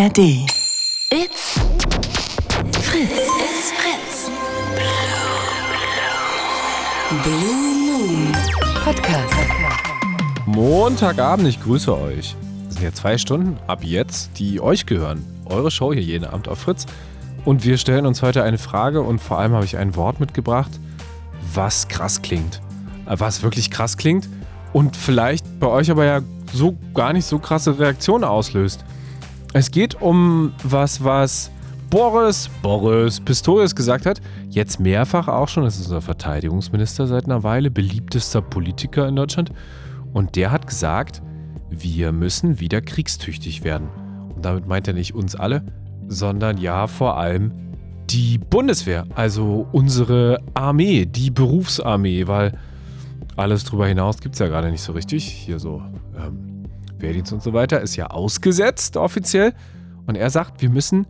ARD. It's Fritz. It's Fritz. Blue Moon Podcast. Montagabend, ich grüße euch. Das sind ja zwei Stunden ab jetzt, die euch gehören. Eure Show hier jeden Abend auf Fritz. Und wir stellen uns heute eine Frage und vor allem habe ich ein Wort mitgebracht, was krass klingt. Äh, Was wirklich krass klingt und vielleicht bei euch aber ja so gar nicht so krasse Reaktionen auslöst. Es geht um was, was Boris, Boris Pistorius gesagt hat. Jetzt mehrfach auch schon. Das ist unser Verteidigungsminister seit einer Weile, beliebtester Politiker in Deutschland. Und der hat gesagt, wir müssen wieder kriegstüchtig werden. Und damit meint er nicht uns alle, sondern ja vor allem die Bundeswehr, also unsere Armee, die Berufsarmee, weil alles drüber hinaus gibt es ja gerade nicht so richtig. Hier so Wehrdienst und so weiter ist ja ausgesetzt offiziell. Und er sagt, wir müssen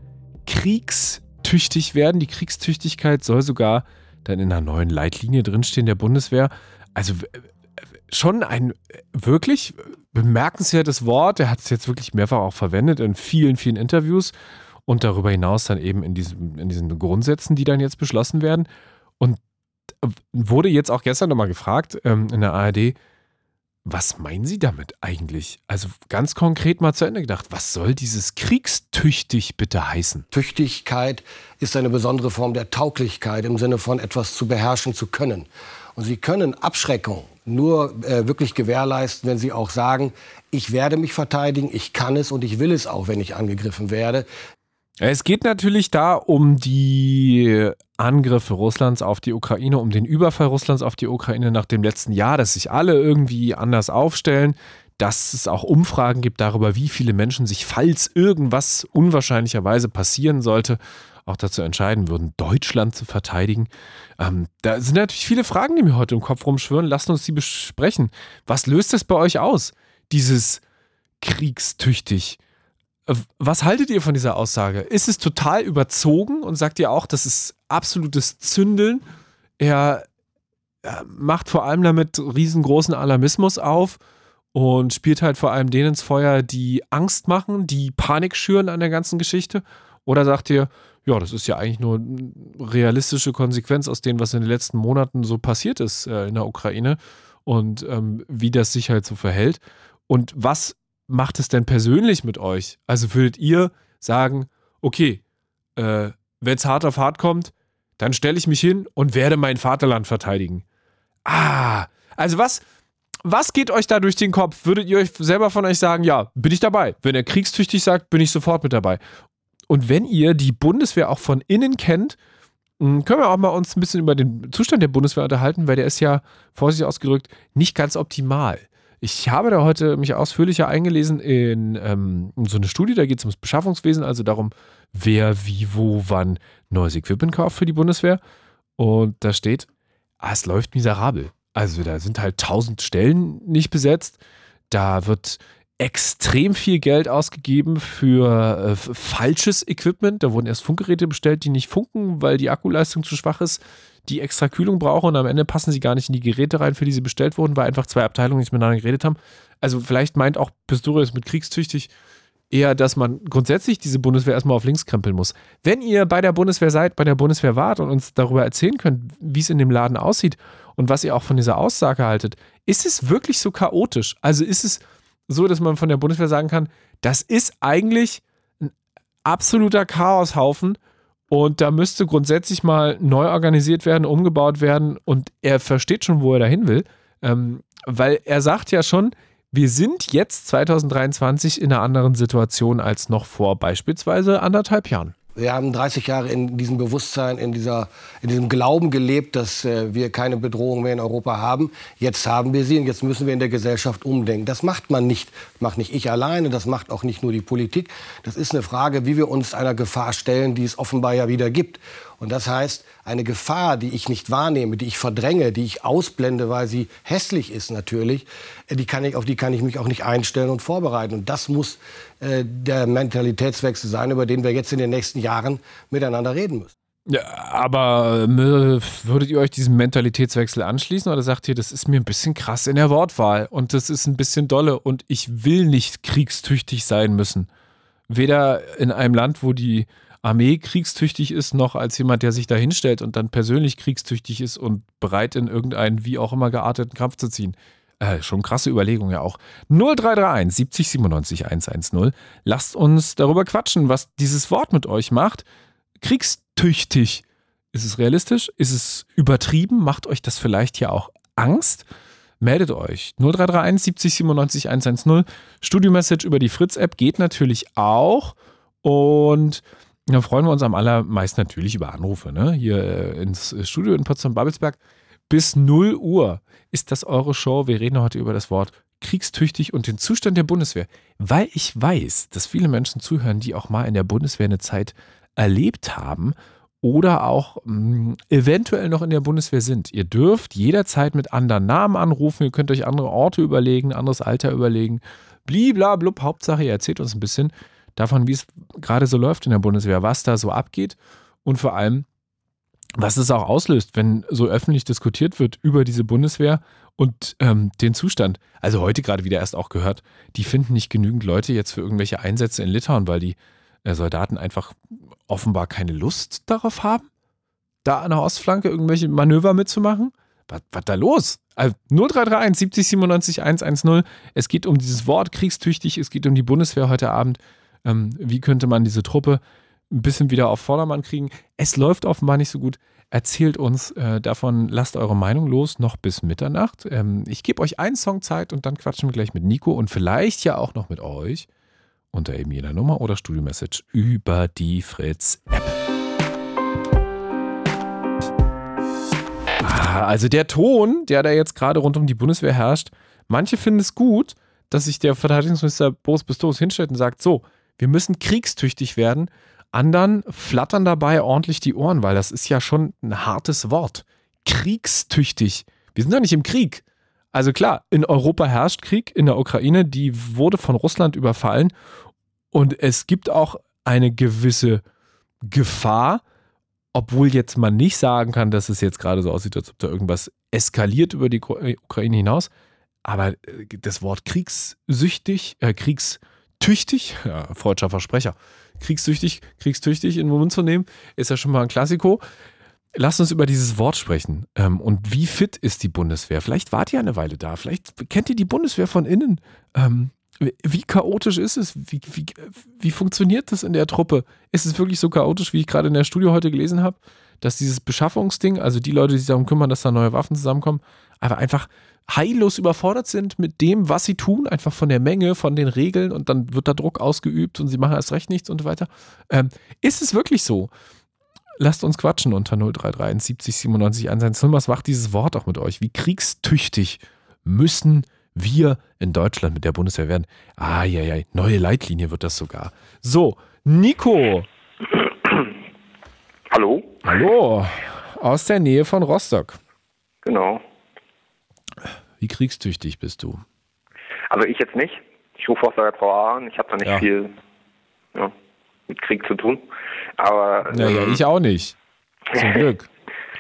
kriegstüchtig werden. Die Kriegstüchtigkeit soll sogar dann in einer neuen Leitlinie drinstehen der Bundeswehr. Also schon ein wirklich bemerkenswertes Wort. Er hat es jetzt wirklich mehrfach auch verwendet in vielen, vielen Interviews und darüber hinaus dann eben in, diesem, in diesen Grundsätzen, die dann jetzt beschlossen werden. Und wurde jetzt auch gestern nochmal gefragt ähm, in der ARD, was meinen Sie damit eigentlich? Also ganz konkret mal zu Ende gedacht, was soll dieses kriegstüchtig bitte heißen? Tüchtigkeit ist eine besondere Form der Tauglichkeit im Sinne von etwas zu beherrschen zu können. Und Sie können Abschreckung nur äh, wirklich gewährleisten, wenn Sie auch sagen, ich werde mich verteidigen, ich kann es und ich will es auch, wenn ich angegriffen werde. Es geht natürlich da um die Angriffe Russlands auf die Ukraine, um den Überfall Russlands auf die Ukraine nach dem letzten Jahr, dass sich alle irgendwie anders aufstellen, dass es auch Umfragen gibt darüber, wie viele Menschen sich, falls irgendwas unwahrscheinlicherweise passieren sollte, auch dazu entscheiden würden, Deutschland zu verteidigen. Ähm, da sind natürlich viele Fragen, die mir heute im Kopf rumschwirren. Lasst uns die besprechen. Was löst das bei euch aus, dieses kriegstüchtig? Was haltet ihr von dieser Aussage? Ist es total überzogen und sagt ihr auch, das ist absolutes Zündeln? Er, macht vor allem damit riesengroßen Alarmismus auf und spielt halt vor allem denen ins Feuer, die Angst machen, die Panik schüren an der ganzen Geschichte? Oder sagt ihr, ja, das ist ja eigentlich nur eine realistische Konsequenz aus dem, was in den letzten Monaten so passiert ist äh, in der Ukraine und ähm, wie das sich halt so verhält? Und was macht es denn persönlich mit euch? Also würdet ihr sagen, okay, äh, wenn es hart auf hart kommt, dann stelle ich mich hin und werde mein Vaterland verteidigen. Ah, also was, was geht euch da durch den Kopf? Würdet ihr euch selber von euch sagen, ja, bin ich dabei? Wenn er kriegstüchtig sagt, bin ich sofort mit dabei. Und wenn ihr die Bundeswehr auch von innen kennt, mh, können wir auch mal uns ein bisschen über den Zustand der Bundeswehr unterhalten, weil der ist ja, vorsichtig ausgedrückt, nicht ganz optimal. Ich habe da heute mich ausführlicher eingelesen in, ähm, in so eine Studie, da geht es ums Beschaffungswesen, also darum, wer wie, wo, wann neues Equipment kauft für die Bundeswehr. Und da steht, ah, es läuft miserabel. Also da sind halt tausend Stellen nicht besetzt. Da wird extrem viel Geld ausgegeben für äh, falsches Equipment. Da wurden erst Funkgeräte bestellt, die nicht funken, weil die Akkuleistung zu schwach ist, die extra Kühlung brauchen und am Ende passen sie gar nicht in die Geräte rein, für die sie bestellt wurden, weil einfach zwei Abteilungen nicht miteinander geredet haben. Also vielleicht meint auch Pistorius mit kriegstüchtig eher, dass man grundsätzlich diese Bundeswehr erstmal auf links krempeln muss. Wenn ihr bei der Bundeswehr seid, bei der Bundeswehr wart und uns darüber erzählen könnt, wie es in dem Laden aussieht und was ihr auch von dieser Aussage haltet, ist es wirklich so chaotisch? Also ist es so, dass man von der Bundeswehr sagen kann, das ist eigentlich ein absoluter Chaoshaufen und da müsste grundsätzlich mal neu organisiert werden, umgebaut werden und er versteht schon, wo er dahin will, ähm, weil er sagt ja schon, wir sind jetzt 2023 in einer anderen Situation als noch vor beispielsweise anderthalb Jahren. Wir haben 30 Jahre in diesem Bewusstsein, in, dieser, in diesem Glauben gelebt, dass äh, wir keine Bedrohung mehr in Europa haben. Jetzt haben wir sie und jetzt müssen wir in der Gesellschaft umdenken. Das macht man nicht. Das macht nicht ich alleine, das macht auch nicht nur die Politik. Das ist eine Frage, wie wir uns einer Gefahr stellen, die es offenbar ja wieder gibt. Und das heißt, eine Gefahr, die ich nicht wahrnehme, die ich verdränge, die ich ausblende, weil sie hässlich ist natürlich, äh, die kann ich, auf die kann ich mich auch nicht einstellen und vorbereiten. Und das muss äh, der Mentalitätswechsel sein, über den wir jetzt in den nächsten Jahren miteinander reden müssen. Ja, aber äh, würdet ihr euch diesem Mentalitätswechsel anschließen oder sagt ihr, das ist mir ein bisschen krass in der Wortwahl und das ist ein bisschen dolle und ich will nicht kriegstüchtig sein müssen? weder in einem Land, wo die Armee kriegstüchtig ist, noch als jemand, der sich da hinstellt und dann persönlich kriegstüchtig ist und bereit in irgendeinen wie auch immer gearteten Kampf zu ziehen. Äh, schon krasse Überlegung ja auch. 0331 70 97 110. Lasst uns darüber quatschen, was dieses Wort mit euch macht. Kriegstüchtig. Ist es realistisch? Ist es übertrieben? Macht euch das vielleicht ja auch Angst? Meldet euch. 0331 70 97 110. Studio-Message über die Fritz-App geht natürlich auch. Und da freuen wir uns am allermeisten natürlich über Anrufe. Ne? Hier äh, ins Studio in Potsdam-Babelsberg. Bis 0 Uhr ist das eure Show. Wir reden heute über das Wort kriegstüchtig und den Zustand der Bundeswehr. Weil ich weiß, dass viele Menschen zuhören, die auch mal in der Bundeswehr eine Zeit erlebt haben oder auch mh, hm, eventuell noch in der Bundeswehr sind. Ihr dürft jederzeit mit anderen Namen anrufen, ihr könnt euch andere Orte überlegen, anderes Alter überlegen. Bliblablub, Hauptsache, ihr erzählt uns ein bisschen davon, wie es gerade so läuft in der Bundeswehr, was da so abgeht und vor allem, was es auch auslöst, wenn so öffentlich diskutiert wird über diese Bundeswehr und ähm, den Zustand. Also heute gerade wieder erst auch gehört, die finden nicht genügend Leute jetzt für irgendwelche Einsätze in Litauen, weil die äh, Soldaten einfach offenbar keine Lust darauf haben, da an der Ostflanke irgendwelche Manöver mitzumachen. Was, was da los? Also 0331 70 97 110. Es geht um dieses Wort kriegstüchtig, es geht um die Bundeswehr heute Abend. Ähm, wie könnte man diese Truppe ein bisschen wieder auf Vordermann kriegen? Es läuft offenbar nicht so gut. Erzählt uns äh, davon, lasst eure Meinung los, noch bis Mitternacht. Ähm, ich gebe euch einen Song Zeit und dann quatschen wir gleich mit Nico und vielleicht ja auch noch mit euch unter eben jeder Nummer oder Studio-Message über die Fritz-App. Ah, also der Ton, der da jetzt gerade rund um die Bundeswehr herrscht, manche finden es gut, dass sich der Verteidigungsminister Boris Pistorius hinstellt und sagt, so, wir müssen kriegstüchtig werden. Andern flattern dabei ordentlich die Ohren, weil das ist ja schon ein hartes Wort. Kriegstüchtig. Wir sind doch nicht im Krieg. Also klar, in Europa herrscht Krieg, in der Ukraine, die wurde von Russland überfallen und es gibt auch eine gewisse Gefahr, obwohl jetzt man nicht sagen kann, dass es jetzt gerade so aussieht, als ob da irgendwas eskaliert über die Ukraine hinaus. Aber äh, das Wort kriegssüchtig, äh, kriegstüchtig, ja, freudscher Versprecher, kriegssüchtig, kriegstüchtig in den Mund zu nehmen, ist ja schon mal ein Klassiko. Lass uns über dieses Wort sprechen. Ähm, und wie fit ist die Bundeswehr? Vielleicht wart ihr eine Weile da. Vielleicht kennt ihr die Bundeswehr von innen. Ähm, wie chaotisch ist es? Wie, wie, wie funktioniert das in der Truppe? Ist es wirklich so chaotisch, wie ich gerade in der Studie heute gelesen habe, dass dieses Beschaffungsding, also die Leute, die sich darum kümmern, dass da neue Waffen zusammenkommen, aber einfach heillos überfordert sind mit dem, was sie tun, einfach von der Menge, von den Regeln und dann wird da Druck ausgeübt und sie machen erst recht nichts und so weiter. Ähm, ist es wirklich so? lasst uns quatschen unter 0331 70 97 110. Was macht dieses Wort auch mit euch? Wie kriegstüchtig müssen wir in Deutschland mit der Bundeswehr werden? Ah, ja, ja, neue Leitlinie wird das sogar. So, Nico. Hallo. Hallo, aus der Nähe von Rostock. Genau. Wie kriegstüchtig bist du? Also ich jetzt nicht. Ich rufe aus der VA an. Ich habe da nicht ja. viel ja, mit Krieg zu tun. Aber. Naja, ähm, ich auch nicht. Zum Glück.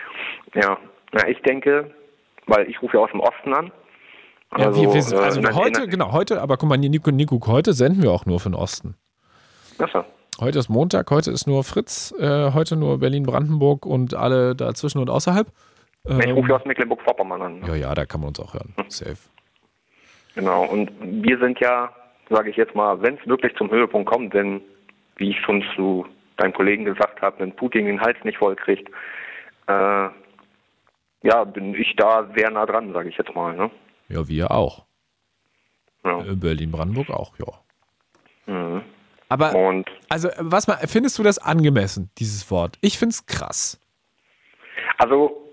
ja, na, ich denke, weil ich rufe ja aus dem Osten an. Also, ja, wir, wir, also äh, heute, genau, heute, aber guck mal, Nico, Nico, heute senden wir auch nur für den Osten. Achso. Heute ist Montag, heute ist nur Fritz, äh, heute nur Berlin-Brandenburg und alle dazwischen und außerhalb. Ähm, ich rufe ja aus Mecklenburg-Vorpommern an. Ne? Ja, ja, da kann man uns auch hören. Hm. Safe. Genau, und wir sind ja, sage ich jetzt mal, wenn es wirklich zum Höhepunkt kommt, denn wie ich schon zu deinem Kollegen gesagt habe, wenn Putin den Hals nicht voll kriegt, äh, ja, bin ich da sehr nah dran, sage ich jetzt mal. Ne? Ja, wir auch. Ja. Äh, Berlin-Brandenburg auch, ja. Mhm. Aber, Und, also, was mal, findest du das angemessen, dieses Wort? Ich finde es krass. Also,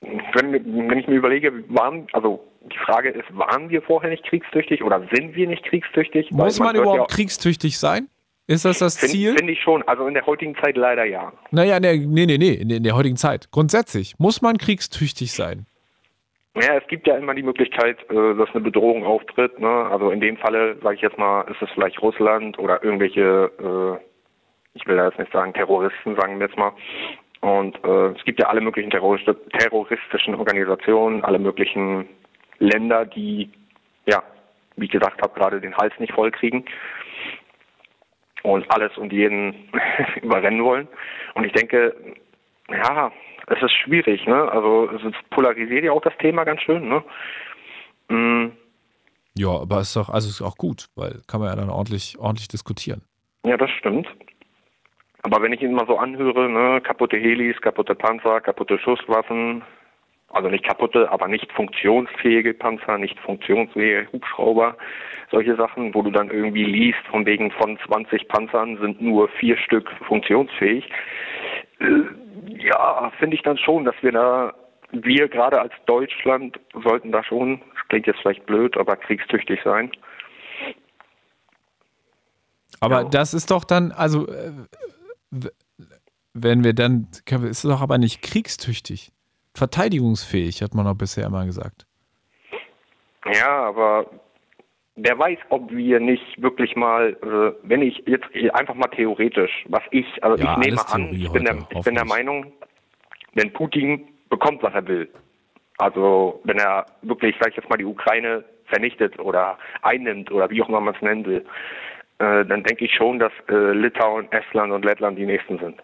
wenn, wenn ich mir überlege, waren, also die Frage ist, waren wir vorher nicht kriegstüchtig oder sind wir nicht kriegstüchtig? Muss man, man überhaupt ja kriegstüchtig sein? Ist das das find, Ziel? Finde ich schon. Also in der heutigen Zeit leider ja. Naja, nee, nee, nee, in der heutigen Zeit. Grundsätzlich muss man kriegstüchtig sein. Ja, es gibt ja immer die Möglichkeit, äh, dass eine Bedrohung auftritt. Ne? Also in dem Falle, sage ich jetzt mal, ist es vielleicht Russland oder irgendwelche, äh, ich will da jetzt nicht sagen Terroristen, sagen wir jetzt mal. Und äh, es gibt ja alle möglichen terroristischen Organisationen, alle möglichen Länder, die, ja, wie ich gesagt habe, gerade den Hals nicht voll kriegen. und alles und jeden überrennen wollen. Und ich denke, ja, es ist schwierig, ne? Also es polarisiert ja auch das Thema ganz schön, ne? Mm. Ja, aber es ist doch, also ist auch gut, weil kann man ja dann ordentlich, ordentlich diskutieren. Ja, das stimmt. Aber wenn ich ihn mal so anhöre, ne, kaputte Helis, kaputte Panzer, kaputte Schusswaffen, also nicht kaputte, aber nicht funktionsfähige Panzer, nicht funktionsfähige Hubschrauber, solche Sachen, wo du dann irgendwie liest, von wegen von 20 Panzern sind nur vier Stück funktionsfähig. Äh, ja, finde ich dann schon, dass wir da, wir gerade als Deutschland sollten da schon, klingt jetzt vielleicht blöd, aber kriegstüchtig sein. Aber ja. das ist doch dann, also äh, wenn wir dann, ist es doch aber nicht kriegstüchtig verteidigungsfähig, hat man auch bisher immer gesagt. Ja, aber wer weiß, ob wir nicht wirklich mal, äh, wenn ich jetzt einfach mal theoretisch, was ich, also ja, ich nehme an, ich bin, der, ich bin der Meinung, wenn Putin bekommt, was er will, also wenn er wirklich, sag ich jetzt mal, die Ukraine vernichtet oder einnimmt oder wie auch immer man es nennen will, äh, dann denke ich schon, dass äh, Litauen, Estland und Lettland die nächsten sind.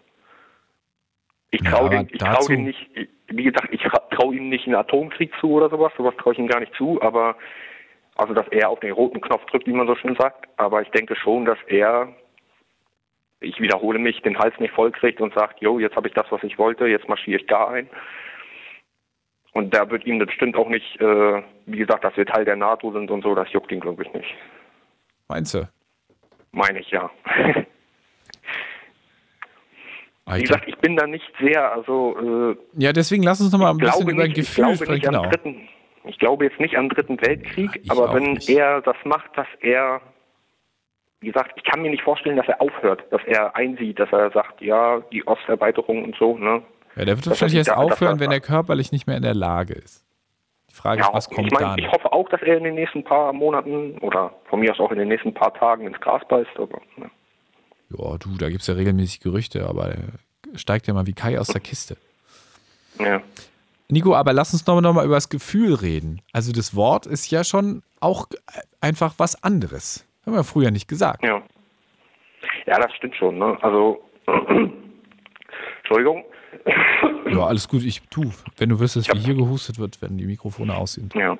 Ich traue ja, trau nicht, wie gesagt, ich traue ihm nicht einen Atomkrieg zu oder sowas, sowas traue ich ihm gar nicht zu, aber also dass er auf den roten Knopf drückt, wie man so schön sagt, aber ich denke schon, dass er, ich wiederhole mich, den Hals nicht voll kriegt und sagt, jo, jetzt habe ich das, was ich wollte, jetzt marschiere ich da ein. Und da wird ihm bestimmt auch nicht, äh, wie gesagt, dass wir Teil der NATO sind und so, das juckt ihn, glaube ich, nicht. Meinst du? Meine ich, ja. Alter. Wie gesagt, ich bin da nicht sehr, also. Äh, ja, deswegen lass uns noch mal ein bisschen über ein Gefühl sprechen. Genau. Dritten, ich glaube jetzt nicht am Dritten Weltkrieg, ich aber wenn nicht. er das macht, dass er, wie gesagt, ich kann mir nicht vorstellen, dass er aufhört, dass er einsieht, dass er sagt, ja, die Osterweiterung und so, ne? Ja, der wird wahrscheinlich erst aufhören, wenn er körperlich nicht mehr in der Lage ist. Die Frage ja, ist, was kommt ich mein, dann? Ich hoffe auch, dass er in den nächsten paar Monaten oder von mir aus auch in den nächsten paar Tagen ins Gras beißt, aber. Ne. Ja, du, da gibt es ja regelmäßig Gerüchte, aber steigt ja mal wie Kai aus der Kiste. Ja. Nico, aber lass uns nochmal noch mal über das Gefühl reden. Also das Wort ist ja schon auch einfach was anderes. Haben wir früher nicht gesagt. Ja. Ja, das stimmt schon. Ne? Also, Entschuldigung. Ja, alles gut. Ich tu. Wenn du wüsstest, wie hier gehustet wird, wenn die Mikrofone aussehen. Ja.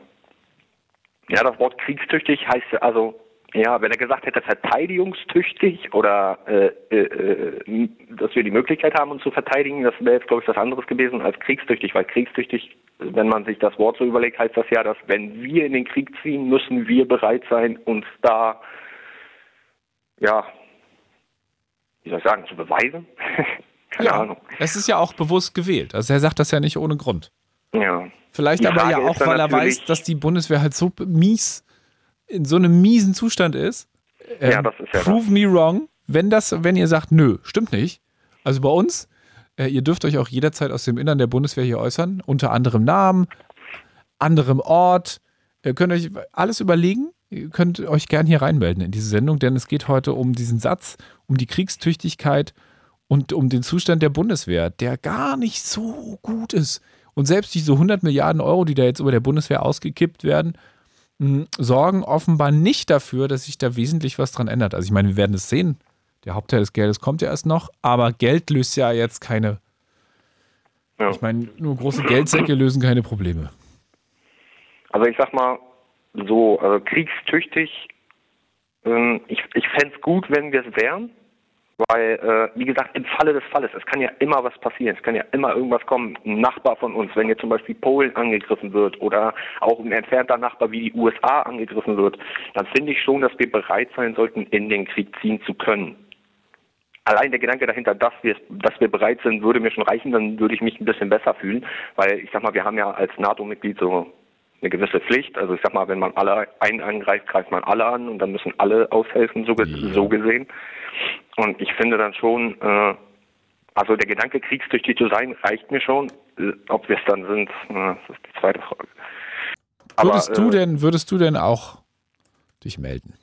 Ja, das Wort kriegstüchtig heißt also ja, wenn er gesagt hätte, verteidigungstüchtig oder äh, äh, äh, dass wir die Möglichkeit haben, uns zu verteidigen, das wäre jetzt, glaube ich, was anderes gewesen als kriegstüchtig, weil kriegstüchtig, wenn man sich das Wort so überlegt, heißt das ja, dass wenn wir in den Krieg ziehen, müssen wir bereit sein, uns da, ja, wie soll ich sagen, zu beweisen. Keine ja, Ahnung. Es ist ja auch bewusst gewählt. Also er sagt das ja nicht ohne Grund. Ja. Vielleicht aber ja auch, weil er weiß, dass die Bundeswehr halt so mies in so einem miesen Zustand ist, ähm, ja, das ist ja prove das. me wrong, wenn das, wenn ihr sagt, nö, stimmt nicht. Also bei uns, äh, ihr dürft euch auch jederzeit aus dem Innern der Bundeswehr hier äußern, unter anderem Namen, anderem Ort. Ihr könnt euch alles überlegen. Ihr könnt euch gern hier reinmelden in diese Sendung, denn es geht heute um diesen Satz, um die Kriegstüchtigkeit und um den Zustand der Bundeswehr, der gar nicht so gut ist. Und selbst diese 100 Milliarden Euro, die da jetzt über der Bundeswehr ausgekippt werden, sorgen offenbar nicht dafür, dass sich da wesentlich was dran ändert. Also ich meine, wir werden es sehen. Der Hauptteil des Geldes kommt ja erst noch, aber Geld löst ja jetzt keine. Ja. Ich meine, nur große Geldsäcke lösen keine Probleme. Also ich sag mal, so äh, kriegstüchtig, ähm, ich, ich fände es gut, wenn wir es wären. Weil, äh, wie gesagt, im Falle des Falles, es kann ja immer was passieren, es kann ja immer irgendwas kommen. Ein Nachbar von uns, wenn jetzt zum Beispiel Polen angegriffen wird oder auch ein entfernter Nachbar wie die USA angegriffen wird, dann finde ich schon, dass wir bereit sein sollten, in den Krieg ziehen zu können. Allein der Gedanke dahinter, dass wir, dass wir bereit sind, würde mir schon reichen, dann würde ich mich ein bisschen besser fühlen, weil ich sag mal, wir haben ja als NATO-Mitglied so eine gewisse Pflicht. Also ich sag mal, wenn man alle einen angreift, greift man alle an und dann müssen alle aushelfen, so, ja. so gesehen. Und ich finde dann schon, äh, also der Gedanke, kriegstüchtig zu sein, reicht mir schon. Äh, ob wir es dann sind, äh, das ist die zweite Frage. Aber, würdest du äh, denn, würdest du denn auch dich melden?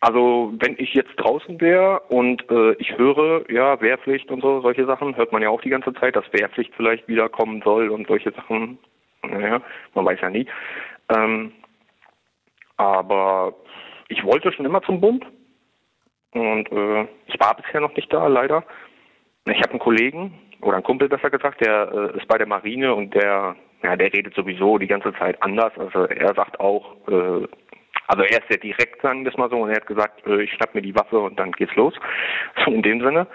Also wenn ich jetzt draußen wäre und äh, ich höre, ja, Wehrpflicht und so, solche Sachen, hört man ja auch die ganze Zeit, dass Wehrpflicht vielleicht wiederkommen soll und solche Sachen, naja, man weiß ja nie. Ähm, aber ich wollte schon immer zum Bund. Und äh, ich war bisher noch nicht da, leider. Ich habe einen Kollegen, oder einen Kumpel besser gesagt, der äh, ist bei der Marine und der, ja, der redet sowieso die ganze Zeit anders. Also er sagt auch, äh, also er ist sehr direkt, sagen wir es mal so, und er hat gesagt, äh, ich schnapp mir die Waffe und dann geht's los. So in dem Sinne.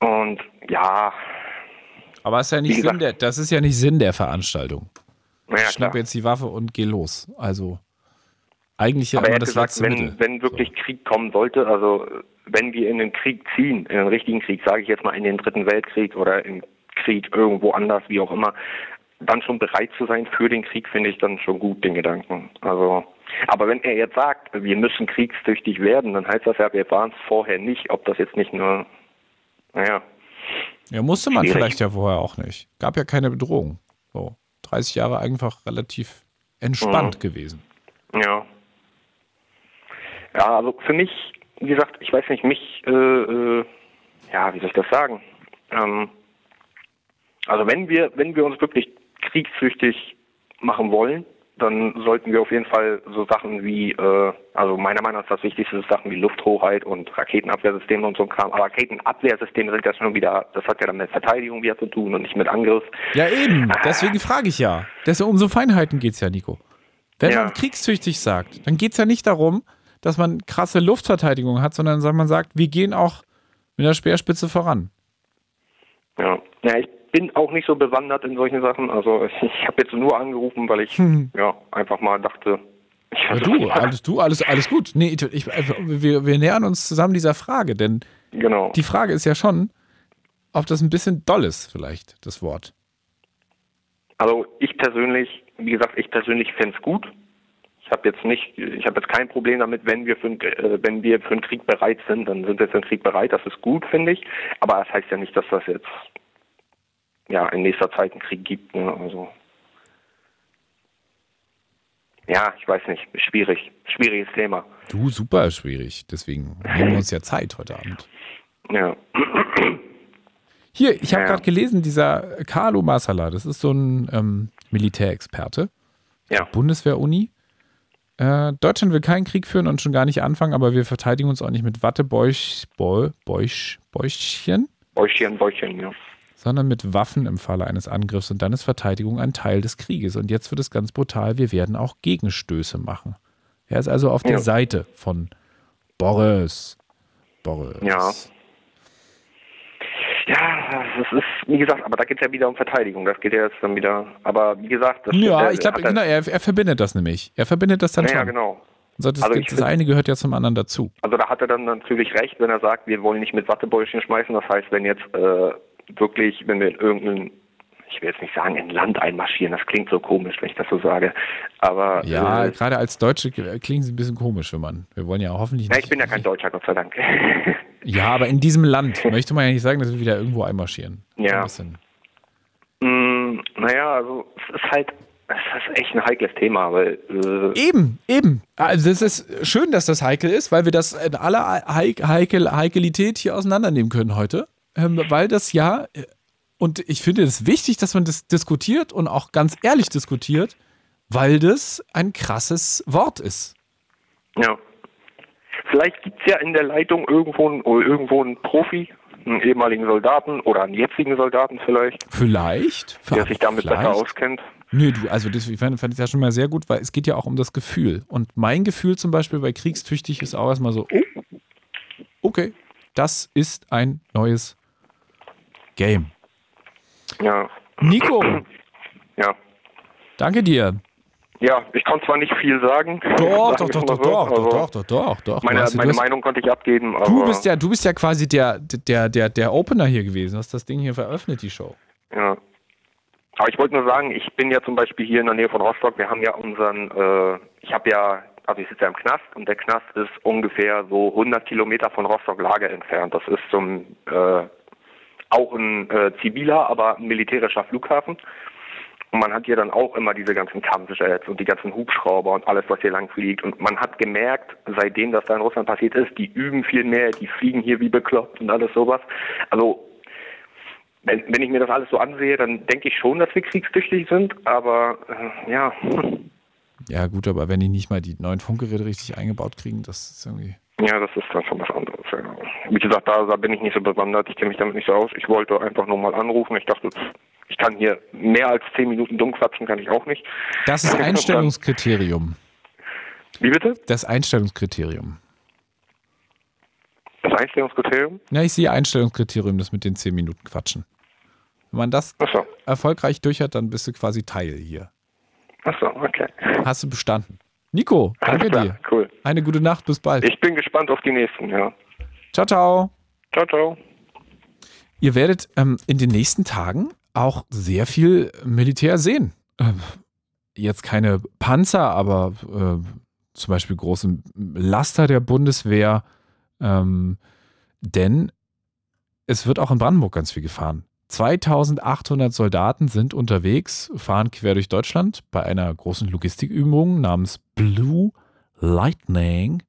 Und ja. Aber ist ja nicht gesagt, Sinn der, das ist ja nicht Sinn der Veranstaltung. Ich schnapp klar. jetzt die Waffe und geh los. Also eigentlich ja Aber er immer hat das gesagt, letzte wenn, Mittel. wenn wirklich Krieg kommen sollte, also wenn wir in den Krieg ziehen, in den richtigen Krieg, sage ich jetzt mal in den Dritten Weltkrieg oder im Krieg irgendwo anders, wie auch immer, dann schon bereit zu sein für den Krieg, finde ich dann schon gut, den Gedanken. Also, aber wenn er jetzt sagt, wir müssen kriegstüchtig werden, dann heißt das ja, wir waren es vorher nicht, ob das jetzt nicht nur, naja, Ja, musste man Schwierig. vielleicht ja vorher auch nicht. Gab ja keine Bedrohung. So, 30 Jahre einfach relativ entspannt Mhm. gewesen. Ja. Ja, also für mich, wie gesagt, ich weiß nicht, mich, äh, äh, ja, wie soll ich das sagen? Ähm, also wenn wir, wenn wir uns wirklich kriegssüchtig machen wollen, dann sollten wir auf jeden Fall so Sachen wie, äh, also meiner Meinung nach das Wichtigste ist Sachen wie Lufthoheit und Raketenabwehrsysteme und so ein Kram. Aber Raketenabwehrsysteme sind ja schon wieder, das hat ja dann mit Verteidigung wieder zu tun und nicht mit Angriff. Ja, eben. Deswegen frage ich ja. Deswegen um so Feinheiten geht es ja, Nico. Wenn Ja. man kriegstüchtig sagt, dann geht es ja nicht darum, dass man krasse Luftverteidigung hat, sondern man sagt, wir gehen auch mit der Speerspitze voran. Ja. ja, ich bin auch nicht so bewandert in solchen Sachen. Also ich habe jetzt nur angerufen, weil ich Hm. ja einfach mal dachte. Ja, du, alles, du, alles, alles gut. Nee, ich, ich, wir, wir nähern uns zusammen dieser Frage, denn Genau. die Frage ist ja schon, ob das ein bisschen doll ist, vielleicht, das Wort. Also ich persönlich, wie gesagt, ich persönlich fände es gut. Ich habe jetzt nicht, ich habe jetzt kein Problem damit, wenn wir für einen, äh, wenn wir für einen Krieg bereit sind, dann sind wir für einen Krieg bereit. Das ist gut, finde ich. Aber das heißt ja nicht, dass das jetzt ja in nächster Zeit einen Krieg gibt. Ne? Also ja, ich weiß nicht, schwierig, schwieriges Thema. Du, super schwierig. Deswegen nehmen wir uns ja Zeit heute Abend. Ja, Hier, ich habe Ja. gerade gelesen, dieser Carlo Masala, das ist so ein ähm, Militärexperte, ja, Bundeswehr-Uni. Äh, Deutschland will keinen Krieg führen und schon gar nicht anfangen, aber wir verteidigen uns auch nicht mit Wattebäuch, Bäu- Bäuch, Bäuchchen, Bäuchchen, Bäuchchen, ja. sondern mit Waffen im Falle eines Angriffs und dann ist Verteidigung ein Teil des Krieges. Und jetzt wird es ganz brutal, wir werden auch Gegenstöße machen. Er ist also auf der Ja. Seite von Boris. Boris. Ja. Ja, das ist, wie gesagt, aber da geht es ja wieder um Verteidigung. Das geht ja jetzt dann wieder, aber wie gesagt, das Ja, der- ich glaube, er- genau, er, er verbindet das nämlich. Er verbindet das dann Ja, schon. genau. So, das, Also das, das eine gehört ja zum anderen dazu. Also da hat er dann natürlich recht, wenn er sagt, wir wollen nicht mit Wattebäuschen schmeißen. Das heißt, wenn jetzt äh, wirklich, wenn wir in irgendein, ich will jetzt nicht sagen, in Land einmarschieren, das klingt so komisch, wenn ich das so sage. Aber Ja, äh, gerade als Deutsche klingt es ein bisschen komisch, wenn man. Wir wollen ja hoffentlich na, nicht. ich bin ja kein Deutscher, Gott sei Dank. Ja, aber in diesem Land möchte man ja nicht sagen, dass wir wieder irgendwo einmarschieren. Ja. Ein bisschen. mm, naja, also es ist halt, es ist echt ein heikles Thema, weil äh, Eben, eben. Also es ist schön, dass das heikel ist, weil wir das in aller Heik Heikel Heikelität hier auseinandernehmen können heute. Ähm, weil das ja, äh, und ich finde es wichtig, dass man das diskutiert und auch ganz ehrlich diskutiert, weil das ein krasses Wort ist. Ja. Vielleicht gibt es ja in der Leitung irgendwo, einen- irgendwo einen Profi, einen ehemaligen Soldaten oder einen jetzigen Soldaten vielleicht, Vielleicht. der sich damit vielleicht. besser auskennt. Nö, du, also das ich fand, fand ich ja schon mal sehr gut, weil es geht ja auch um das Gefühl. Und mein Gefühl zum Beispiel bei Kriegstüchtig ist auch erstmal so, oh, okay, das ist ein neues Game. Ja. Nico, Ja. danke dir. Ja, ich konnte zwar nicht viel sagen. Doch, doch, doch, doch, so, doch, also doch, doch, doch, doch. Meine, hast- du meine hast- Meinung konnte ich abgeben, aber Du bist ja, du bist ja quasi der, der, der, der Opener hier gewesen. Hast das Ding hier veröffnet, die Show. ja. Aber ich wollte nur sagen, ich bin ja zum Beispiel hier in der Nähe von Rostock. Wir haben ja unseren, äh, ich habe ja, also ich sitze ja im Knast und der Knast ist ungefähr so 100 Kilometer von Rostock Lager entfernt. Das ist zum äh, auch ein äh, ziviler, aber ein militärischer Flughafen. Und man hat hier dann auch immer diese ganzen Kampfjets und die ganzen Hubschrauber und alles, was hier lang fliegt. Und man hat gemerkt, seitdem das da in Russland passiert ist, die üben viel mehr, die fliegen hier wie bekloppt und alles sowas. Also, wenn, wenn ich mir das alles so ansehe, dann denke ich schon, dass wir kriegstüchtig sind, aber äh, ja, Ja, gut, aber wenn die nicht mal die neuen Funkgeräte richtig eingebaut kriegen, das ist irgendwie. Ja, das ist dann schon was anderes. Ja. Wie gesagt, da, da bin ich nicht so bewandert, ich kenne mich damit nicht so aus. Ich wollte einfach nur mal anrufen. Ich dachte, ich kann hier mehr als zehn Minuten dumm quatschen, kann ich auch nicht. Das ist Einstellungskriterium. Wie bitte? Das Einstellungskriterium. Das Einstellungskriterium? Ja, ich sehe Einstellungskriterium, das mit den zehn Minuten quatschen. Wenn man das so. erfolgreich durch hat, dann bist du quasi Teil hier. Ach so, okay. Hast du bestanden. Nico, danke dir. Cool. Eine gute Nacht, bis bald. Ich bin gespannt auf die nächsten, ja. Ciao, ciao. Ciao, ciao. Ihr werdet ähm, in den nächsten Tagen auch sehr viel Militär sehen. Ähm, jetzt keine Panzer, aber äh, zum Beispiel große Laster der Bundeswehr. Ähm, denn es wird auch in Brandenburg ganz viel gefahren. 2800 Soldaten sind unterwegs, fahren quer durch Deutschland bei einer großen Logistikübung namens Blue Lightning.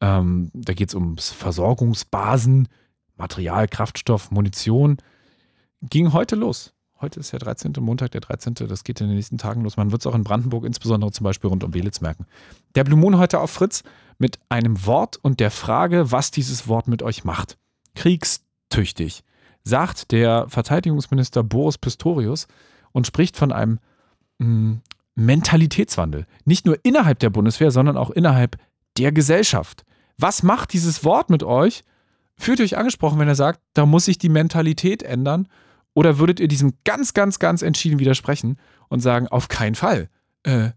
Ähm, da geht es ums Versorgungsbasen, Material, Kraftstoff, Munition. Ging heute los. Heute ist der 13. Montag, der 13. Das geht in den nächsten Tagen los. Man wird es auch in Brandenburg, insbesondere zum Beispiel rund um Belitz, merken. Der Blue Moon heute auf Fritz mit einem Wort und der Frage, was dieses Wort mit euch macht. Kriegstüchtig, sagt der Verteidigungsminister Boris Pistorius und spricht von einem mh, Mentalitätswandel. Nicht nur innerhalb der Bundeswehr, sondern auch innerhalb der Gesellschaft. Was macht dieses Wort mit euch? Fühlt euch angesprochen, wenn er sagt, da muss sich die Mentalität ändern? Oder würdet ihr diesem ganz, ganz, ganz entschieden widersprechen und sagen, auf keinen Fall? Äh,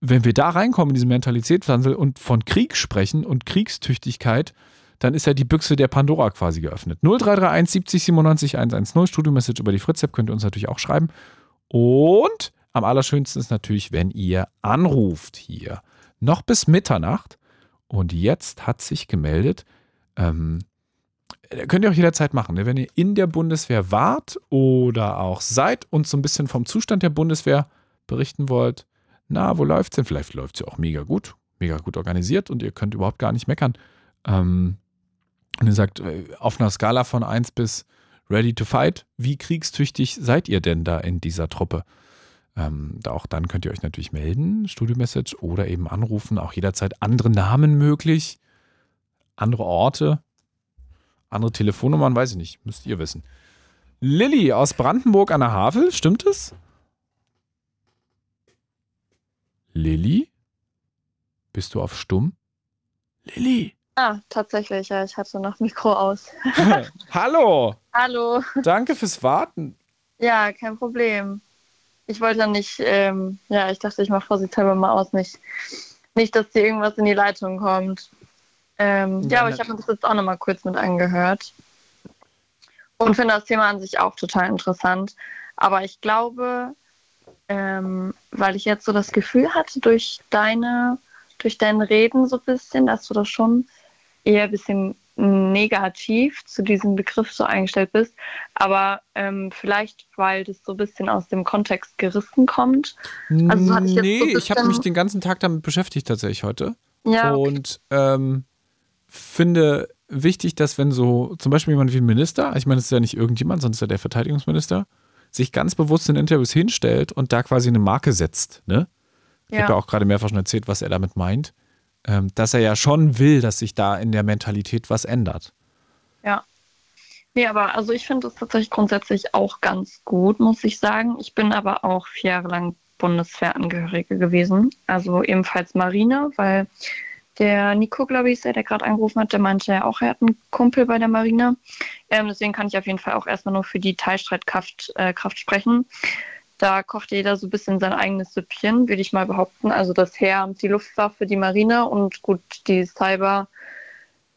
wenn wir da reinkommen in diesen Mentalitätswandel und von Krieg sprechen und Kriegstüchtigkeit, dann ist ja die Büchse der Pandora quasi geöffnet. 0331 70 97 110 Studio-Message über die Fritz-App könnt ihr uns natürlich auch schreiben. Und am allerschönsten ist natürlich, wenn ihr anruft hier. Noch bis Mitternacht. Und jetzt hat sich gemeldet, ähm, könnt ihr auch jederzeit machen, ne? wenn ihr in der Bundeswehr wart oder auch seid und so ein bisschen vom Zustand der Bundeswehr berichten wollt. Na, wo läuft's denn? Vielleicht läuft es ja auch mega gut, mega gut organisiert und ihr könnt überhaupt gar nicht meckern. Ähm, und ihr sagt, äh, auf einer Skala von 1 bis ready to fight, wie kriegstüchtig seid ihr denn da in dieser Truppe? Ähm, auch dann könnt ihr euch natürlich melden, Studio-Message oder eben anrufen, auch jederzeit andere Namen möglich, andere Orte, andere Telefonnummern, weiß ich nicht, müsst ihr wissen. Lilly aus Brandenburg an der Havel, stimmt es? Lilly? Bist du auf Stumm? Lilly! Ah, tatsächlich, ja, ich hatte noch Mikro aus. Hallo! Hallo. Danke fürs Warten. Ja, kein Problem. Ich wollte dann nicht, ähm, ja, ich dachte, ich mache vorsichtshalber mal aus, nicht, nicht, dass dir irgendwas in die Leitung kommt. Ähm, ja, Ja, aber ich habe mir das jetzt auch nochmal kurz mit angehört. Und finde das Thema an sich auch total interessant. Aber ich glaube, ähm, weil ich jetzt so das Gefühl hatte, durch deine, durch dein Reden so ein bisschen, dass du das schon eher ein bisschen negativ zu diesem Begriff so eingestellt bist. Aber ähm, vielleicht, weil das so ein bisschen aus dem Kontext gerissen kommt. Also so hatte ich jetzt nee, so ich habe mich den ganzen Tag damit beschäftigt tatsächlich heute. Ja, okay. Und ähm, finde wichtig, dass wenn so zum Beispiel jemand wie ein Minister, ich meine, es ist ja nicht irgendjemand, sondern es ist ja der Verteidigungsminister, sich ganz bewusst in Interviews hinstellt und da quasi eine Marke setzt. Ne? Ich Ja. habe ja auch gerade mehrfach schon erzählt, was er damit meint. Ähm, dass er ja schon will, dass sich da in der Mentalität was ändert. Ja. Nee, aber also ich finde es tatsächlich grundsätzlich auch ganz gut, muss ich sagen. Ich bin aber auch vier Jahre lang Bundeswehrangehörige gewesen. Also ebenfalls Marine, weil der Nico, glaube ich, ist der, der gerade angerufen hat, der meinte ja auch, er hat einen Kumpel bei der Marine. Ähm, deswegen kann ich auf jeden Fall auch erstmal nur für die Teilstreitkraft äh, Kraft sprechen. Da kocht jeder so ein bisschen sein eigenes Süppchen, würde ich mal behaupten. Also das Heer, die Luftwaffe, die Marine und gut, die Cyber.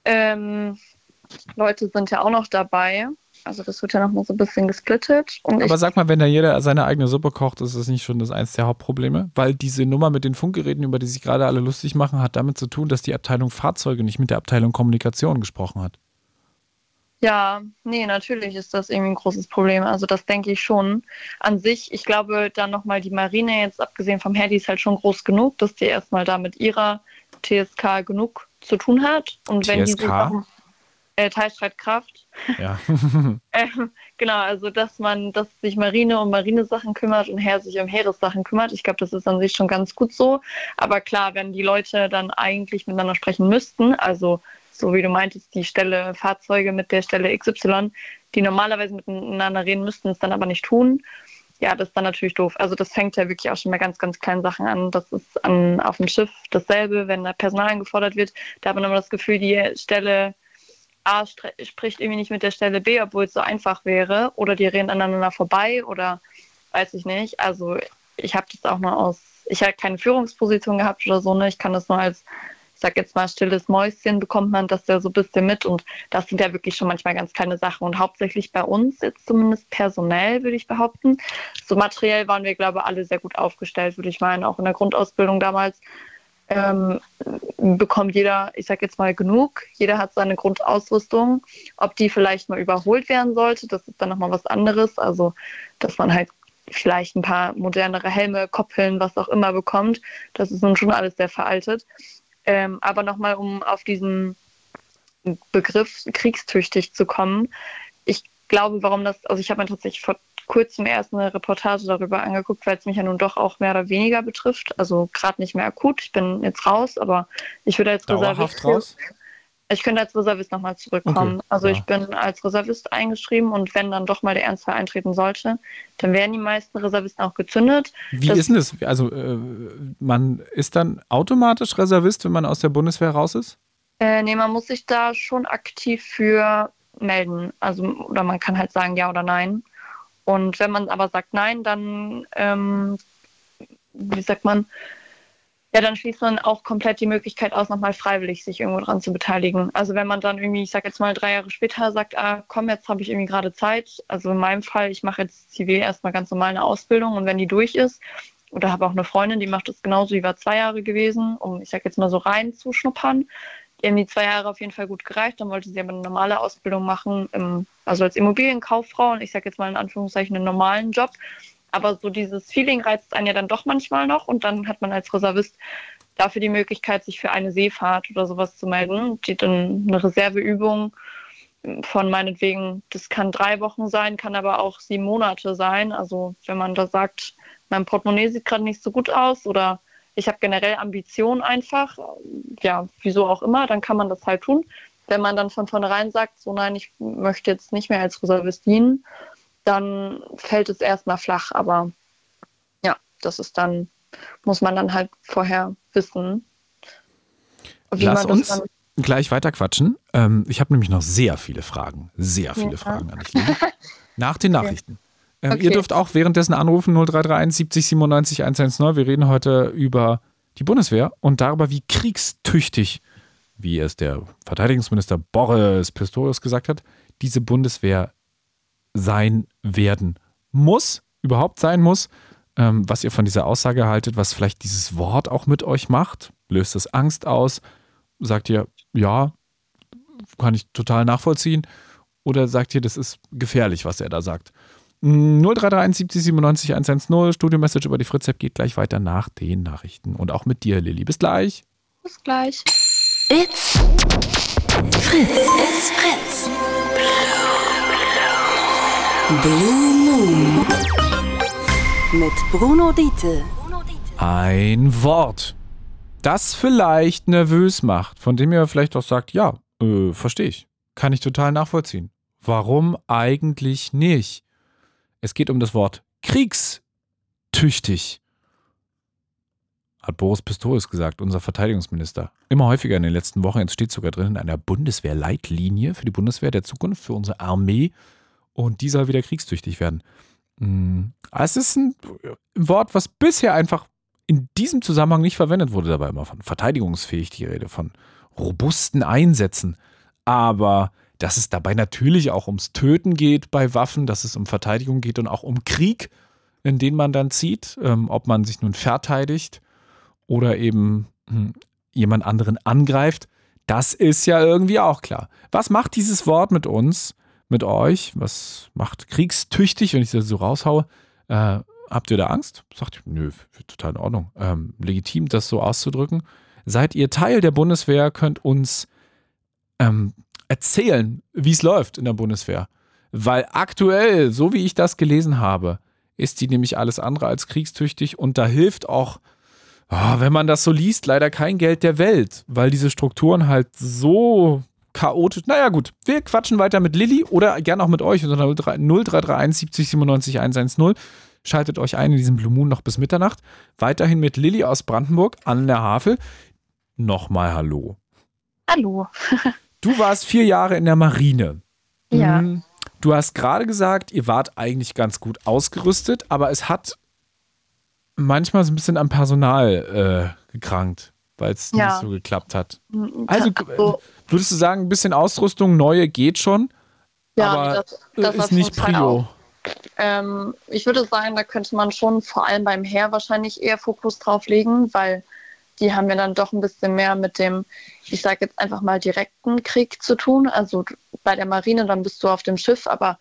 Ähm, Leute sind ja auch noch dabei. Also das wird ja noch mal so ein bisschen gesplittet. Aber sag mal, wenn da jeder seine eigene Suppe kocht, ist das nicht schon das eins der Hauptprobleme? Weil diese Nummer mit den Funkgeräten, über die sich gerade alle lustig machen, hat damit zu tun, dass die Abteilung Fahrzeuge nicht mit der Abteilung Kommunikation gesprochen hat. ja, nee, natürlich ist das irgendwie ein großes Problem. Also das denke ich schon. An sich, ich glaube, dann nochmal die Marine, jetzt abgesehen vom Heer, die ist halt schon groß genug, dass die erstmal da mit ihrer TSK genug zu tun hat. Und wenn die sich TSK? auch, Äh, Teilstreitkraft. Ja. ähm, genau, also dass man, dass sich Marine um Marinesachen kümmert und Heer sich um Heeressachen kümmert. Ich glaube, das ist an sich schon ganz gut so. Aber klar, wenn die Leute dann eigentlich miteinander sprechen müssten, also so wie du meintest, die Stelle Fahrzeuge mit der Stelle XY, die normalerweise miteinander reden müssten, es dann aber nicht tun. Ja, das ist dann natürlich doof. Also das fängt ja wirklich auch schon bei ganz, ganz kleinen Sachen an. Das ist an, auf dem Schiff dasselbe, wenn da Personal angefordert wird. Da hat man immer das Gefühl, die Stelle A spricht irgendwie nicht mit der Stelle B, obwohl es so einfach wäre. Oder die reden aneinander vorbei oder weiß ich nicht. Also ich habe das auch mal aus, ich habe keine Führungsposition gehabt oder so, ne? Ich kann das nur als, ich sag jetzt mal, stilles Mäuschen bekommt man das ja so ein bisschen mit und das sind ja wirklich schon manchmal ganz kleine Sachen und hauptsächlich bei uns jetzt zumindest personell, würde ich behaupten. So materiell waren wir, glaube ich, alle sehr gut aufgestellt, würde ich meinen, auch in der Grundausbildung damals ähm, bekommt jeder, ich sag jetzt mal, genug. Jeder hat seine Grundausrüstung. Ob die vielleicht mal überholt werden sollte, das ist dann nochmal was anderes. Also, dass man halt vielleicht ein paar modernere Helme, Koppeln, was auch immer bekommt. Das ist nun schon alles sehr veraltet. Ähm, aber nochmal, um auf diesen Begriff kriegstüchtig zu kommen. Ich glaube, warum das, also ich habe mir tatsächlich vor kurzem erst eine Reportage darüber angeguckt, weil es mich ja nun doch auch mehr oder weniger betrifft. Also gerade nicht mehr akut. Ich bin jetzt raus, aber ich würde als Reservist. Raus? Ich könnte als Reservist nochmal zurückkommen. Okay. Also ja. ich bin als Reservist eingeschrieben und wenn dann doch mal der Ernstfall eintreten sollte, dann werden die meisten Reservisten auch gezündet. Wie das ist denn das? Also äh, man ist dann automatisch Reservist, wenn man aus der Bundeswehr raus ist? Äh, nee, man muss sich da schon aktiv für melden. Also, oder man kann halt sagen ja oder nein. Und wenn man aber sagt nein, dann, ähm, wie sagt man, ja, dann schließt man auch komplett die Möglichkeit aus, nochmal freiwillig sich irgendwo dran zu beteiligen. Also wenn man dann irgendwie, ich sag jetzt mal drei Jahre später sagt, ah, komm, jetzt habe ich irgendwie gerade Zeit. Also in meinem Fall, ich mache jetzt zivil erstmal ganz normal eine Ausbildung und wenn die durch ist, oder habe auch eine Freundin, die macht das genauso, die war zwei Jahre gewesen, um, ich sag jetzt mal so reinzuschnuppern haben die zwei Jahre auf jeden Fall gut gereicht. Dann wollte sie aber eine normale Ausbildung machen, im, also als Immobilienkauffrau und ich sage jetzt mal in Anführungszeichen einen normalen Job. Aber so dieses Feeling reizt einen ja dann doch manchmal noch und dann hat man als Reservist dafür die Möglichkeit, sich für eine Seefahrt oder sowas zu melden. Die dann eine Reserveübung von meinetwegen, das kann drei Wochen sein, kann aber auch sieben Monate sein. Also wenn man da sagt, mein Portemonnaie sieht gerade nicht so gut aus oder ich habe generell Ambitionen einfach, ja, wieso auch immer, dann kann man das halt tun. Wenn man dann von vornherein sagt, so nein, ich möchte jetzt nicht mehr als Reservist dienen, dann fällt es erstmal flach. Aber ja, das ist dann, muss man dann halt vorher wissen. Wie Lass uns dann gleich weiter quatschen. Ähm, ich habe nämlich noch sehr viele Fragen, sehr viele ja. Fragen an dich. Nach den Nachrichten. Ähm, okay. Ihr dürft auch währenddessen anrufen 0331 70 97 110. Wir reden heute über die Bundeswehr und darüber, wie kriegstüchtig, wie es der Verteidigungsminister Boris Pistorius gesagt hat, diese Bundeswehr sein werden muss, überhaupt sein muss. Ähm, was ihr von dieser Aussage haltet, was vielleicht dieses Wort auch mit euch macht. Löst es Angst aus? Sagt ihr, ja, kann ich total nachvollziehen? Oder sagt ihr, das ist gefährlich, was er da sagt? 0331 70 97 110, Studio-Message über die Fritz-App geht gleich weiter nach den Nachrichten. Und auch mit dir, Lilly. Bis gleich. Bis gleich. It's Fritz. It's Fritz. Blue Moon. Mit Bruno Diete. Ein Wort, das vielleicht nervös macht, von dem ihr vielleicht auch sagt, ja, äh, verstehe ich. Kann ich total nachvollziehen. Warum eigentlich nicht? Es geht um das Wort kriegstüchtig, hat Boris Pistorius gesagt, unser Verteidigungsminister. Immer häufiger in den letzten Wochen. Jetzt steht sogar drin in einer Bundeswehrleitlinie für die Bundeswehr der Zukunft, für unsere Armee. Und die soll wieder kriegstüchtig werden. Hm, es ist ein Wort, was bisher einfach in diesem Zusammenhang nicht verwendet wurde. Dabei immer von verteidigungsfähig die Rede, von robusten Einsätzen. Aber dass es dabei natürlich auch ums Töten geht bei Waffen, dass es um Verteidigung geht und auch um Krieg, in den man dann zieht, ähm, ob man sich nun verteidigt oder eben hm, jemand anderen angreift. Das ist ja irgendwie auch klar. Was macht dieses Wort mit uns, mit euch? Was macht kriegstüchtig, wenn ich das so raushaue? Äh, habt ihr da Angst? Sagt ihr, nö, total in Ordnung. Ähm, legitim, das so auszudrücken. Seid ihr Teil der Bundeswehr, könnt uns ähm, erzählen, wie es läuft in der Bundeswehr. Weil aktuell, so wie ich das gelesen habe, ist die nämlich alles andere als kriegstüchtig und da hilft auch, oh, wenn man das so liest, leider kein Geld der Welt, weil diese Strukturen halt so chaotisch. Naja, gut, wir quatschen weiter mit Lilly oder gern auch mit euch unter 0331 70 97 110. Schaltet euch ein in diesem Blue Moon noch bis Mitternacht. Weiterhin mit Lilly aus Brandenburg an der Havel. Nochmal Hallo. Hallo. du warst vier Jahre in der Marine. Ja. Hm, du hast gerade gesagt, ihr wart eigentlich ganz gut ausgerüstet, aber es hat manchmal so ein bisschen am Personal äh, gekrankt, weil es ja. nicht so geklappt hat. Also, also würdest du sagen, ein bisschen Ausrüstung, neue geht schon, ja, aber das, das ist nicht Prio. Ähm, ich würde sagen, da könnte man schon vor allem beim Heer wahrscheinlich eher Fokus drauf legen, weil die haben ja dann doch ein bisschen mehr mit dem, ich sage jetzt einfach mal, direkten Krieg zu tun. Also bei der Marine, dann bist du auf dem Schiff, aber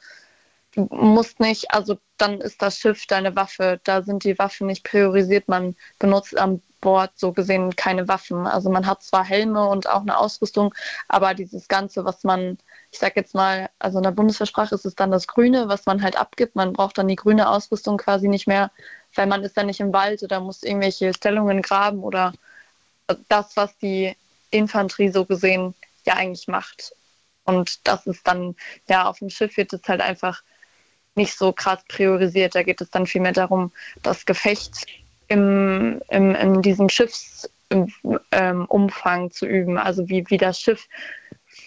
du musst nicht, also dann ist das Schiff deine Waffe. Da sind die Waffen nicht priorisiert. Man benutzt am Bord so gesehen keine Waffen. Also man hat zwar Helme und auch eine Ausrüstung, aber dieses Ganze, was man, ich sag jetzt mal, also in der Bundeswehrsprache ist es dann das Grüne, was man halt abgibt. Man braucht dann die grüne Ausrüstung quasi nicht mehr, weil man ist dann nicht im Wald oder muss irgendwelche Stellungen graben oder das, was die Infanterie so gesehen ja eigentlich macht. Und das ist dann, ja, auf dem Schiff wird es halt einfach nicht so krass priorisiert. Da geht es dann vielmehr darum, das Gefecht im, im, in diesem Schiffsumfang ähm, zu üben. Also wie, wie das Schiff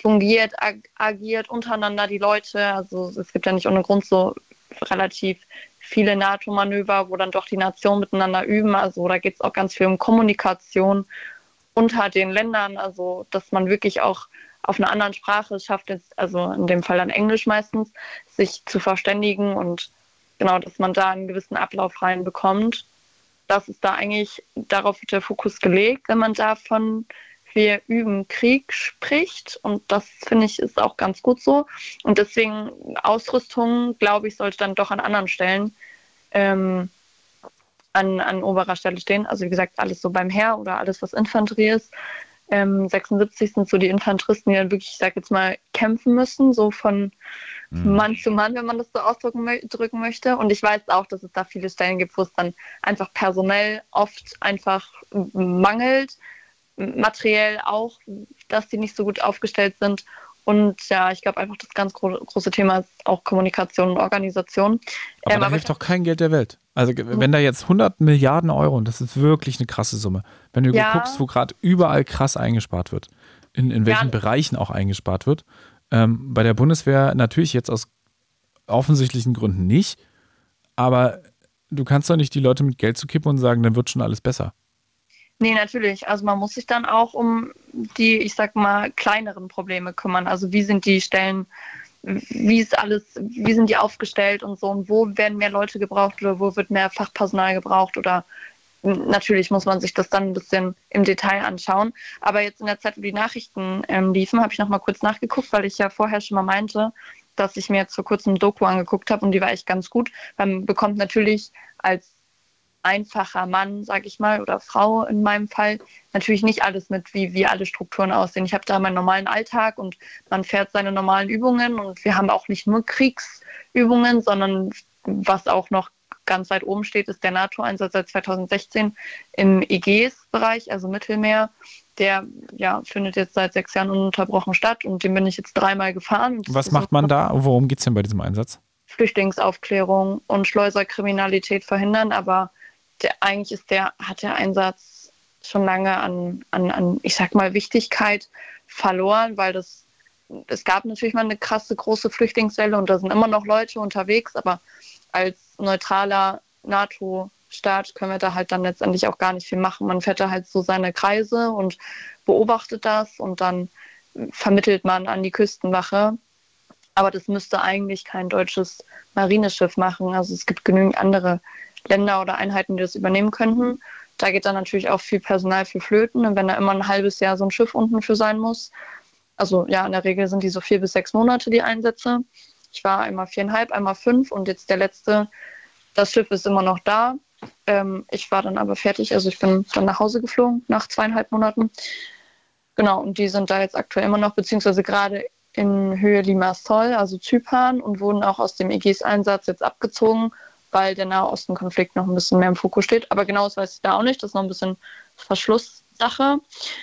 fungiert, ag agiert untereinander die Leute. Also es gibt ja nicht ohne Grund so relativ viele NATO-Manöver, wo dann doch die Nationen miteinander üben. Also da geht es auch ganz viel um Kommunikation unter den Ländern, also dass man wirklich auch auf einer anderen Sprache schafft, also in dem Fall dann Englisch meistens, sich zu verständigen und genau, dass man da einen gewissen Ablauf reinbekommt das ist da eigentlich, darauf wird der Fokus gelegt, wenn man davon wir üben Krieg spricht. Und das finde ich ist auch ganz gut so. Und deswegen Ausrüstung, glaube ich, sollte dann doch an anderen Stellen ähm, an, an oberer Stelle stehen. Also wie gesagt, alles so beim Heer oder alles, was Infanterie ist. Ähm, 76 sind so die Infanteristen, die dann wirklich, ich sage jetzt mal, kämpfen müssen, so von mhm. Mann zu Mann, wenn man das so ausdrücken drücken möchte. Und ich weiß auch, dass es da viele Stellen gibt, wo es dann einfach personell oft einfach mangelt, materiell auch, dass die nicht so gut aufgestellt sind. Und ja, ich glaube einfach, das ganz gro große Thema ist auch Kommunikation und Organisation. Aber ähm, da hilft doch kein Geld der Welt. Also wenn da jetzt 100 Milliarden Euro, und das ist wirklich eine krasse Summe, wenn du ja. guckst, wo gerade überall krass eingespart wird, in, in welchen ja. Bereichen auch eingespart wird, ähm, bei der Bundeswehr natürlich jetzt aus offensichtlichen Gründen nicht, aber du kannst doch nicht die Leute mit Geld zu kippen und sagen, dann wird schon alles besser. Nee, natürlich. Also man muss sich dann auch um die, ich sag mal, kleineren Probleme kümmern. Also wie sind die Stellen, wie ist alles, wie sind die aufgestellt und so und wo werden mehr Leute gebraucht oder wo wird mehr Fachpersonal gebraucht oder natürlich muss man sich das dann ein bisschen im Detail anschauen. Aber jetzt in der Zeit, wo die Nachrichten ähm, liefen, habe ich noch mal kurz nachgeguckt, weil ich ja vorher schon mal meinte, dass ich mir jetzt vor kurzem Doku angeguckt habe und die war echt ganz gut. Man bekommt natürlich als einfacher Mann, sage ich mal, oder Frau in meinem Fall, natürlich nicht alles mit, wie, wie alle Strukturen aussehen. Ich habe da meinen normalen Alltag und man fährt seine normalen Übungen und wir haben auch nicht nur Kriegsübungen, sondern was auch noch ganz weit oben steht, ist der NATO-Einsatz seit 2016 im EGS-Bereich, also Mittelmeer. Der ja, findet jetzt seit sechs Jahren ununterbrochen statt und den bin ich jetzt dreimal gefahren. Was macht man da? Worum geht es denn bei diesem Einsatz? Flüchtlingsaufklärung und Schleuserkriminalität verhindern, aber der, eigentlich ist der, hat der Einsatz schon lange an, an, an, ich sag mal, Wichtigkeit verloren, weil das, es gab natürlich mal eine krasse große Flüchtlingswelle und da sind immer noch Leute unterwegs, aber als neutraler NATO-Staat können wir da halt dann letztendlich auch gar nicht viel machen. Man fährt da halt so seine Kreise und beobachtet das und dann vermittelt man an die Küstenwache. Aber das müsste eigentlich kein deutsches Marineschiff machen. Also es gibt genügend andere Länder oder Einheiten, die das übernehmen könnten. Da geht dann natürlich auch viel Personal für Flöten. Und wenn da immer ein halbes Jahr so ein Schiff unten für sein muss, also ja, in der Regel sind die so vier bis sechs Monate die Einsätze. Ich war einmal viereinhalb, einmal fünf und jetzt der letzte, das Schiff ist immer noch da. Ähm, ich war dann aber fertig, also ich bin dann nach Hause geflogen nach zweieinhalb Monaten. Genau, und die sind da jetzt aktuell immer noch, beziehungsweise gerade in Höhe Limassol, also Zypern, und wurden auch aus dem Ägis-Einsatz jetzt abgezogen, weil der Nahosten-Konflikt noch ein bisschen mehr im Fokus steht. Aber genau das weiß ich da auch nicht. Das ist noch ein bisschen Verschlusssache.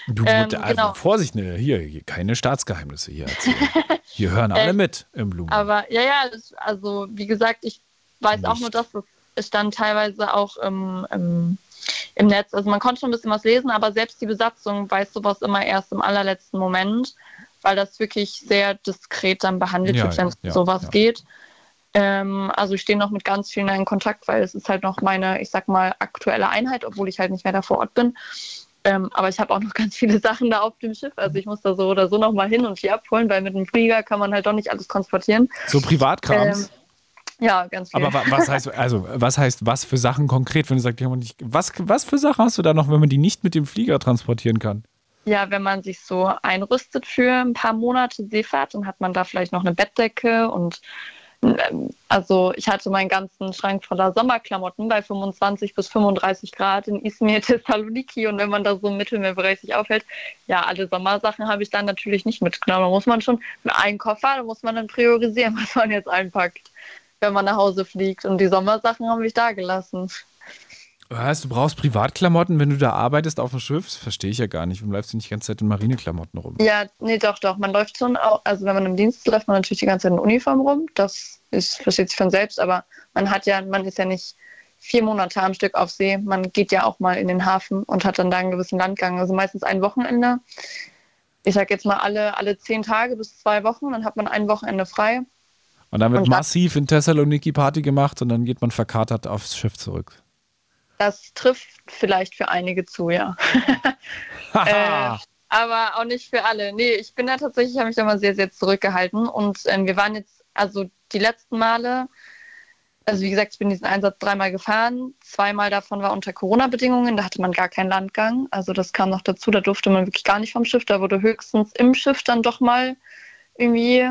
Du, ähm, also genau. Vorsicht, ne, hier, keine Staatsgeheimnisse hier erzählen. hier hören alle äh, mit im Blumen. Aber ja, ja, also wie gesagt, ich weiß nicht. auch nur, dass es stand teilweise auch im, im, im, Netz. Also man konnte schon ein bisschen was lesen, aber selbst die Besatzung weiß sowas immer erst im allerletzten Moment, weil das wirklich sehr diskret dann behandelt ja, wird, wenn es ja, sowas ja. geht. Ähm, also ich stehe noch mit ganz vielen in Kontakt, weil es ist halt noch meine, ich sag mal, aktuelle Einheit, obwohl ich halt nicht mehr da vor Ort bin. Ähm, aber ich habe auch noch ganz viele Sachen da auf dem Schiff. Also ich muss da so oder so noch mal hin und hier abholen, weil mit dem Flieger kann man halt doch nicht alles transportieren. So Privatkrams? Ähm, ja, ganz viel. Aber was heißt, also, was heißt, was für Sachen konkret, wenn du sagst, was, was für Sachen hast du da noch, wenn man die nicht mit dem Flieger transportieren kann? Ja, wenn man sich so einrüstet für ein paar Monate Seefahrt, dann hat man da vielleicht noch eine Bettdecke und also ich hatte meinen ganzen Schrank voller Sommerklamotten bei 25 bis 35 Grad in Izmir, Thessaloniki und wenn man da so im Mittelmeerbereich sich aufhält, ja, alle Sommersachen habe ich dann natürlich nicht mitgenommen. Da muss man schon mit einem Koffer, da muss man dann priorisieren, was man jetzt einpackt wenn man nach Hause fliegt. Und die Sommersachen haben mich da gelassen. Was, du brauchst Privatklamotten, wenn du da arbeitest auf dem Schiff? Das verstehe ich ja gar nicht. Warum läufst du nicht die ganze Zeit in Marineklamotten rum? Ja, nee, doch, doch. Man läuft schon auch, also wenn man im Dienst läuft man natürlich die ganze Zeit in Uniform rum. Das ist, versteht sich von selbst, aber man hat ja, man ist ja nicht vier Monate am Stück auf See. Man geht ja auch mal in den Hafen und hat dann da einen gewissen Landgang. Also meistens ein Wochenende. Ich sag jetzt mal alle, alle zehn Tage bis zwei Wochen, dann hat man ein Wochenende frei. Und dann wird und massiv in Thessaloniki Party gemacht und dann geht man verkatert aufs Schiff zurück. Das trifft vielleicht für einige zu, ja. äh, aber auch nicht für alle. Nee, ich bin da tatsächlich, habe mich da mal sehr, sehr zurückgehalten. Und äh, wir waren jetzt, also die letzten Male, also wie gesagt, ich bin diesen Einsatz dreimal gefahren. Zweimal davon war unter Corona-Bedingungen, da hatte man gar keinen Landgang. Also das kam noch dazu, da durfte man wirklich gar nicht vom Schiff. Da wurde höchstens im Schiff dann doch mal irgendwie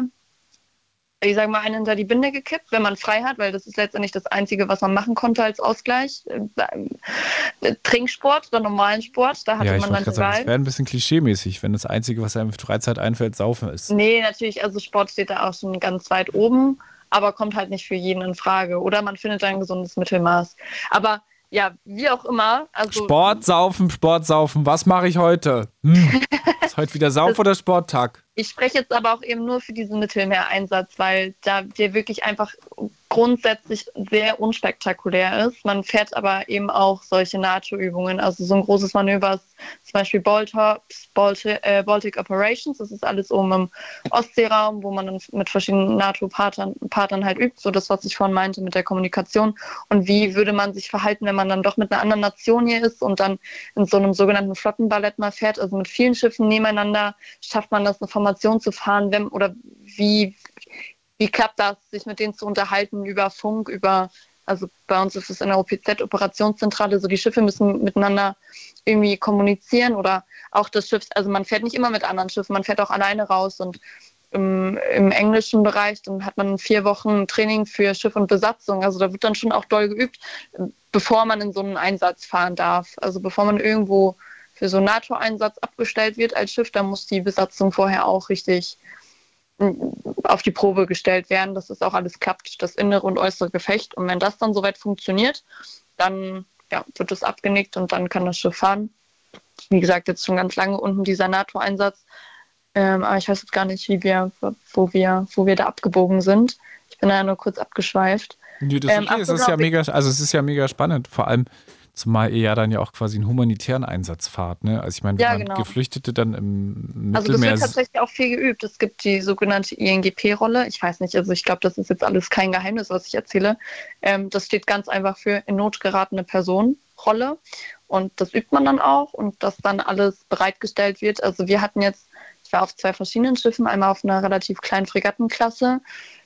ich sage mal, einen hinter die Binde gekippt, wenn man frei hat, weil das ist letztendlich das Einzige, was man machen konnte als Ausgleich. Äh, Trinksport oder normalen Sport, da hatte ja, man dann die Wahl. Das wäre ein bisschen klischeemäßig, wenn das Einzige, was einem Freizeit einfällt, Saufen ist. Nee, natürlich, also Sport steht da auch schon ganz weit oben, aber kommt halt nicht für jeden in Frage. Oder man findet ein gesundes Mittelmaß. Aber ja, wie auch immer. Also, Sport, Saufen, Sport, Saufen. Was mache ich heute? Hm. ist heute wieder Sauf- oder Sporttag? Ich spreche jetzt aber auch eben nur für diesen Mittelmeereinsatz, weil da der wirklich einfach grundsätzlich sehr unspektakulär ist. Man fährt aber eben auch solche NATO-Übungen. Also so ein großes Manöver ist zum Beispiel Baltops, Baltic, äh, Baltic Operations. Das ist alles oben im Ostseeraum, wo man dann mit verschiedenen NATO-Partnern Partnern halt übt. So das, was ich vorhin meinte mit der Kommunikation. Und wie würde man sich verhalten, wenn man dann doch mit einer anderen Nation hier ist und dann in so einem sogenannten Flottenballett mal fährt, also mit vielen Schiffen nebeneinander, schafft man das, eine Formation zu fahren, wenn, oder wie, wie klappt das, sich mit denen zu unterhalten über Funk, über, also bei uns ist es in der OPZ-Operationszentrale, so die Schiffe müssen miteinander irgendwie kommunizieren oder auch das Schiff, also man fährt nicht immer mit anderen Schiffen, man fährt auch alleine raus und im, im englischen Bereich, dann hat man vier Wochen Training für Schiff und Besatzung. Also da wird dann schon auch doll geübt, bevor man in so einen Einsatz fahren darf. Also bevor man irgendwo für so einen NATO-Einsatz abgestellt wird als Schiff, dann muss die Besatzung vorher auch richtig auf die Probe gestellt werden, dass das auch alles klappt, das innere und äußere Gefecht. Und wenn das dann soweit funktioniert, dann ja, wird es abgenickt und dann kann das Schiff fahren. Wie gesagt, jetzt schon ganz lange unten dieser NATO-Einsatz. Ähm, aber ich weiß jetzt gar nicht, wie wir, wo wir, wo wir da abgebogen sind. Ich bin da nur kurz abgeschweift. Nee, das ähm, okay. es ist ja mega, also es ist ja mega spannend. Vor allem, Zumal ihr ja dann ja auch quasi einen humanitären Einsatz fahrt. Ne? Also ich meine, wenn ja, genau. Geflüchtete dann im Also das wird tatsächlich auch viel geübt. Es gibt die sogenannte INGP-Rolle. Ich weiß nicht, also ich glaube, das ist jetzt alles kein Geheimnis, was ich erzähle. Ähm, das steht ganz einfach für in Not geratene Person Rolle. Und das übt man dann auch und dass dann alles bereitgestellt wird. Also wir hatten jetzt, ich war auf zwei verschiedenen Schiffen, einmal auf einer relativ kleinen Fregattenklasse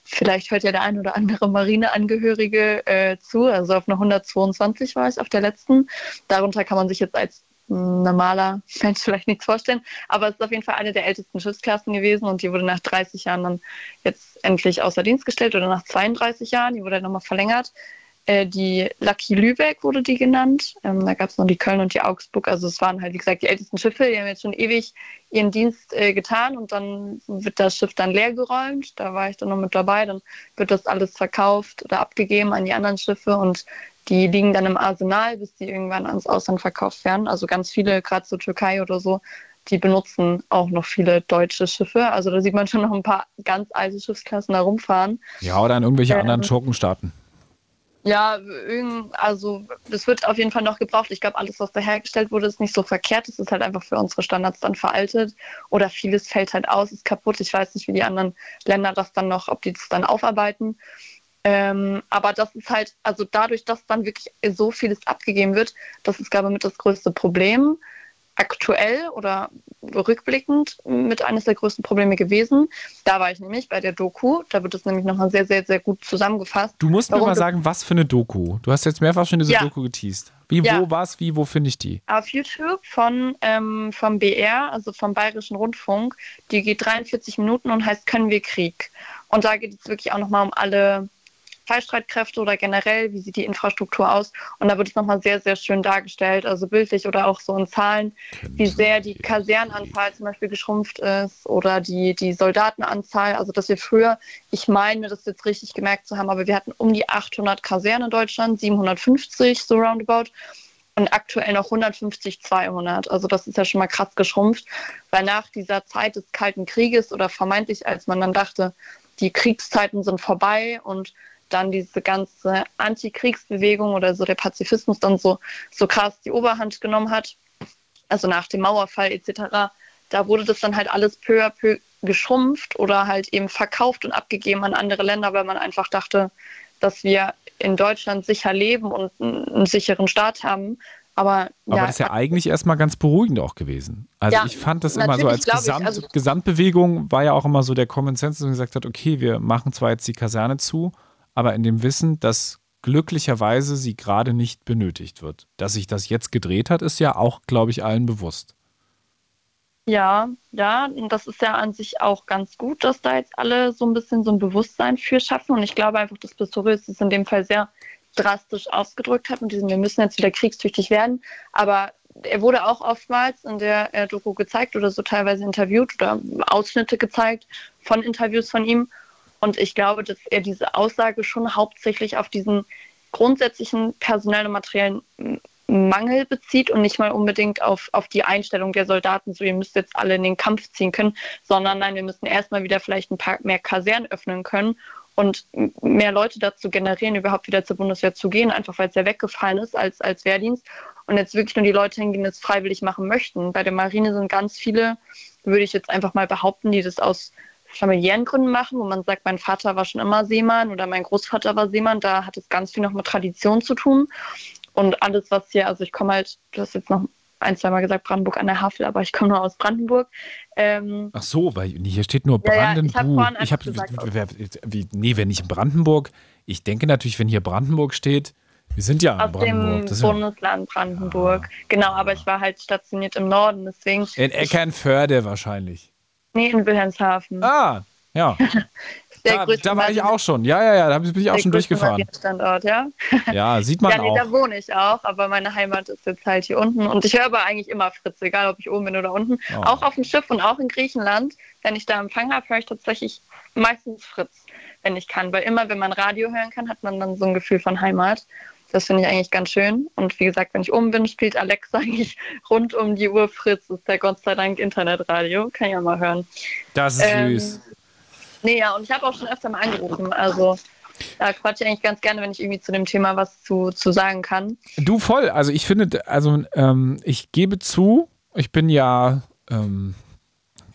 Vielleicht hört ja der ein oder andere Marineangehörige äh, zu. Also auf einer 122 war ich auf der letzten. Darunter kann man sich jetzt als normaler Mensch vielleicht nichts vorstellen. Aber es ist auf jeden Fall eine der ältesten Schiffsklassen gewesen und die wurde nach 30 Jahren dann jetzt endlich außer Dienst gestellt oder nach 32 Jahren. Die wurde nochmal verlängert. Äh, die Lucky Lübeck wurde die genannt. Ähm, da gab es noch die Köln und die Augsburg. Also es waren halt, wie gesagt, die ältesten Schiffe. Die haben jetzt schon ewig ihren Dienst äh, getan und dann wird das Schiff dann leer geräumt. Da war ich dann noch mit dabei. Dann wird das alles verkauft oder abgegeben an die anderen Schiffe und die liegen dann im Arsenal, bis die irgendwann ans Ausland verkauft werden. Also ganz viele, gerade zur Türkei oder so, die benutzen auch noch viele deutsche Schiffe. Also da sieht man schon noch ein paar ganz alte Schiffsklassen da rumfahren. Ja, oder in irgendwelche ähm, anderen Schurkenstaaten. Ja, also es wird auf jeden Fall noch gebraucht. Ich glaube, alles, was da hergestellt wurde, ist nicht so verkehrt. Es ist halt einfach für unsere Standards dann veraltet oder vieles fällt halt aus, ist kaputt. Ich weiß nicht, wie die anderen Länder das dann noch, ob die das dann aufarbeiten. Ähm, aber das ist halt, also dadurch, dass dann wirklich so vieles abgegeben wird, das ist, glaube ich, mit das größte Problem aktuell oder rückblickend mit eines der größten Probleme gewesen. Da war ich nämlich bei der Doku. Da wird es nämlich nochmal sehr, sehr, sehr gut zusammengefasst. Du musst mir mal sagen, was für eine Doku. Du hast jetzt mehrfach schon diese ja. Doku geteased. Wie, ja. wo, was, wie, wo finde ich die? Auf YouTube von, ähm, vom BR, also vom Bayerischen Rundfunk. Die geht 43 Minuten und heißt Können wir Krieg? Und da geht es wirklich auch nochmal um alle Fallstreitkräfte oder generell, wie sieht die Infrastruktur aus? Und da wird es nochmal sehr, sehr schön dargestellt, also bildlich oder auch so in Zahlen, wie sehr die Kasernenanzahl zum Beispiel geschrumpft ist oder die, die Soldatenanzahl. Also, dass wir früher, ich meine, das jetzt richtig gemerkt zu haben, aber wir hatten um die 800 Kasernen in Deutschland, 750 so roundabout und aktuell noch 150, 200. Also das ist ja schon mal krass geschrumpft, weil nach dieser Zeit des Kalten Krieges oder vermeintlich, als man dann dachte, die Kriegszeiten sind vorbei und dann diese ganze Antikriegsbewegung oder so der Pazifismus dann so, so krass die Oberhand genommen hat, also nach dem Mauerfall etc., da wurde das dann halt alles peu à peu geschrumpft oder halt eben verkauft und abgegeben an andere Länder, weil man einfach dachte, dass wir in Deutschland sicher leben und einen sicheren Staat haben. Aber, Aber ja, das ist ja eigentlich erstmal ganz beruhigend auch gewesen. Also ja, ich fand das immer so als Gesamt, also, Gesamtbewegung war ja auch immer so der Common Sense, dass man gesagt hat, okay, wir machen zwar jetzt die Kaserne zu, aber in dem Wissen, dass glücklicherweise sie gerade nicht benötigt wird. Dass sich das jetzt gedreht hat, ist ja auch, glaube ich, allen bewusst. Ja, ja, und das ist ja an sich auch ganz gut, dass da jetzt alle so ein bisschen so ein Bewusstsein für schaffen. Und ich glaube einfach, dass Pistorius es in dem Fall sehr drastisch ausgedrückt hat mit diesem, wir müssen jetzt wieder kriegstüchtig werden. Aber er wurde auch oftmals in der äh, Doku gezeigt oder so teilweise interviewt oder Ausschnitte gezeigt von Interviews von ihm. Und ich glaube, dass er diese Aussage schon hauptsächlich auf diesen grundsätzlichen personellen und materiellen Mangel bezieht und nicht mal unbedingt auf, auf die Einstellung der Soldaten, so ihr müsst jetzt alle in den Kampf ziehen können, sondern nein, wir müssen erstmal wieder vielleicht ein paar mehr Kasernen öffnen können und mehr Leute dazu generieren, überhaupt wieder zur Bundeswehr zu gehen, einfach weil es ja weggefallen ist als, als Wehrdienst und jetzt wirklich nur die Leute hingehen, die es freiwillig machen möchten. Bei der Marine sind ganz viele, würde ich jetzt einfach mal behaupten, die das aus familiären Gründen machen, wo man sagt, mein Vater war schon immer Seemann oder mein Großvater war Seemann, da hat es ganz viel noch mit Tradition zu tun. Und alles, was hier, also ich komme halt, du hast jetzt noch ein, zwei Mal gesagt, Brandenburg an der Havel, aber ich komme nur aus Brandenburg. Ähm, Ach so, weil hier steht nur Brandenburg. Ja, ich habe hab, nee, wenn nicht in Brandenburg, ich denke natürlich, wenn hier Brandenburg steht, wir sind ja aus Brandenburg. dem Bundesland Brandenburg. Ah. Genau, aber ich war halt stationiert im Norden, deswegen. In Eckernförde wahrscheinlich. Nee, in Wilhelmshaven. Ah, ja. da, da war ich auch schon. Ja, ja, ja, da bin ich auch schon durchgefahren. Standort, ja. Ja, sieht man ja, nee, auch. Da wohne ich auch, aber meine Heimat ist jetzt halt hier unten. Und ich höre aber eigentlich immer Fritz, egal ob ich oben bin oder unten. Oh. Auch auf dem Schiff und auch in Griechenland. Wenn ich da Empfang habe, höre ich tatsächlich meistens Fritz, wenn ich kann. Weil immer, wenn man Radio hören kann, hat man dann so ein Gefühl von Heimat. Das finde ich eigentlich ganz schön. Und wie gesagt, wenn ich oben bin, spielt Alexa eigentlich rund um die Uhr Fritz. Das ist ja Gott sei Dank Internetradio. Kann ich ja mal hören. Das ist ähm, süß. Nee, ja, und ich habe auch schon öfter mal angerufen. Also da quatsche ich eigentlich ganz gerne, wenn ich irgendwie zu dem Thema was zu, zu sagen kann. Du voll. Also ich finde, also ähm, ich gebe zu, ich bin ja, ähm,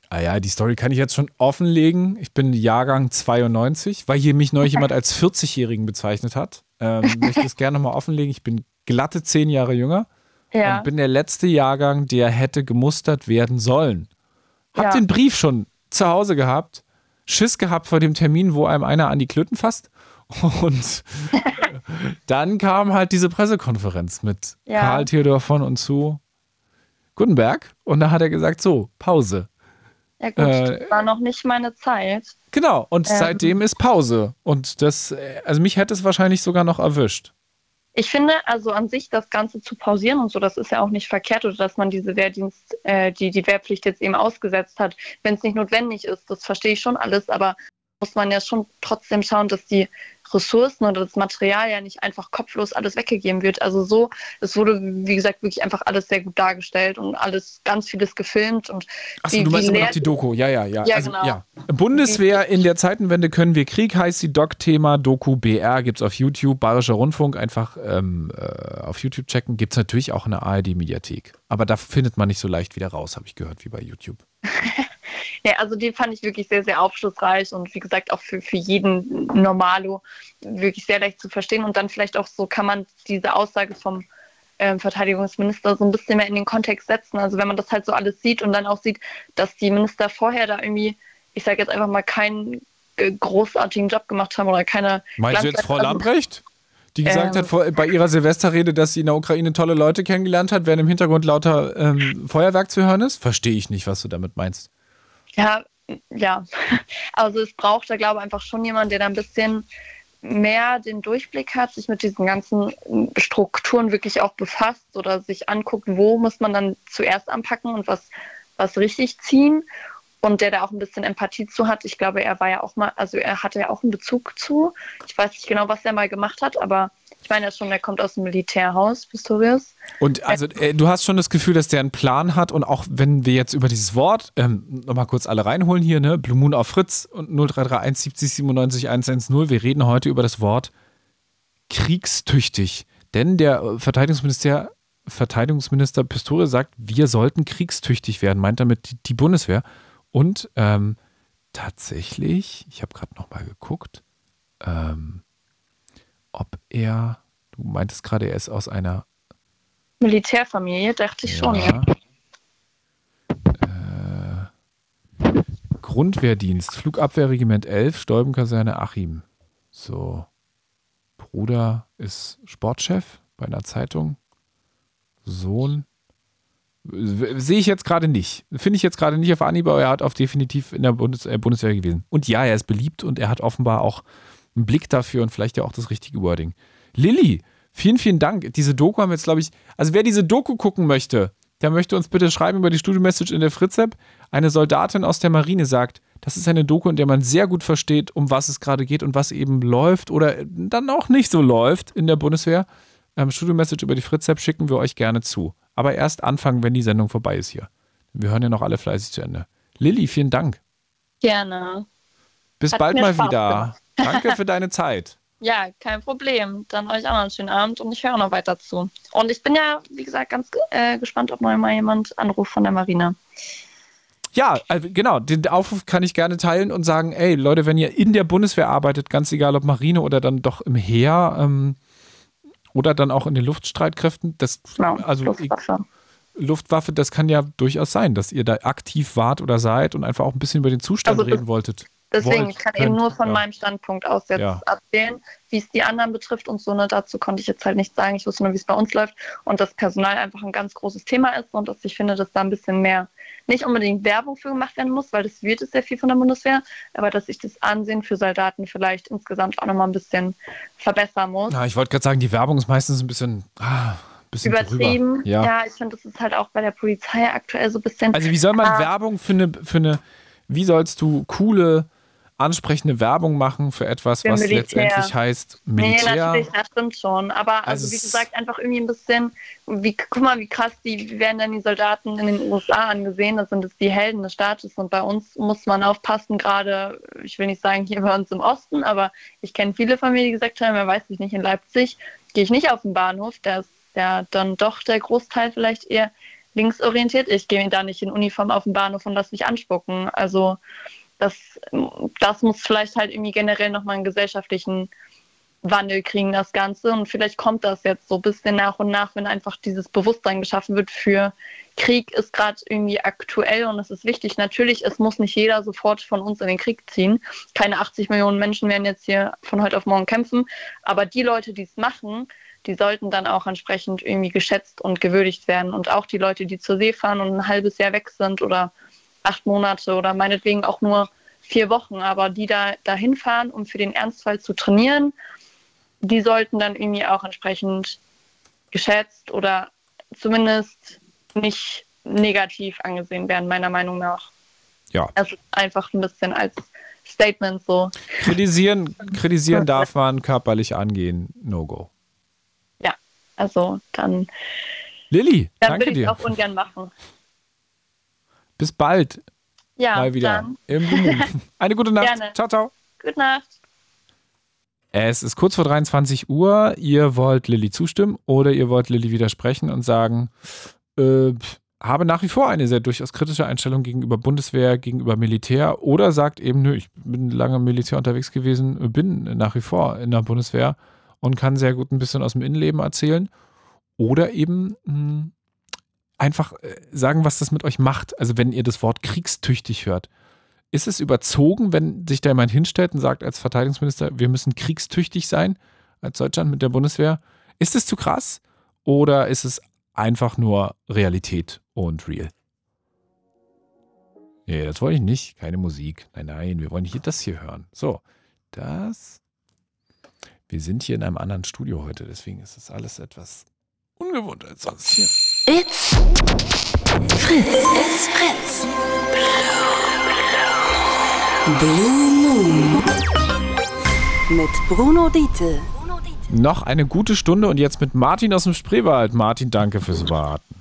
ah ja, die Story kann ich jetzt schon offenlegen. Ich bin Jahrgang 92, weil hier mich neulich jemand als 40-Jährigen bezeichnet hat ähm, möchte es gerne nochmal offenlegen. Ich bin glatte zehn Jahre jünger ja. und bin der letzte Jahrgang, der hätte gemustert werden sollen. Hab ja. den Brief schon zu Hause gehabt, Schiss gehabt vor dem Termin, wo einem einer an die Klöten fasst. Und dann kam halt diese Pressekonferenz mit ja. Karl Theodor von und zu Gutenberg. Und da hat er gesagt: So, Pause. Ja, gut, äh, das war noch nicht meine Zeit. Genau, und ähm. seitdem ist Pause. Und das, also mich hätte es wahrscheinlich sogar noch erwischt. Ich finde also an sich das Ganze zu pausieren und so, das ist ja auch nicht verkehrt oder dass man diese Wehrdienst, äh, die die Wehrpflicht jetzt eben ausgesetzt hat, wenn es nicht notwendig ist, das verstehe ich schon alles, aber muss man ja schon trotzdem schauen, dass die Ressourcen oder das Material ja nicht einfach kopflos alles weggegeben wird. Also so, es wurde, wie gesagt, wirklich einfach alles sehr gut dargestellt und alles, ganz vieles gefilmt. Und Achso, du meinst immer noch die Doku, ja, ja, ja. Ja, also, genau. Ja. Bundeswehr in der Zeitenwende können wir Krieg, heißt die Doc-Thema, Doku BR, gibt es auf YouTube, Bayerischer Rundfunk, einfach ähm, äh, auf YouTube checken. Gibt es natürlich auch in der ARD-Mediathek. Aber da findet man nicht so leicht wieder raus, habe ich gehört, wie bei YouTube. Ja, also den fand ich wirklich sehr, sehr aufschlussreich und wie gesagt auch für, für jeden Normalo wirklich sehr leicht zu verstehen. Und dann vielleicht auch so kann man diese Aussage vom äh, Verteidigungsminister so ein bisschen mehr in den Kontext setzen. Also wenn man das halt so alles sieht und dann auch sieht, dass die Minister vorher da irgendwie, ich sage jetzt einfach mal, keinen äh, großartigen Job gemacht haben oder keine. Meinst du jetzt Frau Lamprecht? Die gesagt ähm, hat bei ihrer Silvesterrede, dass sie in der Ukraine tolle Leute kennengelernt hat, während im Hintergrund lauter ähm, Feuerwerk zu hören ist? Verstehe ich nicht, was du damit meinst. Ja, ja. Also es braucht da, glaube ich, einfach schon jemand, der da ein bisschen mehr den Durchblick hat, sich mit diesen ganzen Strukturen wirklich auch befasst oder sich anguckt, wo muss man dann zuerst anpacken und was, was richtig ziehen und der da auch ein bisschen Empathie zu hat. Ich glaube, er war ja auch mal, also er hatte ja auch einen Bezug zu. Ich weiß nicht genau, was er mal gemacht hat, aber ich meine ja schon, er kommt aus dem Militärhaus, Pistorius. Und also äh, du hast schon das Gefühl, dass der einen Plan hat und auch wenn wir jetzt über dieses Wort ähm, nochmal kurz alle reinholen hier, ne? Blue Moon auf Fritz und 0331 70 97 110. Wir reden heute über das Wort kriegstüchtig. Denn der Verteidigungsminister, Verteidigungsminister Pistorius sagt, wir sollten kriegstüchtig werden, meint damit die, die Bundeswehr. Und ähm, tatsächlich, ich habe gerade nochmal geguckt, ähm, ob er, du meintest gerade, er ist aus einer Militärfamilie, dachte ich ja. schon, ja. Äh, Grundwehrdienst, Flugabwehrregiment 11, Stolbenkaserne Achim. So. Bruder ist Sportchef bei einer Zeitung. Sohn. Sehe ich jetzt gerade nicht. Finde ich jetzt gerade nicht auf Anhieb, aber er hat auf definitiv in der Bundes äh, Bundeswehr gewesen. Und ja, er ist beliebt und er hat offenbar auch einen Blick dafür und vielleicht ja auch das richtige Wording. Lilly, vielen, vielen Dank. Diese Doku haben wir jetzt, glaube ich, also wer diese Doku gucken möchte, der möchte uns bitte schreiben über die Studio-Message in der Fritz-App. Eine Soldatin aus der Marine sagt, das ist eine Doku, in der man sehr gut versteht, um was es gerade geht und was eben läuft oder dann auch nicht so läuft in der Bundeswehr. Ähm, Studio-Message über die Fritz-App schicken wir euch gerne zu. Aber erst anfangen, wenn die Sendung vorbei ist hier. Wir hören ja noch alle fleißig zu Ende. Lilly, vielen Dank. Gerne. Bis Hat bald mal Spaß wieder. Gemacht. Danke für deine Zeit. Ja, kein Problem. Dann euch auch noch einen schönen Abend und ich höre noch weiter zu. Und ich bin ja, wie gesagt, ganz äh, gespannt, ob noch mal jemand anruft von der Marine. Ja, also genau, den Aufruf kann ich gerne teilen und sagen, ey Leute, wenn ihr in der Bundeswehr arbeitet, ganz egal ob Marine oder dann doch im Heer ähm, oder dann auch in den Luftstreitkräften, das genau, also Luftwaffe. Luftwaffe, das kann ja durchaus sein, dass ihr da aktiv wart oder seid und einfach auch ein bisschen über den Zustand also reden wolltet. Deswegen, wollt, ich kann könnt, eben nur von ja. meinem Standpunkt aus jetzt ja. erzählen, wie es die anderen betrifft und so. Ne, dazu konnte ich jetzt halt nicht sagen. Ich wusste nur, wie es bei uns läuft und dass Personal einfach ein ganz großes Thema ist und dass ich finde, dass da ein bisschen mehr nicht unbedingt Werbung für gemacht werden muss, weil das wird es sehr viel von der Bundeswehr, aber dass ich das Ansehen für Soldaten vielleicht insgesamt auch nochmal ein bisschen verbessern muss. Ja, ich wollte gerade sagen, die Werbung ist meistens ein bisschen. Ah übertrieben. Ja. ja. ich finde, das ist halt auch bei der Polizei aktuell so ein bisschen. Also wie soll man ah, Werbung für eine, für eine, wie sollst du coole ansprechende Werbung machen für etwas, für was Militär. letztendlich heißt Militär. Nee, natürlich, das stimmt schon. Aber also, also wie gesagt, einfach irgendwie ein bisschen, wie, guck mal, wie krass, die werden dann die Soldaten in den USA angesehen. Das sind das die Helden des Staates. Und bei uns muss man aufpassen, gerade, ich will nicht sagen hier bei uns im Osten, aber ich kenne viele Familien, die gesagt haben, man weiß ich nicht, in Leipzig gehe ich nicht auf den Bahnhof. Da ist ja dann doch der Großteil vielleicht eher linksorientiert. Ich gehe da nicht in Uniform auf den Bahnhof und lasse mich anspucken. Also das, das muss vielleicht halt irgendwie generell nochmal einen gesellschaftlichen Wandel kriegen, das Ganze. Und vielleicht kommt das jetzt so ein bisschen nach und nach, wenn einfach dieses Bewusstsein geschaffen wird für Krieg ist gerade irgendwie aktuell und es ist wichtig. Natürlich, es muss nicht jeder sofort von uns in den Krieg ziehen. Keine 80 Millionen Menschen werden jetzt hier von heute auf morgen kämpfen. Aber die Leute, die es machen, die sollten dann auch entsprechend irgendwie geschätzt und gewürdigt werden. Und auch die Leute, die zur See fahren und ein halbes Jahr weg sind oder acht Monate oder meinetwegen auch nur vier Wochen, aber die da dahin fahren, um für den Ernstfall zu trainieren, die sollten dann irgendwie auch entsprechend geschätzt oder zumindest nicht negativ angesehen werden, meiner Meinung nach. Ja. Es ist einfach ein bisschen als Statement so. Kritisieren, kritisieren darf man, körperlich angehen, no go. Ja, also dann, Lilly, dann danke würde ich dir. auch ungern machen. Bis bald Ja, mal wieder dann im Blue. Eine gute Nacht. Gerne. Ciao, ciao. gute Nacht. Es ist kurz vor 23 Uhr. Ihr wollt Lilly zustimmen oder ihr wollt Lilly widersprechen und sagen, äh, habe nach wie vor eine sehr durchaus kritische Einstellung gegenüber Bundeswehr, gegenüber Militär oder sagt eben, nö, ich bin lange im Militär unterwegs gewesen, bin nach wie vor in der Bundeswehr und kann sehr gut ein bisschen aus dem Innenleben erzählen. Oder eben mh, einfach äh, sagen, was das mit euch macht. Also wenn ihr das Wort kriegstüchtig hört. Ist es überzogen, wenn sich da jemand hinstellt und sagt als Verteidigungsminister, wir müssen kriegstüchtig sein als Deutschland mit der Bundeswehr? Ist es zu krass oder ist es einfach nur Realität und real? Nee, das wollte ich nicht. Keine Musik. Nein, nein, wir wollen hier das hier hören. So, das. Wir sind hier in einem anderen Studio heute, deswegen ist das alles etwas ungewohnt als sonst hier. Fritz. It's Fritz. Blue Moon. Mit Bruno Diete. Noch eine gute Stunde und jetzt mit Martin aus dem Spreewald. Martin, danke fürs Warten.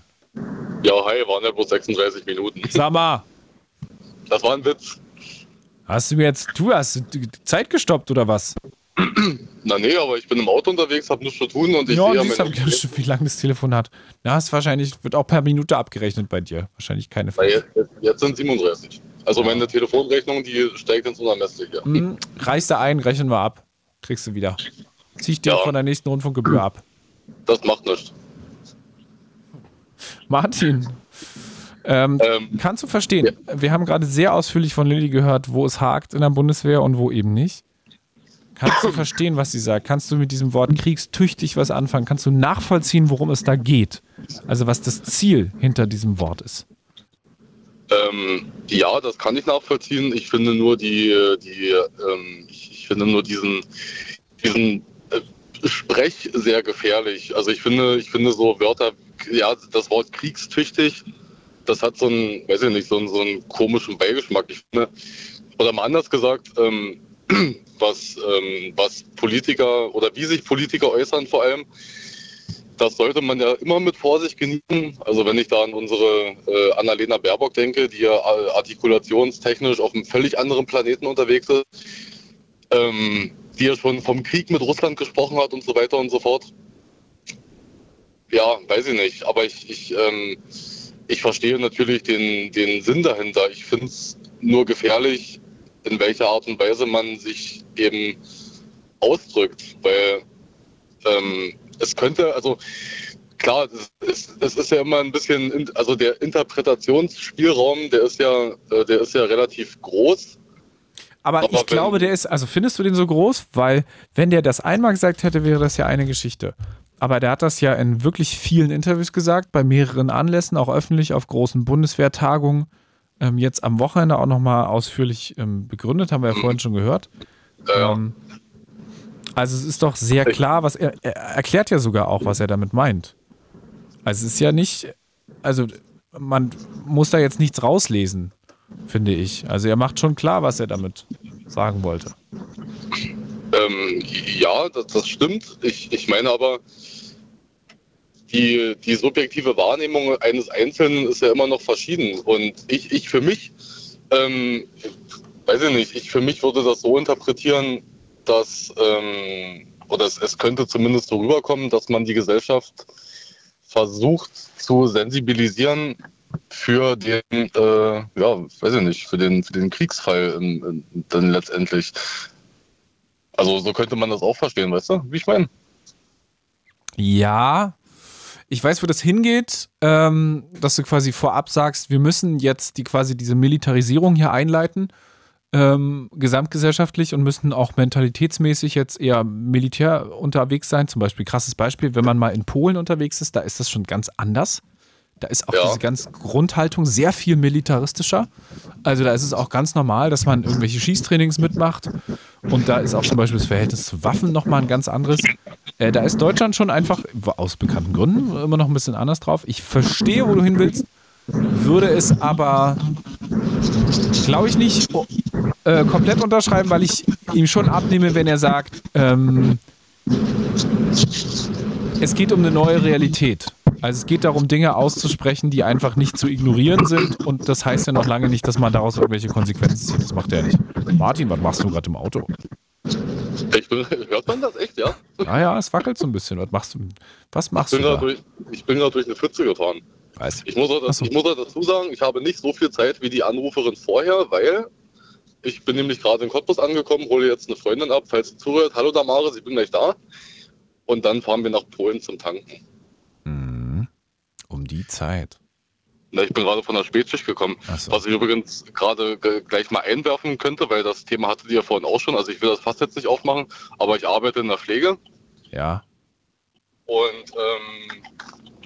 Ja, hi, waren ja bloß 36 Minuten. Sag mal, Das war ein Witz. hast du mir jetzt, du hast die Zeit gestoppt oder was? Na nee, aber ich bin im Auto unterwegs, hab nichts zu tun und ich ja, sehe ja meine... ich, wie lange das Telefon hat. Na, ist wahrscheinlich, wird auch per Minute abgerechnet bei dir. Wahrscheinlich keine Frage. jetzt, jetzt sind 37. Also meine Telefonrechnung, die steigt ins Unermessliche. Hm, reichst du ein, rechnen wir ab. Kriegst du wieder. Zieh ich dir Ja. von der nächsten Rundfunkgebühr ab. Das macht nichts. Martin, ähm, Ähm, kannst du verstehen? Wir haben gerade sehr ausführlich von Lilly gehört, wo es hakt in der Bundeswehr und wo eben nicht. Kannst du verstehen, was sie sagt? Kannst du mit diesem Wort kriegstüchtig was anfangen? Kannst du nachvollziehen, worum es da geht? Also was das Ziel hinter diesem Wort ist? ähm, ja, das kann ich nachvollziehen. Ich finde nur die, die ähm, ich, ich finde nur diesen, diesen äh, Sprech sehr gefährlich. Also ich finde, ich finde so Wörter, ja, das Wort kriegstüchtig, das hat so einen, weiß ich nicht, so einen, so einen komischen Beigeschmack. Ich finde, oder mal anders gesagt, ähm, was, ähm, was Politiker oder wie sich Politiker äußern vor allem, das sollte man ja immer mit Vorsicht genießen. Also wenn ich da an unsere äh, Annalena Baerbock denke, die ja äh, artikulationstechnisch auf einem völlig anderen Planeten unterwegs ist, ähm, die ja schon vom Krieg mit Russland gesprochen hat und so weiter und so fort. Ja, weiß ich nicht. Aber ich, ich, ähm, ich verstehe natürlich den, den Sinn dahinter. Ich finde es nur gefährlich, in welcher Art und Weise man sich eben ausdrückt. Weil ähm, es könnte, also klar, es ist, es ist ja immer ein bisschen, also der Interpretationsspielraum, der ist ja, äh, der ist ja relativ groß. Aber, Aber ich glaube, der ist, also findest du den so groß? Weil, wenn der das einmal gesagt hätte, wäre das ja eine Geschichte. Aber der hat das ja in wirklich vielen Interviews gesagt, bei mehreren Anlässen, auch öffentlich auf großen Bundeswehrtagungen. Ähm, jetzt am Wochenende auch nochmal ausführlich ähm, begründet, haben wir ja vorhin schon gehört. Ja, Ähm, also es ist doch sehr klar, was er, er erklärt ja sogar auch, was er damit meint. Also es ist ja nicht, also man muss da jetzt nichts rauslesen, finde ich. Also er macht schon klar, was er damit sagen wollte. ähm, ja das, das stimmt. Ich, ich meine aber, die, die subjektive Wahrnehmung eines Einzelnen ist ja immer noch verschieden. Und ich, ich für mich, ähm, weiß ich nicht, ich für mich würde das so interpretieren, dass, ähm, oder es, es könnte zumindest so rüberkommen, dass man die Gesellschaft versucht zu sensibilisieren für den, äh, ja, weiß ich nicht, für den, für den Kriegsfall ähm, ähm, dann letztendlich. Also so könnte man das auch verstehen, weißt du, wie ich meine? Ja, ich weiß, wo das hingeht, ähm, dass du quasi vorab sagst, wir müssen jetzt die quasi diese Militarisierung hier einleiten, ähm, gesamtgesellschaftlich und müssen auch mentalitätsmäßig jetzt eher militär unterwegs sein. Zum Beispiel, krasses Beispiel, wenn man mal in Polen unterwegs ist, da ist das schon ganz anders. Da ist auch Ja. diese ganze Grundhaltung sehr viel militaristischer. Also da ist es auch ganz normal, dass man irgendwelche Schießtrainings mitmacht Und da ist auch zum Beispiel das Verhältnis zu Waffen nochmal ein ganz anderes. Äh, da ist Deutschland schon einfach, aus bekannten Gründen, immer noch ein bisschen anders drauf. Ich verstehe, wo du hin willst, würde es aber, glaube ich, nicht äh, komplett unterschreiben, weil ich ihm schon abnehme, wenn er sagt, ähm, es geht um eine neue Realität. Also es geht darum, Dinge auszusprechen, die einfach nicht zu ignorieren sind. Und das heißt ja noch lange nicht, dass man daraus irgendwelche Konsequenzen zieht. Das macht er nicht. Martin, was machst du gerade im Auto? Ich bin, hört man das echt, ja? Naja, es wackelt so ein bisschen. Was machst du? Was machst ich bin du da? Durch, ich bin gerade durch eine Pfütze gefahren. Weiß. Ich muss, auch, so. ich muss auch dazu sagen, ich habe nicht so viel Zeit wie die Anruferin vorher, weil ich bin nämlich gerade in Cottbus angekommen, hole jetzt eine Freundin ab, falls sie zuhört. Hallo Damaris, ich bin gleich da. Und dann fahren wir nach Polen zum Tanken. Um die Zeit. Na, ich bin gerade von der Spätschicht gekommen. So. Was ich übrigens gerade ge- gleich mal einwerfen könnte, weil das Thema hattet ihr ja vorhin auch schon. Also ich will das fast jetzt nicht aufmachen, aber ich arbeite in der Pflege. Ja. Und ähm,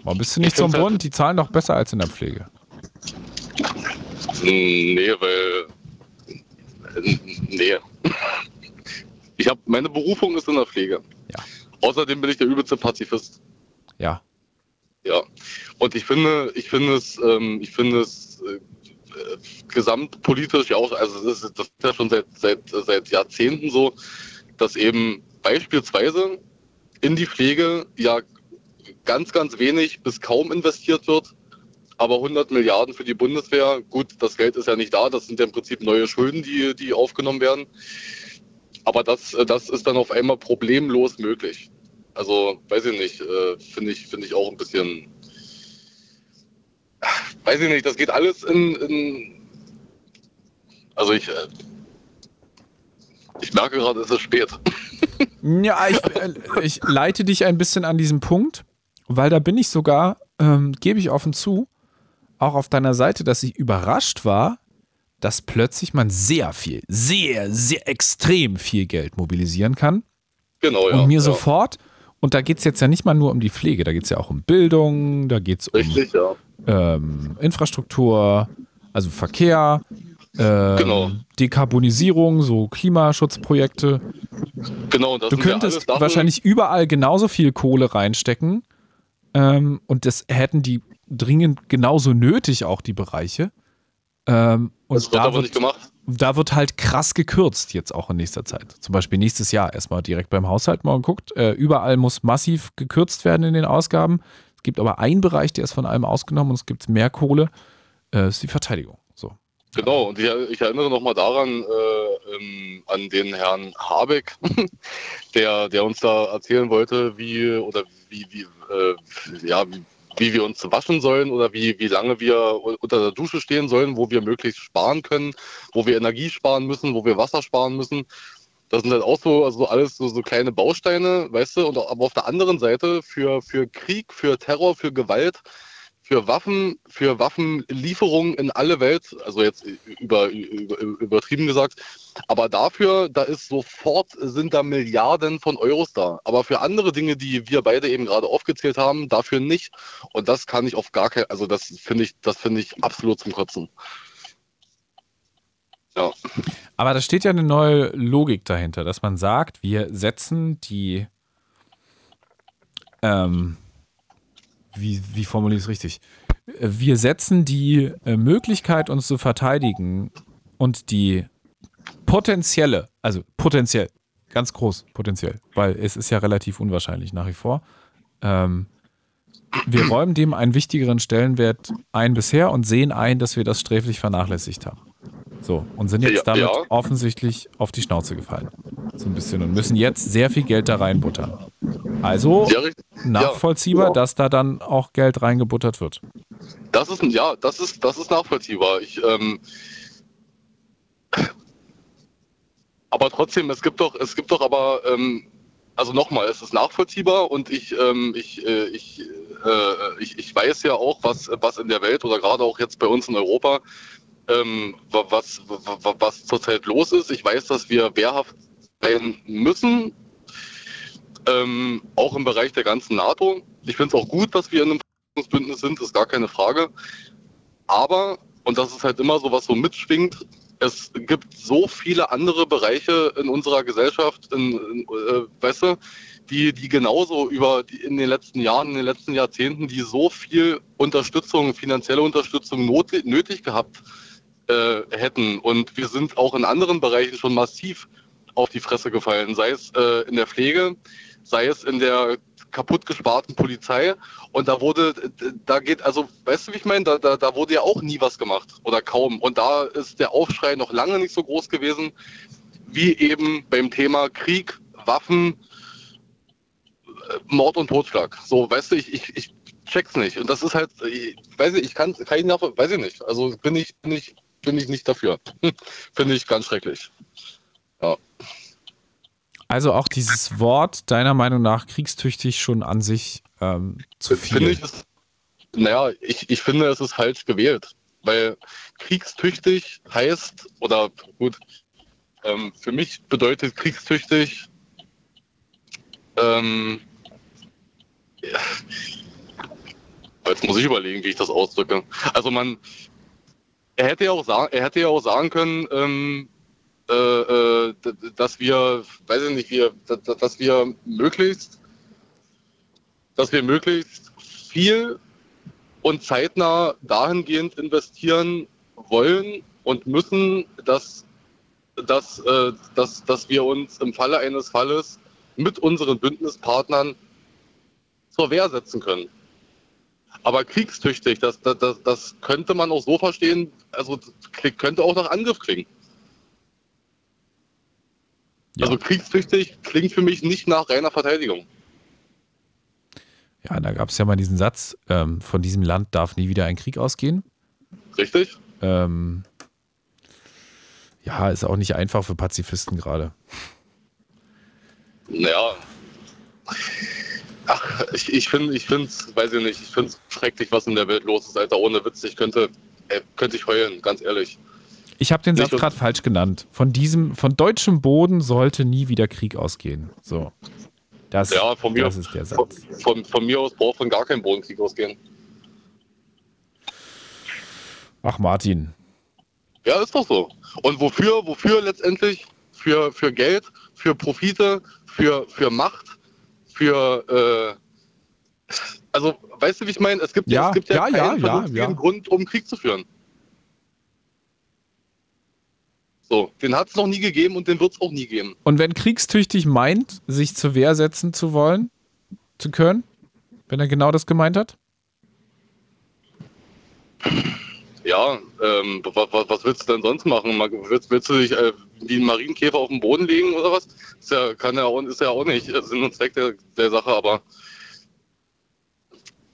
Warum bist du nicht Ich zum find's halt- Bund? Die zahlen doch besser als in der Pflege. nee, weil. Nee. Ich habe meine Berufung ist in der Pflege. Ja. Außerdem bin ich der übelste Pazifist. Ja. Ja. Und ich finde, ich finde es, ähm, ich finde es äh, gesamtpolitisch ja auch, also das ist, das ist ja schon seit, seit, seit Jahrzehnten so, dass eben beispielsweise in die Pflege ja ganz, ganz wenig bis kaum investiert wird. Aber 100 Milliarden für die Bundeswehr, gut, das Geld ist ja nicht da, das sind ja im Prinzip neue Schulden, die, die aufgenommen werden. Aber das, das ist dann auf einmal problemlos möglich. Also, weiß ich nicht, äh, finde ich, finde ich auch ein bisschen, weiß ich nicht, das geht alles in, in also ich, äh, ich merke gerade, es ist spät. Ja, ich, äh, ich leite dich ein bisschen an diesem Punkt, weil da bin ich sogar, ähm, gebe ich offen zu, auch auf deiner Seite, dass ich überrascht war, dass plötzlich man sehr viel, sehr, sehr extrem viel Geld mobilisieren kann. Genau, ja. und mir ja. sofort, und da geht es jetzt ja nicht mal nur um die Pflege, da geht es ja auch um Bildung, da geht es um Richtig, ja. ähm, Infrastruktur, also Verkehr, ähm, Genau. Dekarbonisierung, so Klimaschutzprojekte. Genau, das Du ja könntest Sachen- wahrscheinlich überall genauso viel Kohle reinstecken. Ähm, und das hätten die dringend genauso nötig, auch die Bereiche. Ähm, und Das wird da, aber wird, nicht gemacht. Da wird halt krass gekürzt jetzt auch in nächster Zeit. Zum Beispiel nächstes Jahr erstmal direkt beim Haushalt mal geguckt. Äh, überall muss massiv gekürzt werden in den Ausgaben. Es gibt aber einen Bereich, der ist von allem ausgenommen und es gibt mehr Kohle. Äh, ist die Verteidigung. So. Genau, und ich, ich erinnere nochmal daran, äh, ähm, an den Herrn Habeck, der, der uns da erzählen wollte, wie oder wie, wie, äh, ja, wie, wie wir uns waschen sollen oder wie, wie lange wir unter der Dusche stehen sollen, wo wir möglichst sparen können, wo wir Energie sparen müssen, wo wir Wasser sparen müssen. Das sind halt auch so, also so alles so, so kleine Bausteine, weißt du, und aber auf der anderen Seite für, für Krieg, für Terror, für Gewalt, für Waffen, für Waffenlieferungen in alle Welt, also jetzt über, über, übertrieben gesagt, aber dafür, da ist sofort, sind da Milliarden von Euros da. Aber für andere Dinge, die wir beide eben gerade aufgezählt haben, dafür nicht. Und das kann ich auf gar keinen, also das finde ich, das finde ich absolut zum Kotzen. Ja, Aber da steht ja eine neue Logik dahinter, dass man sagt, wir setzen die, ähm, wie, wie formuliere ich es richtig? Wir setzen die äh, Möglichkeit, uns zu verteidigen und die potenzielle, also potenziell, ganz groß potenziell, weil es ist ja relativ unwahrscheinlich nach wie vor. Ähm, wir räumen dem einen wichtigeren Stellenwert ein bisher und sehen ein, dass wir das sträflich vernachlässigt haben. So, und sind jetzt Ja, damit ja. offensichtlich auf die Schnauze gefallen. So ein bisschen und müssen jetzt sehr viel Geld da reinbuttern. Also richtig. nachvollziehbar, Ja. dass da dann auch Geld reingebuttert wird. Das ist ja, das ist, das ist nachvollziehbar. Ich, ähm, aber trotzdem, es gibt doch, es gibt doch aber, ähm, also nochmal, es ist nachvollziehbar und ich, ähm, ich, äh, ich, äh, ich, ich weiß ja auch, was, was in der Welt oder gerade auch jetzt bei uns in Europa, ähm, wa- was, wa- wa- was zurzeit los ist. Ich weiß, dass wir wehrhaft sein müssen, ähm, auch im Bereich der ganzen NATO. Ich finde es auch gut, dass wir in einem Bündnis sind, ist gar keine Frage. Aber, und das ist halt immer so, was so mitschwingt, es gibt so viele andere Bereiche in unserer Gesellschaft, in, in, äh, weißt du, die, die genauso über die, in den letzten Jahren, in den letzten Jahrzehnten, die so viel Unterstützung, finanzielle Unterstützung not, nötig gehabt äh, hätten. Und wir sind auch in anderen Bereichen schon massiv auf die Fresse gefallen, sei es äh, in der Pflege, sei es in der kaputt gesparten Polizei. Und da wurde, da geht, also, weißt du, wie ich meine? Da, da, da wurde ja auch nie was gemacht oder kaum. Und da ist der Aufschrei noch lange nicht so groß gewesen, wie eben beim Thema Krieg, Waffen, äh, Mord und Totschlag. So, weißt du, ich, ich, ich check's nicht. Und das ist halt, ich, weiß ich, ich kann, kann ich nach, weiß ich nicht. Also bin ich, bin ich, bin ich nicht dafür. Finde ich ganz schrecklich. Ja. Also auch dieses Wort deiner Meinung nach kriegstüchtig schon an sich ähm, zu viel. Finde ich es, naja, ich, ich finde, es ist falsch gewählt. Weil kriegstüchtig heißt, oder gut, ähm, für mich bedeutet kriegstüchtig, ähm, ja, jetzt muss ich überlegen, wie ich das ausdrücke. Also man, er hätte ja auch sagen, er hätte ja auch sagen können, ähm, äh, äh, dass wir, weiß ich nicht, wir, dass wir möglichst, dass wir möglichst viel und zeitnah dahingehend investieren wollen und müssen, dass, dass, äh, dass, dass wir uns im Falle eines Falles mit unseren Bündnispartnern zur Wehr setzen können. Aber kriegstüchtig, das, das, das könnte man auch so verstehen, also könnte auch nach Angriff klingen. Ja. Also kriegstüchtig klingt für mich nicht nach reiner Verteidigung. Ja, da gab es ja mal diesen Satz, ähm, von diesem Land darf nie wieder ein Krieg ausgehen. Richtig. Ähm, ja, ist auch nicht einfach für Pazifisten gerade. Ja. Ach, ich, ich finde, ich finde weiß ich nicht, ich finde es schrecklich, was in der Welt los ist, Alter. Ohne Witz, ich könnte, äh, könnte ich heulen, ganz ehrlich. Ich habe den Satz gerade falsch genannt. Von diesem, von deutschem Boden sollte nie wieder Krieg ausgehen. So. Das, ja, von mir, das ist der Satz. Von, von, von mir aus braucht von gar kein Bodenkrieg ausgehen. Ach, Martin. Ja, ist doch so. Und wofür, wofür letztendlich? Für, für Geld, für Profite, für, für Macht, für äh, also weißt du, wie ich meine? Es gibt ja, es gibt ja, ja keinen ja, ja, Grund, um Krieg zu führen. So, den hat es noch nie gegeben und den wird es auch nie geben. Und wenn kriegstüchtig meint, sich zur Wehr setzen zu wollen, zu können, wenn er genau das gemeint hat? Ja, ähm, was, was, willst du denn sonst machen? Willst, willst du dich äh, wie ein Marienkäfer auf den Boden legen oder was? Ist ja, kann ja auch, ist ja auch nicht Sinn und Zweck der, der Sache, aber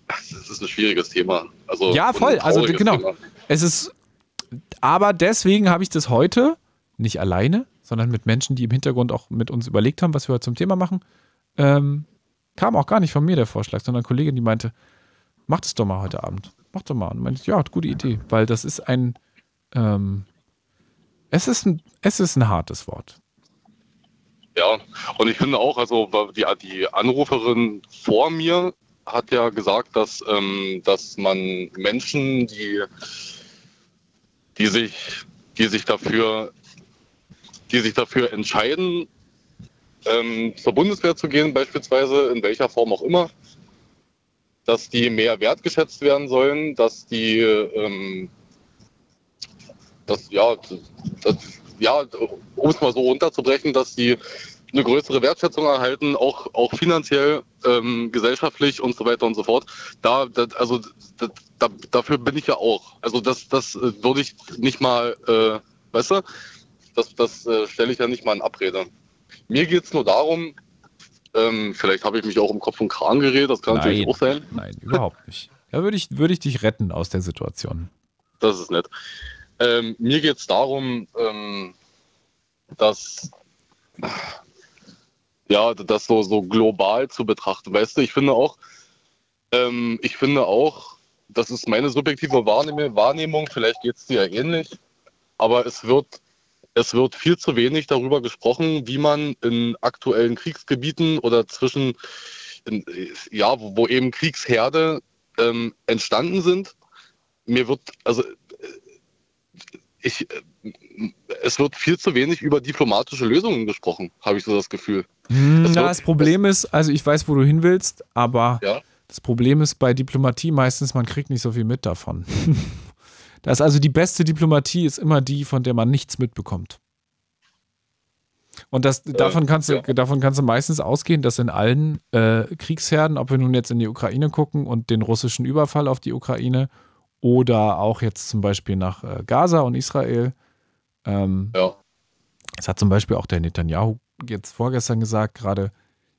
es ist ein schwieriges Thema. Also ja, voll. Also genau. Thema. Es ist, aber deswegen habe ich das heute nicht alleine, sondern mit Menschen, die im Hintergrund auch mit uns überlegt haben, was wir heute zum Thema machen. Ähm, kam auch gar nicht von mir der Vorschlag, sondern eine Kollegin, die meinte, mach das doch mal heute Abend. Mach doch mal. Und meinte, ja, gute Idee, weil das ist ein, ähm, es ist ein, es ist ein hartes Wort. Ja, und ich finde auch, also die, die Anruferin vor mir hat ja gesagt, dass, ähm, dass man Menschen, die, die, sich, die sich dafür die sich dafür entscheiden, ähm, zur Bundeswehr zu gehen, beispielsweise, in welcher Form auch immer, dass die mehr wertgeschätzt werden sollen, dass die, ähm, das, ja, das, ja, um es mal so runterzubrechen, dass die eine größere Wertschätzung erhalten, auch, auch finanziell, ähm, gesellschaftlich und so weiter und so fort. Da, das, also das, da, dafür bin ich ja auch. Also das, das würde ich nicht mal, äh, weißt du, das, das äh, stelle ich ja nicht mal in Abrede. Mir geht es nur darum, ähm, vielleicht habe ich mich auch im Kopf und Kran geredet, das kann nein, natürlich auch sein. Nein, überhaupt nicht. Ja, würde ich, würde ich dich retten aus der Situation. Das ist nett. Ähm, mir geht es darum, ähm, dass ja, das so, so global zu betrachten. Weißt du, ich finde auch, ähm, ich finde auch, das ist meine subjektive Wahrnehmung, vielleicht geht es dir ähnlich, aber es wird es wird viel zu wenig darüber gesprochen, wie man in aktuellen Kriegsgebieten oder zwischen, in, ja, wo, wo, eben Kriegsherde ähm, entstanden sind. Mir wird, also ich, es wird viel zu wenig über diplomatische Lösungen gesprochen, habe ich so das Gefühl. Hm, na, wird- das Problem ist, also ich weiß, wo du hin willst, aber Ja. das Problem ist bei Diplomatie meistens, man kriegt nicht so viel mit davon. Das ist also die beste Diplomatie ist immer die, von der man nichts mitbekommt. Und das, davon, kannst du, ja. davon kannst du meistens ausgehen, dass in allen äh, Kriegsherden, ob wir nun jetzt in die Ukraine gucken und den russischen Überfall auf die Ukraine oder auch jetzt zum Beispiel nach äh, Gaza und Israel, ähm, Ja. das hat zum Beispiel auch der Netanyahu jetzt vorgestern gesagt, gerade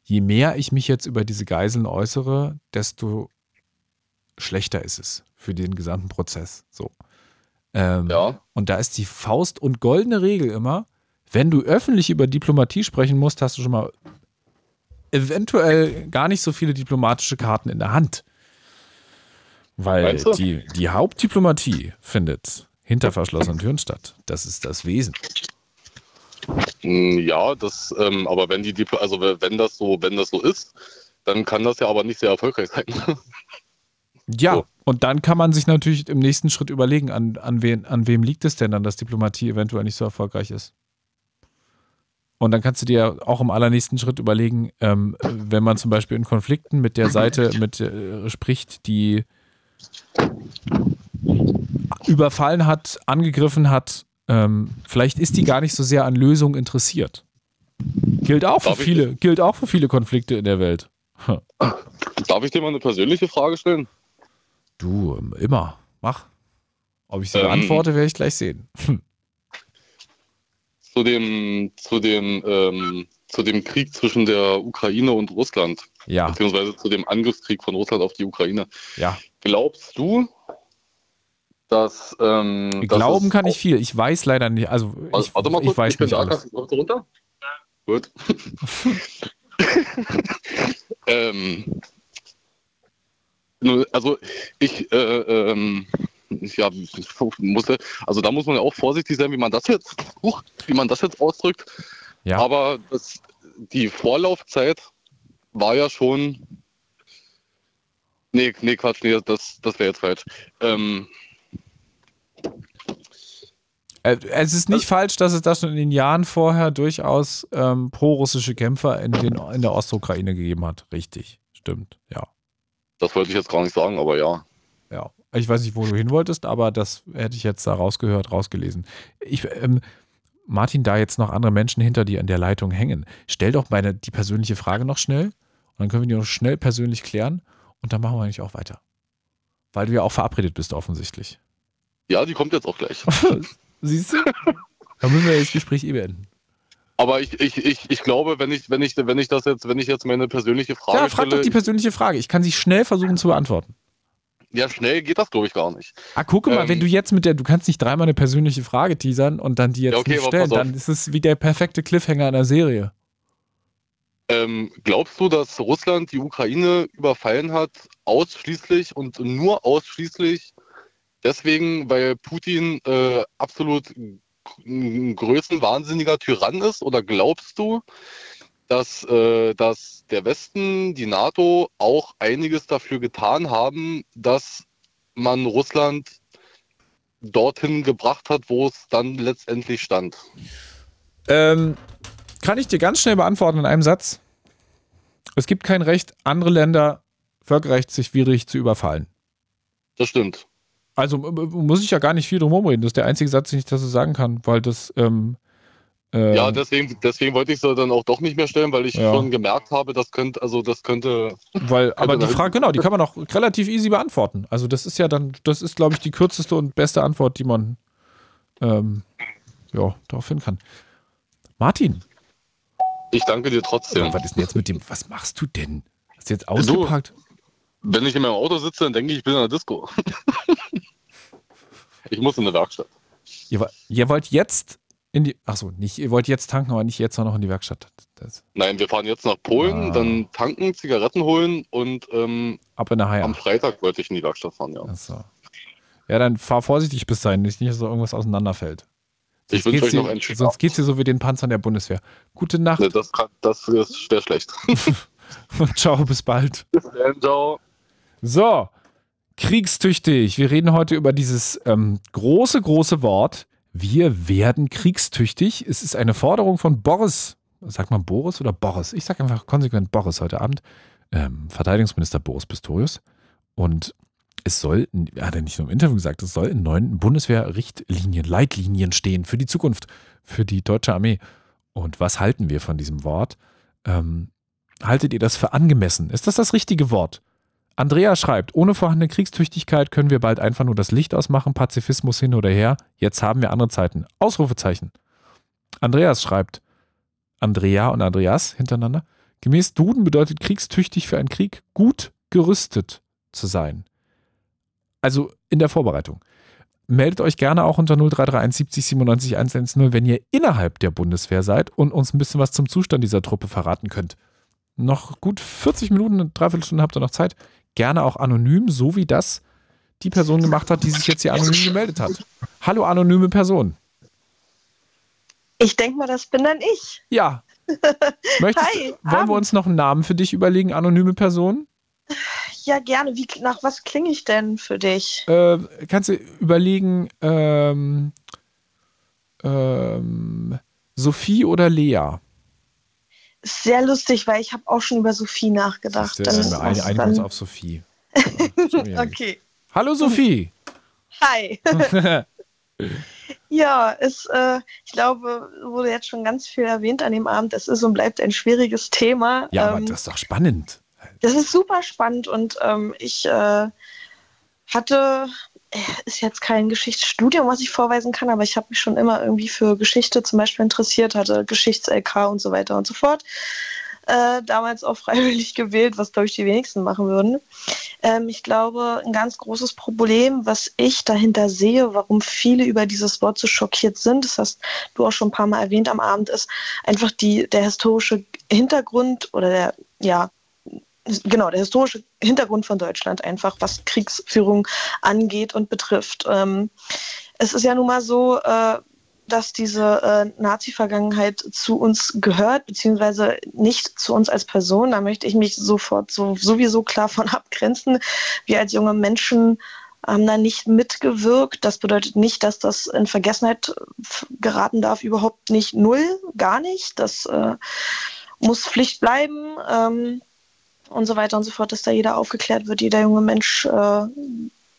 je mehr ich mich jetzt über diese Geiseln äußere, desto schlechter ist es für den gesamten Prozess. So. Ähm, Ja. Und da ist die Faust- und goldene Regel immer, wenn du öffentlich über Diplomatie sprechen musst, hast du schon mal eventuell gar nicht so viele diplomatische Karten in der Hand. Weil Meinst du? die, die Hauptdiplomatie findet hinter verschlossenen Türen statt. Das ist das Wesen. Mm, Ja, das, ähm, aber wenn die Diplo also wenn das so, wenn das so ist, dann kann das ja aber nicht sehr erfolgreich sein. Ja, So. und dann kann man sich natürlich im nächsten Schritt überlegen, an, an, wen, an wem liegt es denn dann, dass Diplomatie eventuell nicht so erfolgreich ist. Und dann kannst du dir auch im allernächsten Schritt überlegen, ähm, wenn man zum Beispiel in Konflikten mit der Seite mit äh, spricht, die überfallen hat, angegriffen hat, ähm, vielleicht ist die gar nicht so sehr an Lösungen interessiert. Gilt auch für Darf ich- viele, gilt auch für viele Konflikte in der Welt. Darf ich dir mal eine persönliche Frage stellen? Du, ähm, immer. Mach. Ob ich sie Ähm. beantworte, werde ich gleich sehen. Zu dem, zu dem, ähm, zu dem Krieg zwischen der Ukraine und Russland, Ja, beziehungsweise zu dem Angriffskrieg von Russland auf die Ukraine. ja. Glaubst du, dass ähm, dass Glauben es kann ich viel. Ich weiß leider nicht. Also, Warte, ich, warte mal ich kurz, weiß ich nicht da, alles. kannst du runter? Gut. ähm, also ich, äh, ähm, ja, ich musste, also da muss man ja auch vorsichtig sein, wie man das jetzt, wie man das jetzt ausdrückt. Ja. Aber das, die Vorlaufzeit war ja schon. Nee, nee, Quatsch, nee, das, das wäre jetzt falsch. Ähm, Äh, Es ist nicht falsch, dass es da schon in den Jahren vorher durchaus ähm, pro-russische Kämpfer in, den, in der Ostukraine gegeben hat. Richtig. Stimmt. Ja. das wollte ich jetzt gar nicht sagen, aber ja. Ja. Ich weiß nicht, wo du hin wolltest, aber das hätte ich jetzt da rausgehört, rausgelesen. Ich, ähm, Martin, da jetzt noch andere Menschen hinter dir in der Leitung hängen, stell doch meine, die persönliche Frage noch schnell und dann können wir die noch schnell persönlich klären und dann machen wir eigentlich auch weiter. Weil du ja auch verabredet bist, offensichtlich. Ja, die kommt jetzt auch gleich. Siehst du? Dann müssen wir das Gespräch eh beenden. Aber ich, ich, ich, ich glaube, wenn ich, wenn ich, wenn ich das jetzt, wenn ich jetzt meine persönliche Frage Ja, frag doch stelle, die persönliche Frage. Ich kann sie schnell versuchen zu beantworten. Ja, schnell geht das, glaube ich, gar nicht. Ah, gucke mal, Ähm, wenn du jetzt mit der, du kannst nicht dreimal eine persönliche Frage teasern und dann die jetzt Ja, okay, nicht stellen, dann ist es wie der perfekte Cliffhanger einer Serie. Ähm, glaubst du, dass Russland die Ukraine überfallen hat, ausschließlich und nur ausschließlich deswegen, weil Putin äh, absolut ein größenwahnsinniger Tyrann ist? Oder glaubst du, dass, äh, dass der Westen, die NATO auch einiges dafür getan haben, dass man Russland dorthin gebracht hat, wo es dann letztendlich stand? Ähm, kann ich dir ganz schnell beantworten in einem Satz. Es gibt kein Recht, andere Länder völkerrechtswidrig zu überfallen. Das stimmt. Also äh, muss ich ja gar nicht viel drum reden. Das ist der einzige Satz, den ich dazu sagen kann, weil das ähm, äh, Ja, deswegen, deswegen wollte ich sie dann auch doch nicht mehr stellen, weil ich Ja. schon gemerkt habe, das könnte, also das könnte. Weil, aber die Frage, genau, die kann man auch relativ easy beantworten. Also das ist ja dann, das ist, glaube ich, die kürzeste und beste Antwort, die man ähm, ja, darauf finden kann. Martin, Ich danke dir trotzdem. was ist denn jetzt mit dem, was machst du denn? Hast du jetzt ausgepackt? Wenn ich in meinem Auto sitze, dann denke ich, ich bin in der Disco. ich muss in eine Werkstatt. Ihr, ihr wollt jetzt in die, ach so, nicht, ihr wollt jetzt tanken, aber nicht jetzt auch noch in die Werkstatt. Das, Nein, wir fahren jetzt nach Polen, Ah. dann tanken, Zigaretten holen und ähm, ab in der Haie. am Freitag wollte ich in die Werkstatt fahren, ja. Achso. Ja, dann fahr vorsichtig bis dahin, nicht, dass so irgendwas auseinanderfällt. Ich Sonst wünsche geht's euch noch einen schönen Sonst geht's dir so wie den Panzern der Bundeswehr. Gute Nacht Ne, Das, kann, das ist sehr schlecht. und ciao, bis bald. Bis dann, ciao. So, kriegstüchtig. Wir reden heute über dieses ähm, große, große Wort Wir werden kriegstüchtig. Es ist eine Forderung von Boris. Sagt man Boris oder Boris? Ich sage einfach konsequent Boris heute Abend. Ähm, Verteidigungsminister Boris Pistorius. Und es soll, hat er nicht nur im Interview gesagt, es soll in neuen Bundeswehr-Richtlinien, Leitlinien stehen für die Zukunft, für die deutsche Armee. Und was halten wir von diesem Wort? Ähm, haltet ihr das für angemessen? Ist das das richtige Wort? Andrea schreibt, ohne vorhandene Kriegstüchtigkeit können wir bald einfach nur das Licht ausmachen, Pazifismus hin oder her. Jetzt haben wir andere Zeiten. Ausrufezeichen. Andreas schreibt, Andrea und Andreas hintereinander. Gemäß Duden bedeutet kriegstüchtig für einen Krieg gut gerüstet zu sein. Also in der Vorbereitung. Meldet euch gerne auch unter 0331 70 97 110, wenn ihr innerhalb der Bundeswehr seid und uns ein bisschen was zum Zustand dieser Truppe verraten könnt. Noch gut 40 Minuten, eine Dreiviertelstunde habt ihr noch Zeit. Gerne auch anonym, so wie das die Person gemacht hat, die sich jetzt hier anonym gemeldet hat. Hallo, anonyme Person. Ich denke mal, das bin dann ich. Ja. Möchtest, Hi, wollen Abend. wir uns noch einen Namen für dich überlegen, anonyme Person? Ja, gerne. Wie, nach was klinge ich denn für dich? Äh, kannst du überlegen, ähm, ähm, Sophie oder Lea? Sehr lustig, weil ich habe auch schon über Sophie nachgedacht. Dann wir eine, einigen uns auf Sophie. okay. Hallo Sophie. Hi. ja, es, äh, ich glaube, wurde jetzt schon ganz viel erwähnt an dem Abend. Es ist und bleibt ein schwieriges Thema. Ja, ähm, aber das ist doch spannend. Das ist super spannend und ähm, ich äh, hatte, ist jetzt kein Geschichtsstudium, was ich vorweisen kann, aber ich habe mich schon immer irgendwie für Geschichte zum Beispiel interessiert, hatte Geschichts-LK und so weiter und so fort. Äh, damals auch freiwillig gewählt, was glaube ich die wenigsten machen würden. Ähm, ich glaube, ein ganz großes Problem, was ich dahinter sehe, warum viele über dieses Wort so schockiert sind, das hast du auch schon ein paar Mal erwähnt am Abend, ist einfach die, der historische Hintergrund oder der, ja, genau, der historische Hintergrund von Deutschland einfach, was Kriegsführung angeht und betrifft. Ähm, es ist ja nun mal so, äh, dass diese äh, Nazi-Vergangenheit zu uns gehört, beziehungsweise nicht zu uns als Person. Da möchte ich mich sofort so, sowieso klar von abgrenzen. Wir als junge Menschen haben da nicht mitgewirkt. Das bedeutet nicht, dass das in Vergessenheit geraten darf. Überhaupt nicht null, gar nicht. Das äh, muss Pflicht bleiben. Ähm, und so weiter und so fort, dass da jeder aufgeklärt wird, jeder junge Mensch, äh,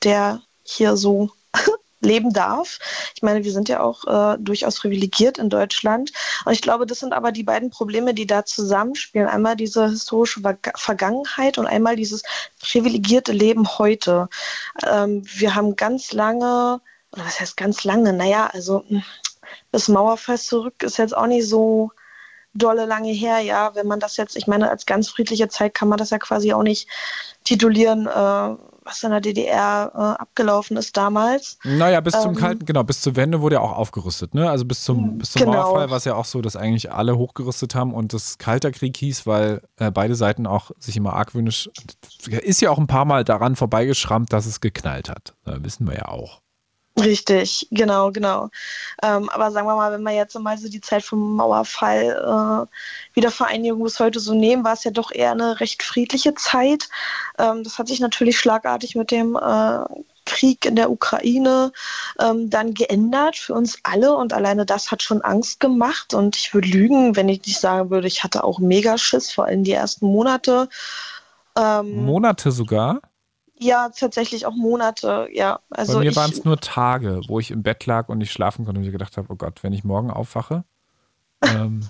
der hier so leben darf. Ich meine, wir sind ja auch äh, durchaus privilegiert in Deutschland. Und ich glaube, das sind aber die beiden Probleme, die da zusammenspielen. Einmal diese historische Vergangenheit und einmal dieses privilegierte Leben heute. Ähm, wir haben ganz lange, oder was heißt ganz lange? Naja, also hm, das Mauerfall zurück ist jetzt auch nicht so dolle lange her, ja, wenn man das jetzt, ich meine, als ganz friedliche Zeit kann man das ja quasi auch nicht titulieren, äh, was in der DDR äh, abgelaufen ist damals. Naja, bis zum ähm, Kalten, genau, bis zur Wende wurde ja auch aufgerüstet, ne? Also bis zum, bis zum genau. Mauerfall war es ja auch so, dass eigentlich alle hochgerüstet haben und das Kalter Krieg hieß, weil äh, beide Seiten auch sich immer argwöhnisch, ist ja auch ein paar Mal daran vorbeigeschrammt, dass es geknallt hat. Das wissen wir ja auch. Richtig, genau, genau. Ähm, aber sagen wir mal, wenn wir jetzt mal so die Zeit vom Mauerfall, äh, Wiedervereinigung bis heute so nehmen, war es ja doch eher eine recht friedliche Zeit. Ähm, das hat sich natürlich schlagartig mit dem äh, Krieg in der Ukraine ähm, dann geändert für uns alle und alleine das hat schon Angst gemacht und ich würde lügen, wenn ich nicht sagen würde, ich hatte auch Megaschiss, vor allem die ersten Monate. Ähm, Monate sogar? Ja, tatsächlich auch Monate, ja. Also Bei mir waren es nur Tage, wo ich im Bett lag und nicht schlafen konnte und ich gedacht habe, oh Gott, wenn ich morgen aufwache, ähm,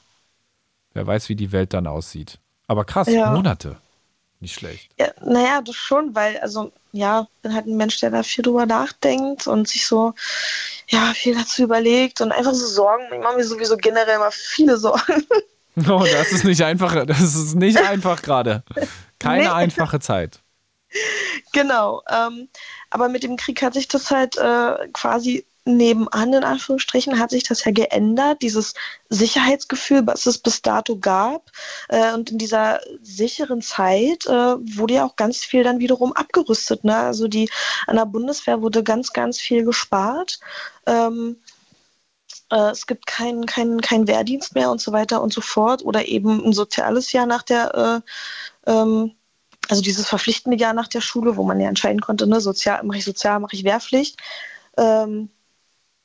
wer weiß, wie die Welt dann aussieht. Aber krass, ja. Monate. Nicht schlecht. Ja, naja, das schon, weil, also, ja, bin halt ein Mensch, der da viel drüber nachdenkt und sich so, ja, viel dazu überlegt und einfach so Sorgen. Ich mache mir sowieso generell immer viele Sorgen. Oh, das ist nicht einfach, das ist nicht einfach gerade. Keine nee. einfache Zeit. genau. Ähm, aber mit dem Krieg hat sich das halt äh, quasi nebenan, in Anführungsstrichen, hat sich das ja geändert, dieses Sicherheitsgefühl, was es bis dato gab. Äh, und in dieser sicheren Zeit äh, wurde ja auch ganz viel dann wiederum abgerüstet. Ne? Also die, an der Bundeswehr wurde ganz, ganz viel gespart. Ähm, äh, es gibt keinen kein, kein Wehrdienst mehr und so weiter und so fort. Oder eben ein soziales Jahr nach der äh, ähm, also dieses verpflichtende Jahr nach der Schule, wo man ja entscheiden konnte, ne, sozial, mache ich sozial, mache ich Wehrpflicht. Ähm,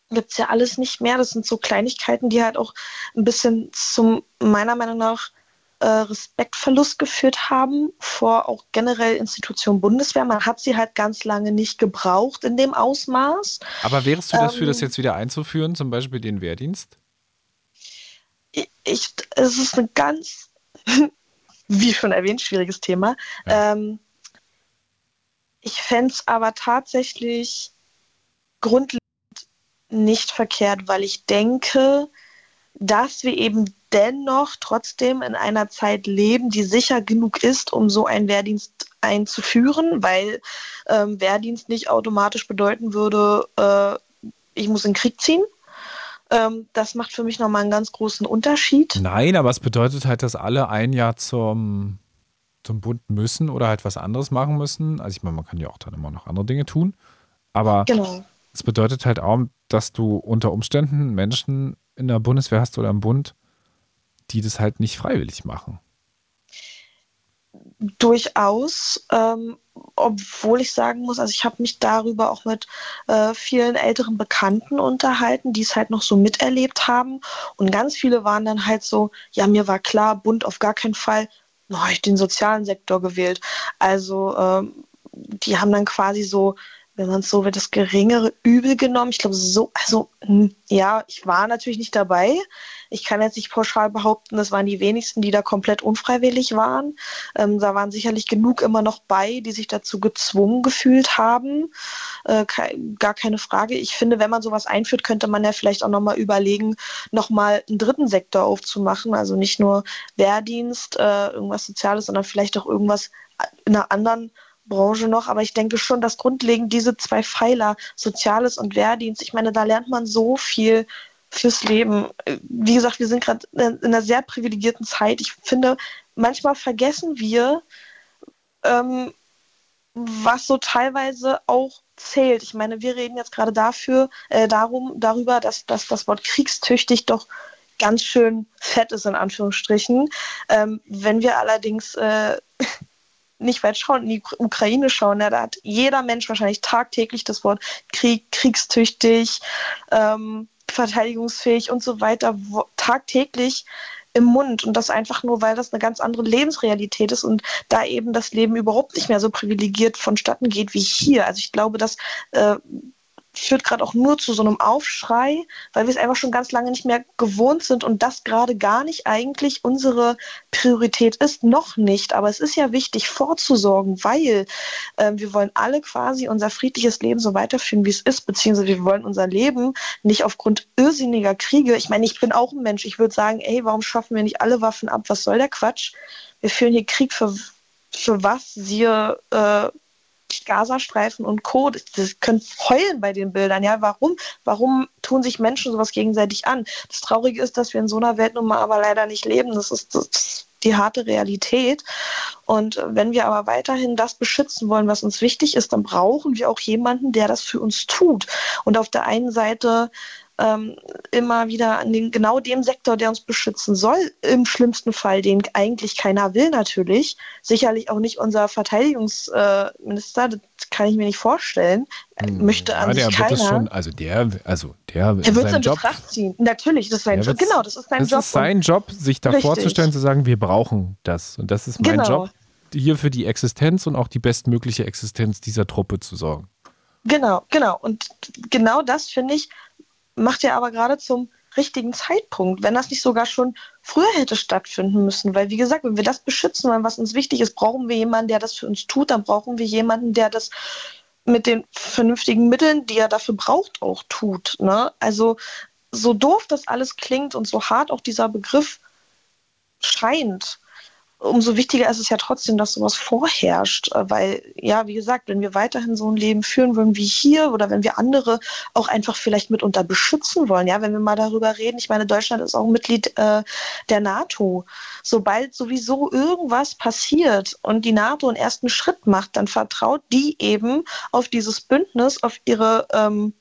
gibt es ja alles nicht mehr. Das sind so Kleinigkeiten, die halt auch ein bisschen zum, meiner Meinung nach, äh, Respektverlust geführt haben vor auch generell Institutionen Bundeswehr. Man hat sie halt ganz lange nicht gebraucht in dem Ausmaß. Aber wärst du dafür, ähm, das jetzt wieder einzuführen, zum Beispiel den Wehrdienst? Ich, es ist ein ganz, wie schon erwähnt, schwieriges Thema. Ja. Ähm, ich fände es aber tatsächlich grundlegend nicht verkehrt, weil ich denke, dass wir eben dennoch trotzdem in einer Zeit leben, die sicher genug ist, um so einen Wehrdienst einzuführen, weil ähm, Wehrdienst nicht automatisch bedeuten würde, äh, ich muss in den Krieg ziehen. Ähm, das macht für mich nochmal einen ganz großen Unterschied. Nein, aber es bedeutet halt, dass alle ein Jahr zum, zum Bund müssen oder halt was anderes machen müssen. Also ich meine, man kann ja auch dann immer noch andere Dinge tun. Aber genau. es bedeutet halt auch, dass du unter Umständen Menschen in der Bundeswehr hast oder im Bund, die das halt nicht freiwillig machen. Durchaus, ähm, obwohl ich sagen muss, also ich habe mich darüber auch mit äh, vielen älteren Bekannten unterhalten, die es halt noch so miterlebt haben. Und ganz viele waren dann halt so, ja, mir war klar, Bund auf gar keinen Fall, no, ich den sozialen Sektor gewählt. Also ähm, die haben dann quasi so wenn man es so will, das geringere Übel genommen. Ich glaube, so, also ja, ich war natürlich nicht dabei. Ich kann jetzt nicht pauschal behaupten, das waren die wenigsten, die da komplett unfreiwillig waren. Ähm, da waren sicherlich genug immer noch bei, die sich dazu gezwungen gefühlt haben. Äh, gar keine Frage. Ich finde, wenn man sowas einführt, könnte man ja vielleicht auch nochmal überlegen, nochmal einen dritten Sektor aufzumachen. Also nicht nur Wehrdienst, äh, irgendwas Soziales, sondern vielleicht auch irgendwas in einer anderen Branche noch, aber ich denke schon, dass grundlegend diese zwei Pfeiler, Soziales und Wehrdienst, ich meine, da lernt man so viel fürs Leben. Wie gesagt, wir sind gerade in einer sehr privilegierten Zeit. Ich finde, manchmal vergessen wir, ähm, was so teilweise auch zählt. Ich meine, wir reden jetzt gerade dafür, äh, darum, darüber, dass, dass das Wort kriegstüchtig doch ganz schön fett ist, in Anführungsstrichen. Ähm, wenn wir allerdings äh, nicht weit schauen, in die Ukraine schauen, ja, da hat jeder Mensch wahrscheinlich tagtäglich das Wort Krieg, kriegstüchtig, ähm, verteidigungsfähig und so weiter wo, tagtäglich im Mund und das einfach nur, weil das eine ganz andere Lebensrealität ist und da eben das Leben überhaupt nicht mehr so privilegiert vonstatten geht wie hier. Also ich glaube, dass äh, führt gerade auch nur zu so einem Aufschrei, weil wir es einfach schon ganz lange nicht mehr gewohnt sind und das gerade gar nicht eigentlich unsere Priorität ist, noch nicht. Aber es ist ja wichtig, vorzusorgen, weil äh, wir wollen alle quasi unser friedliches Leben so weiterführen, wie es ist, beziehungsweise wir wollen unser Leben nicht aufgrund irrsinniger Kriege. Ich meine, ich bin auch ein Mensch. Ich würde sagen, ey, warum schaffen wir nicht alle Waffen ab? Was soll der Quatsch? Wir führen hier Krieg für, für was? Siehe äh, Gazastreifen und Co. Das, das können heulen bei den Bildern. Ja, warum? Warum tun sich Menschen sowas gegenseitig an? Das Traurige ist, dass wir in so einer Welt nun mal aber leider nicht leben. Das ist, das ist die harte Realität. Und wenn wir aber weiterhin das beschützen wollen, was uns wichtig ist, dann brauchen wir auch jemanden, der das für uns tut. Und auf der einen Seite ähm, immer wieder an den, genau dem Sektor, der uns beschützen soll, im schlimmsten Fall, den eigentlich keiner will natürlich. Sicherlich auch nicht unser Verteidigungsminister, das kann ich mir nicht vorstellen. Hm, Möchte an ja, sich der keiner. Schon, also der, also der, er wird seinen Job, Betracht ziehen. Natürlich, das ist sein Job. Genau, das ist sein das Job. Das ist sein Job, sich da richtig. vorzustellen, zu sagen, wir brauchen das. Und das ist mein genau. Job, hier für die Existenz und auch die bestmögliche Existenz dieser Truppe zu sorgen. Genau, genau. Und genau das finde ich macht er aber gerade zum richtigen Zeitpunkt, wenn das nicht sogar schon früher hätte stattfinden müssen. Weil, wie gesagt, wenn wir das beschützen wollen, was uns wichtig ist, brauchen wir jemanden, der das für uns tut, dann brauchen wir jemanden, der das mit den vernünftigen Mitteln, die er dafür braucht, auch tut. Ne? Also so doof das alles klingt und so hart auch dieser Begriff scheint, umso wichtiger ist es ja trotzdem, dass sowas vorherrscht. Äh, weil, ja, wie gesagt, wenn wir weiterhin so ein Leben führen wollen wie hier oder wenn wir andere auch einfach vielleicht mitunter beschützen wollen, ja, wenn wir mal darüber reden, ich meine, Deutschland ist auch Mitglied äh, der NATO. Sobald sowieso irgendwas passiert und die NATO einen ersten Schritt macht, dann vertraut die eben auf dieses Bündnis, auf ihre ähm,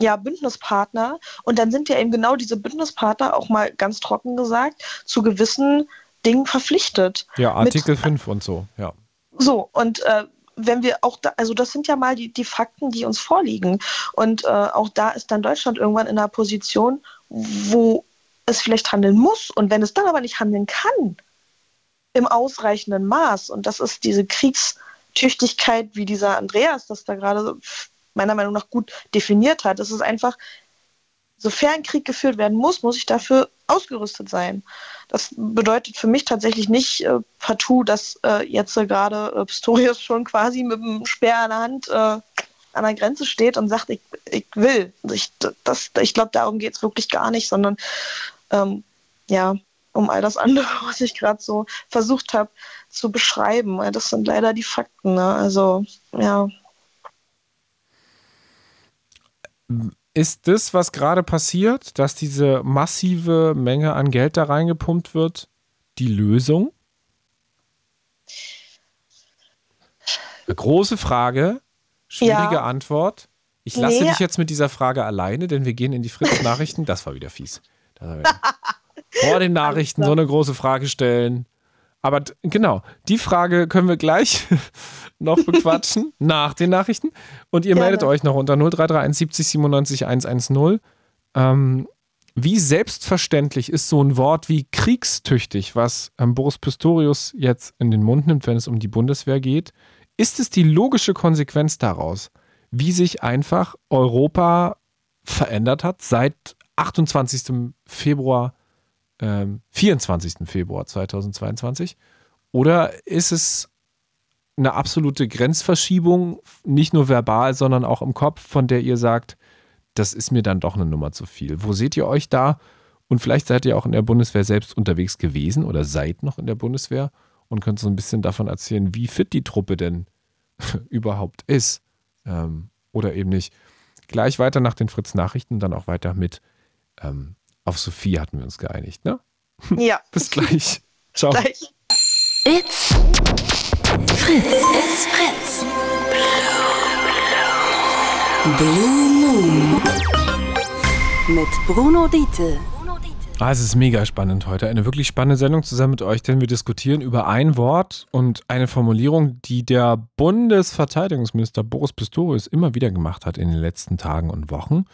ja, Bündnispartner. Und dann sind ja eben genau diese Bündnispartner, auch mal ganz trocken gesagt, zu gewissen Dingen verpflichtet. Ja, Artikel mit, 5 und so, ja. So, und äh, wenn wir auch da, also das sind ja mal die, die Fakten, die uns vorliegen. Und äh, auch da ist dann Deutschland irgendwann in einer Position, wo es vielleicht handeln muss. Und wenn es dann aber nicht handeln kann, im ausreichenden Maß, und das ist diese Kriegstüchtigkeit, wie dieser Andreas das da gerade meiner Meinung nach gut definiert hat, es ist einfach, sofern Krieg geführt werden muss, muss ich dafür ausgerüstet sein. Das bedeutet für mich tatsächlich nicht äh, partout, dass äh, jetzt äh, gerade äh, Pistorius schon quasi mit dem Speer in der Hand äh, an der Grenze steht und sagt, ich, ich will. Ich, ich glaube, darum geht es wirklich gar nicht, sondern ähm, ja, um all das andere, was ich gerade so versucht habe zu beschreiben. Das sind leider die Fakten. Ne? Also, ja. Ist das, was gerade passiert, dass diese massive Menge an Geld da reingepumpt wird, die Lösung? Eine große Frage, schwierige ja. Antwort. Ich lasse nee. dich jetzt mit dieser Frage alleine, denn wir gehen in die Fritz-Nachrichten. Das war wieder fies. Vor den Nachrichten so eine große Frage stellen. Aber genau, die Frage können wir gleich noch bequatschen nach den Nachrichten. Und ihr Gerne. meldet euch noch unter 0331 70 97 110. Ähm, wie selbstverständlich ist so ein Wort wie kriegstüchtig, was ähm, Boris Pistorius jetzt in den Mund nimmt, wenn es um die Bundeswehr geht? Ist es die logische Konsequenz daraus, wie sich einfach Europa verändert hat seit 28. Februar, ähm, 24. Februar 2022? Oder ist es eine absolute Grenzverschiebung, nicht nur verbal, sondern auch im Kopf, von der ihr sagt, das ist mir dann doch eine Nummer zu viel. Wo seht ihr euch da? Und vielleicht seid ihr auch in der Bundeswehr selbst unterwegs gewesen oder seid noch in der Bundeswehr und könnt so ein bisschen davon erzählen, wie fit die Truppe denn überhaupt ist. Ähm, oder eben nicht. Gleich weiter nach den Fritz-Nachrichten, dann auch weiter mit ähm, auf Sophie hatten wir uns geeinigt, ne? Ja. Bis gleich. Ciao. Gleich. It's Fritz. It's Fritz. Blue Moon. Mit Bruno Diete. Ah, es ist mega spannend heute. Eine wirklich spannende Sendung zusammen mit euch, denn wir diskutieren über ein Wort und eine Formulierung, die der Bundesverteidigungsminister Boris Pistorius immer wieder gemacht hat in den letzten Tagen und Wochen.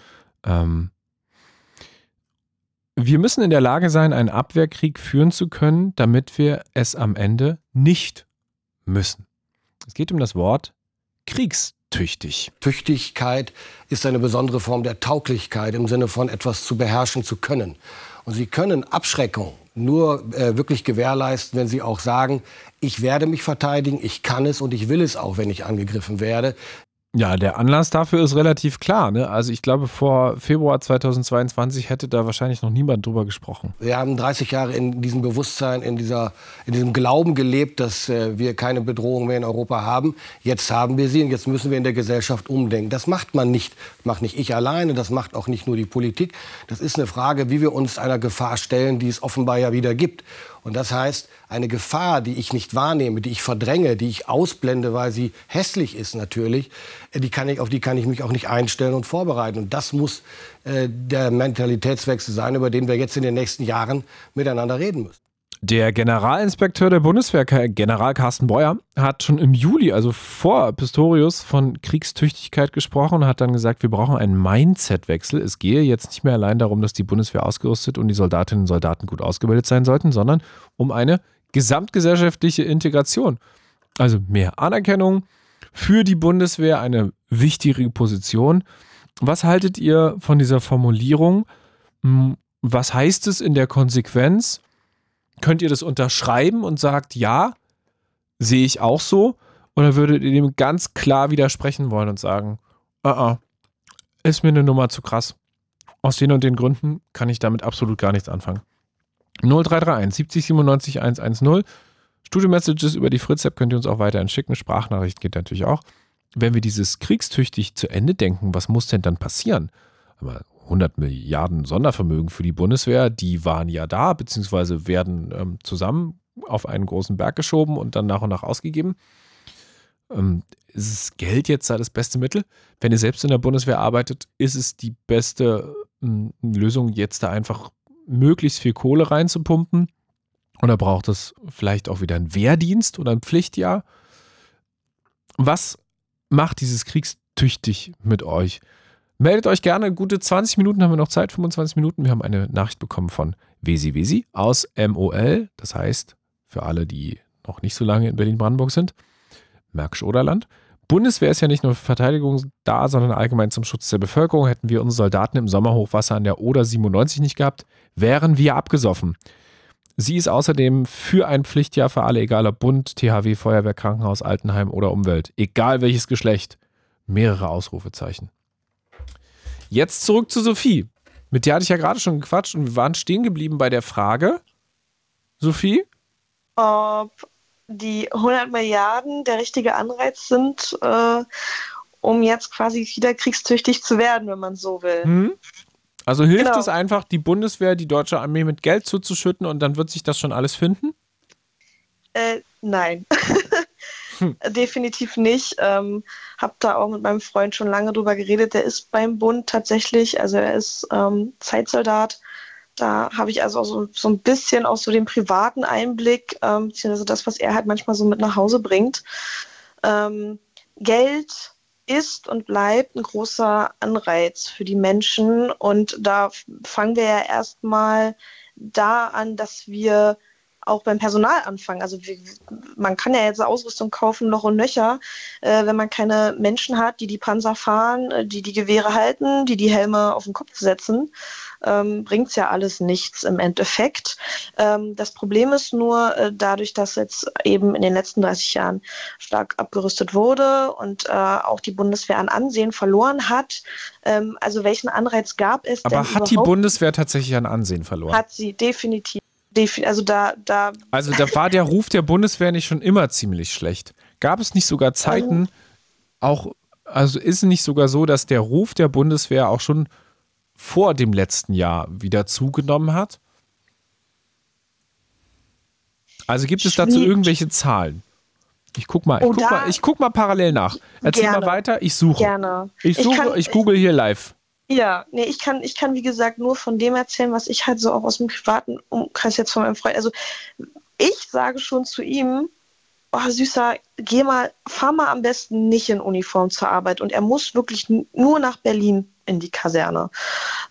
Ähm, wir müssen in der Lage sein, einen Abwehrkrieg führen zu können, damit wir es am Ende nicht müssen. Es geht um das Wort kriegstüchtig. Tüchtigkeit ist eine besondere Form der Tauglichkeit im Sinne von etwas zu beherrschen zu können. Und Sie können Abschreckung nur äh, wirklich gewährleisten, wenn Sie auch sagen, ich werde mich verteidigen, ich kann es und ich will es auch, wenn ich angegriffen werde. Ja, der Anlass dafür ist relativ klar. Ne? Also ich glaube, vor Februar 2022 hätte da wahrscheinlich noch niemand drüber gesprochen. Wir haben 30 Jahre in diesem Bewusstsein, in, dieser, in diesem Glauben gelebt, dass äh, wir keine Bedrohung mehr in Europa haben. Jetzt haben wir sie und jetzt müssen wir in der Gesellschaft umdenken. Das macht man nicht. Das macht nicht ich alleine, das macht auch nicht nur die Politik. Das ist eine Frage, wie wir uns einer Gefahr stellen, die es offenbar ja wieder gibt. Und das heißt, eine Gefahr, die ich nicht wahrnehme, die ich verdränge, die ich ausblende, weil sie hässlich ist natürlich, äh, die kann ich, auf die kann ich mich auch nicht einstellen und vorbereiten. Und das muss äh, der Mentalitätswechsel sein, über den wir jetzt in den nächsten Jahren miteinander reden müssen. Der Generalinspekteur der Bundeswehr, General Carsten Beuer, hat schon im Juli, also vor Pistorius, von Kriegstüchtigkeit gesprochen und hat dann gesagt, wir brauchen einen Mindset-Wechsel. Es gehe jetzt nicht mehr allein darum, dass die Bundeswehr ausgerüstet und die Soldatinnen und Soldaten gut ausgebildet sein sollten, sondern um eine gesamtgesellschaftliche Integration. Also mehr Anerkennung für die Bundeswehr, eine wichtige Position. Was haltet ihr von dieser Formulierung? Hm, was heißt es in der Konsequenz? Könnt ihr das unterschreiben und sagt, ja, sehe ich auch so? Oder würdet ihr dem ganz klar widersprechen wollen und sagen, uh -uh, ist mir eine Nummer zu krass. Aus den und den Gründen kann ich damit absolut gar nichts anfangen. 0331 70 97 110. Studio-Messages über die Fritz-App könnt ihr uns auch weiterhin schicken. Sprachnachricht geht natürlich auch. Wenn wir dieses kriegstüchtig zu Ende denken, was muss denn dann passieren? Aber 100 Milliarden Sondervermögen für die Bundeswehr, die waren ja da, beziehungsweise werden ähm, zusammen auf einen großen Berg geschoben und dann nach und nach ausgegeben. Ähm, ist es Geld jetzt da das beste Mittel? Wenn ihr selbst in der Bundeswehr arbeitet, ist es die beste ähm, Lösung, jetzt da einfach möglichst viel Kohle reinzupumpen? Oder braucht es vielleicht auch wieder einen Wehrdienst oder ein Pflichtjahr? was macht dieses kriegstüchtig mit euch? Meldet euch gerne. Gute 20 Minuten haben wir noch Zeit, 25 Minuten. Wir haben eine Nachricht bekommen von Wesi Wesi aus MOL. Das heißt, für alle, die noch nicht so lange in Berlin-Brandenburg sind, Märkisch-Oderland. Bundeswehr ist ja nicht nur für Verteidigung da, sondern allgemein zum Schutz der Bevölkerung. Hätten wir unsere Soldaten im Sommerhochwasser an der Oder 97 nicht gehabt, wären wir abgesoffen. Sie ist außerdem für ein Pflichtjahr für alle, egal ob Bund, THW, Feuerwehr, Krankenhaus, Altenheim oder Umwelt. Egal welches Geschlecht. Mehrere Ausrufezeichen. Jetzt zurück zu Sophie. Mit der hatte ich ja gerade schon gequatscht und wir waren stehen geblieben bei der Frage, Sophie? Ob die 100 Milliarden der richtige Anreiz sind, äh, um jetzt quasi wieder kriegstüchtig zu werden, wenn man so will. Hm? Also hilft Genau. es einfach, die Bundeswehr, die deutsche Armee mit Geld zuzuschütten und dann wird sich das schon alles finden? Äh, nein. Hm. Definitiv nicht. Ähm, hab da auch mit meinem Freund schon lange drüber geredet. Der ist beim Bund tatsächlich, also er ist ähm, Zeitsoldat. Da habe ich also so, so ein bisschen auch so den privaten Einblick, ähm, beziehungsweise das, was er halt manchmal so mit nach Hause bringt. Ähm, Geld ist und bleibt ein großer Anreiz für die Menschen. Und da fangen wir ja erstmal da an, dass wir auch beim Personal anfangen. Also wir, man kann ja jetzt Ausrüstung kaufen, noch und nöcher, äh, wenn man keine Menschen hat, die die Panzer fahren, äh, die die Gewehre halten, die die Helme auf den Kopf setzen, ähm, bringt es ja alles nichts im Endeffekt. Ähm, das Problem ist nur, äh, dadurch, dass jetzt eben in den letzten 30 Jahren stark abgerüstet wurde und äh, auch die Bundeswehr an Ansehen verloren hat, ähm, also welchen Anreiz gab es Aber hat die? Bundeswehr tatsächlich an Ansehen verloren? Hat sie definitiv. Also da, da Also da war der Ruf der Bundeswehr nicht schon immer ziemlich schlecht. Gab es nicht sogar Zeiten, auch, also ist es nicht sogar so, dass der Ruf der Bundeswehr auch schon vor dem letzten Jahr wieder zugenommen hat? Also gibt es dazu irgendwelche Zahlen? Ich guck mal, ich guck mal, ich guck mal parallel nach. Erzähl Gerne. mal weiter, ich suche. gerne. Ich suche, kann- ich google hier live. Ja, nee, ich kann, ich kann, wie gesagt, nur von dem erzählen, was ich halt so auch aus dem privaten Umkreis jetzt von meinem Freund. Also ich sage schon zu ihm, oh Süßer, geh mal, fahr mal am besten nicht in Uniform zur Arbeit. Und er muss wirklich nur nach Berlin in die Kaserne.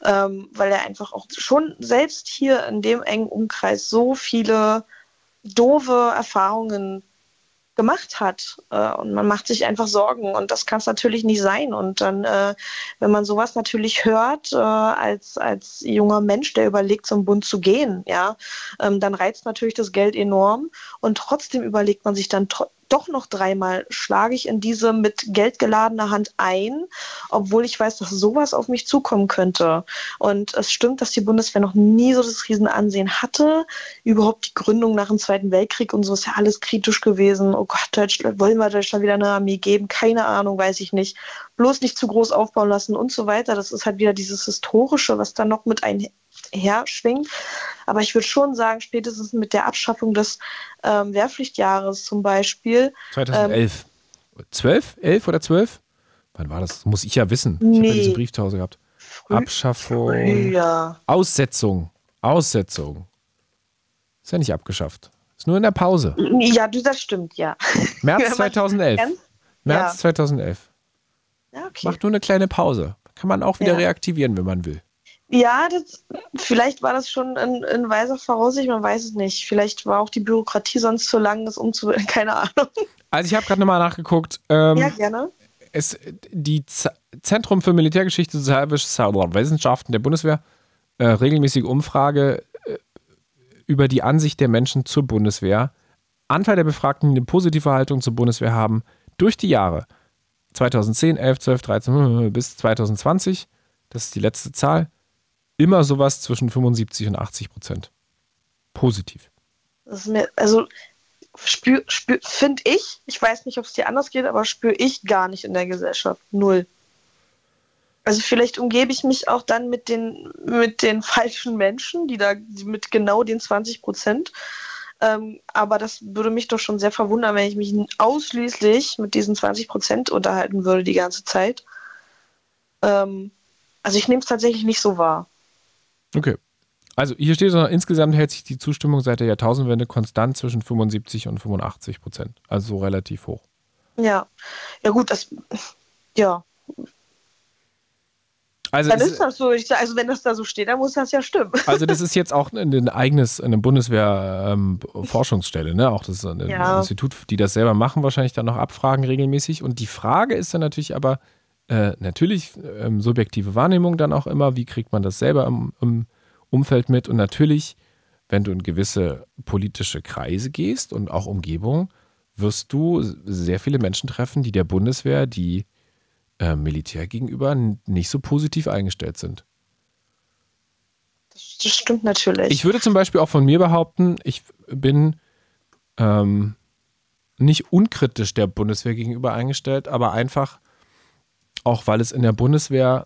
Ähm, weil er einfach auch schon selbst hier in dem engen Umkreis so viele doofe Erfahrungen gemacht hat. Äh, und man macht sich einfach Sorgen und das kann es natürlich nicht sein. Und dann, äh, wenn man sowas natürlich hört, äh, als, als junger Mensch, der überlegt, zum Bund zu gehen, ja, ähm, dann reizt natürlich das Geld enorm und trotzdem überlegt man sich dann doch noch dreimal, schlage ich in diese mit Geld geladene Hand ein, obwohl ich weiß, dass sowas auf mich zukommen könnte. Und es stimmt, dass die Bundeswehr noch nie so das Riesenansehen hatte. Überhaupt die Gründung nach dem Zweiten Weltkrieg und so ist ja alles kritisch gewesen. Oh Gott, Deutschland, wollen wir Deutschland wieder eine Armee geben? Keine Ahnung, weiß ich nicht. Bloß nicht zu groß aufbauen lassen und so weiter. Das ist halt wieder dieses Historische, was dann noch mit einher schwingt. Aber ich würde schon sagen, spätestens mit der Abschaffung des ähm, Wehrpflichtjahres zum Beispiel, 2011. 12? 11 oder 12? Wann war das? Muss ich ja wissen. Ich habe ja Nee. diesen Brief zu Hause gehabt. Abschaffung. früher. Aussetzung. Aussetzung. Ist ja nicht abgeschafft. Ist nur in der Pause. Ja, das stimmt, ja. März Wenn man 2011. kennt. März Ja. 2011. Ja, okay. Macht nur eine kleine Pause. Kann man auch wieder Ja. reaktivieren, wenn man will. Ja, das, vielleicht war das schon in, in weiser Voraussicht, man weiß es nicht. Vielleicht war auch die Bürokratie sonst zu lang, das umzuwählen, keine Ahnung. Also ich habe gerade nochmal nachgeguckt. Ähm, ja, gerne. es, die Z Zentrum für Militärgeschichte Sozialwissenschaften der Bundeswehr äh, regelmäßige Umfrage äh, über die Ansicht der Menschen zur Bundeswehr. Anteil der Befragten, die eine positive Haltung zur Bundeswehr haben, durch die Jahre 2010, 11, 12, 13 bis 2020, das ist die letzte Zahl, immer sowas zwischen 75 und 80 Prozent. Positiv. Mir, also spür, spür, finde ich, ich weiß nicht, ob es dir anders geht, aber spüre ich gar nicht in der Gesellschaft. Null. Also vielleicht umgebe ich mich auch dann mit den, mit den falschen Menschen, die da mit genau den 20 Prozent. Ähm, aber das würde mich doch schon sehr verwundern, wenn ich mich ausschließlich mit diesen 20 Prozent unterhalten würde die ganze Zeit. Ähm, also ich nehme es tatsächlich nicht so wahr. Okay. Also hier steht noch, insgesamt hält sich die Zustimmung seit der Jahrtausendwende konstant zwischen 75 und 85 Prozent. Also so relativ hoch. Ja. Ja, gut, das. Ja. Also, Dann ist das so. Also, wenn das da so steht, dann muss das ja stimmen. also das ist jetzt auch ein, eigenes, eine Bundeswehr-Forschungsstelle, ne? Auch das ist ein Ja. Institut, die das selber machen, wahrscheinlich dann noch abfragen regelmäßig. Und die Frage ist dann natürlich aber, äh, natürlich ähm, subjektive Wahrnehmung dann auch immer, wie kriegt man das selber im, im Umfeld mit? Und natürlich, wenn du in gewisse politische Kreise gehst und auch Umgebung, wirst du sehr viele Menschen treffen, die der Bundeswehr, die äh, Militär gegenüber nicht so positiv eingestellt sind. Das, das stimmt natürlich. Ich würde zum Beispiel auch von mir behaupten, ich bin ähm, nicht unkritisch der Bundeswehr gegenüber eingestellt, aber einfach auch, weil es in der Bundeswehr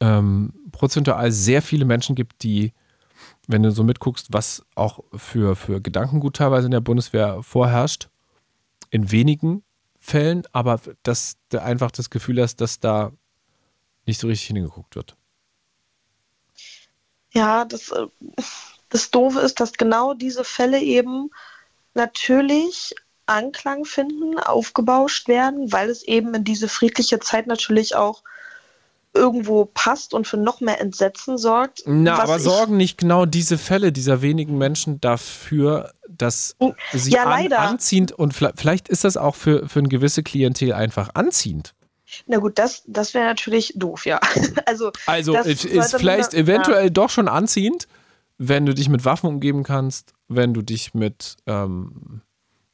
ähm, prozentual sehr viele Menschen gibt, die, wenn du so mitguckst, was auch für, für Gedankengut teilweise in der Bundeswehr vorherrscht, in wenigen Fällen, aber dass du einfach das Gefühl hast, dass da nicht so richtig hingeguckt wird. Ja, das, äh, das Doofe ist, dass genau diese Fälle eben natürlich Anklang finden, aufgebauscht werden, weil es eben in diese friedliche Zeit natürlich auch irgendwo passt und für noch mehr Entsetzen sorgt. Na, aber sorgen nicht genau diese Fälle dieser wenigen Menschen dafür, dass sie Ja, an, anziehend und vielleicht, ist das auch für, für eine gewisse Klientel einfach anziehend. Na gut, das, das wäre natürlich doof, ja. Also, Also ist vielleicht ja. eventuell doch schon anziehend, wenn du dich mit Waffen umgeben kannst, wenn du dich mit, ähm,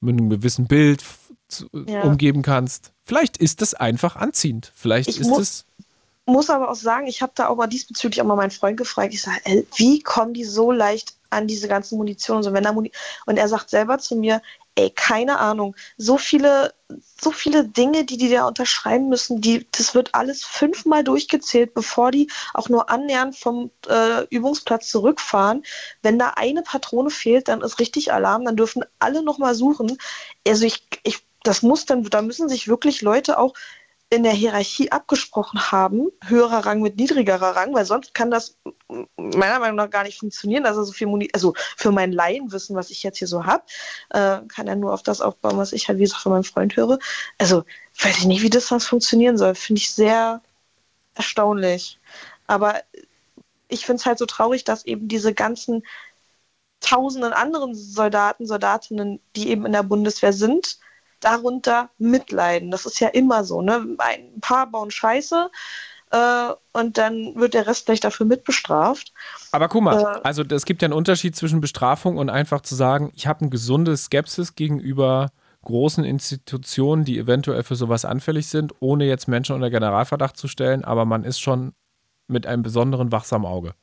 mit einem gewissen Bild Ja. umgeben kannst. Vielleicht ist das einfach anziehend. Vielleicht Ich ist muss- es. muss aber auch sagen, ich habe da auch mal diesbezüglich auch mal meinen Freund gefragt. Ich sage, wie kommen die so leicht an diese ganzen Munition und so? Wenn da Muni und er sagt selber zu mir, ey, keine Ahnung, so viele, so viele Dinge, die die da unterschreiben müssen, die, das wird alles fünfmal durchgezählt, bevor die auch nur annähernd vom äh, Übungsplatz zurückfahren. Wenn da eine Patrone fehlt, dann ist richtig Alarm, dann dürfen alle nochmal suchen. Also ich, ich, das muss dann, da müssen sich wirklich Leute auch in der Hierarchie abgesprochen haben, höherer Rang mit niedrigerer Rang, weil sonst kann das meiner Meinung nach gar nicht funktionieren, dass er so viel Muni also für mein Laienwissen, was ich jetzt hier so habe, äh, kann er nur auf das aufbauen, was ich halt, wie gesagt, von meinem Freund höre. Also weiß ich nicht, wie das sonst funktionieren soll. Finde ich sehr erstaunlich. Aber ich finde es halt so traurig, dass eben diese ganzen tausenden anderen Soldaten, Soldatinnen, die eben in der Bundeswehr sind, darunter mitleiden. Das ist ja immer so. Ne? Ein paar bauen Scheiße äh, und dann wird der Rest gleich dafür mitbestraft. Aber guck mal, Äh, also es gibt ja einen Unterschied zwischen Bestrafung und einfach zu sagen, ich habe eine gesunde Skepsis gegenüber großen Institutionen, die eventuell für sowas anfällig sind, ohne jetzt Menschen unter Generalverdacht zu stellen, aber man ist schon mit einem besonderen wachsamen Auge.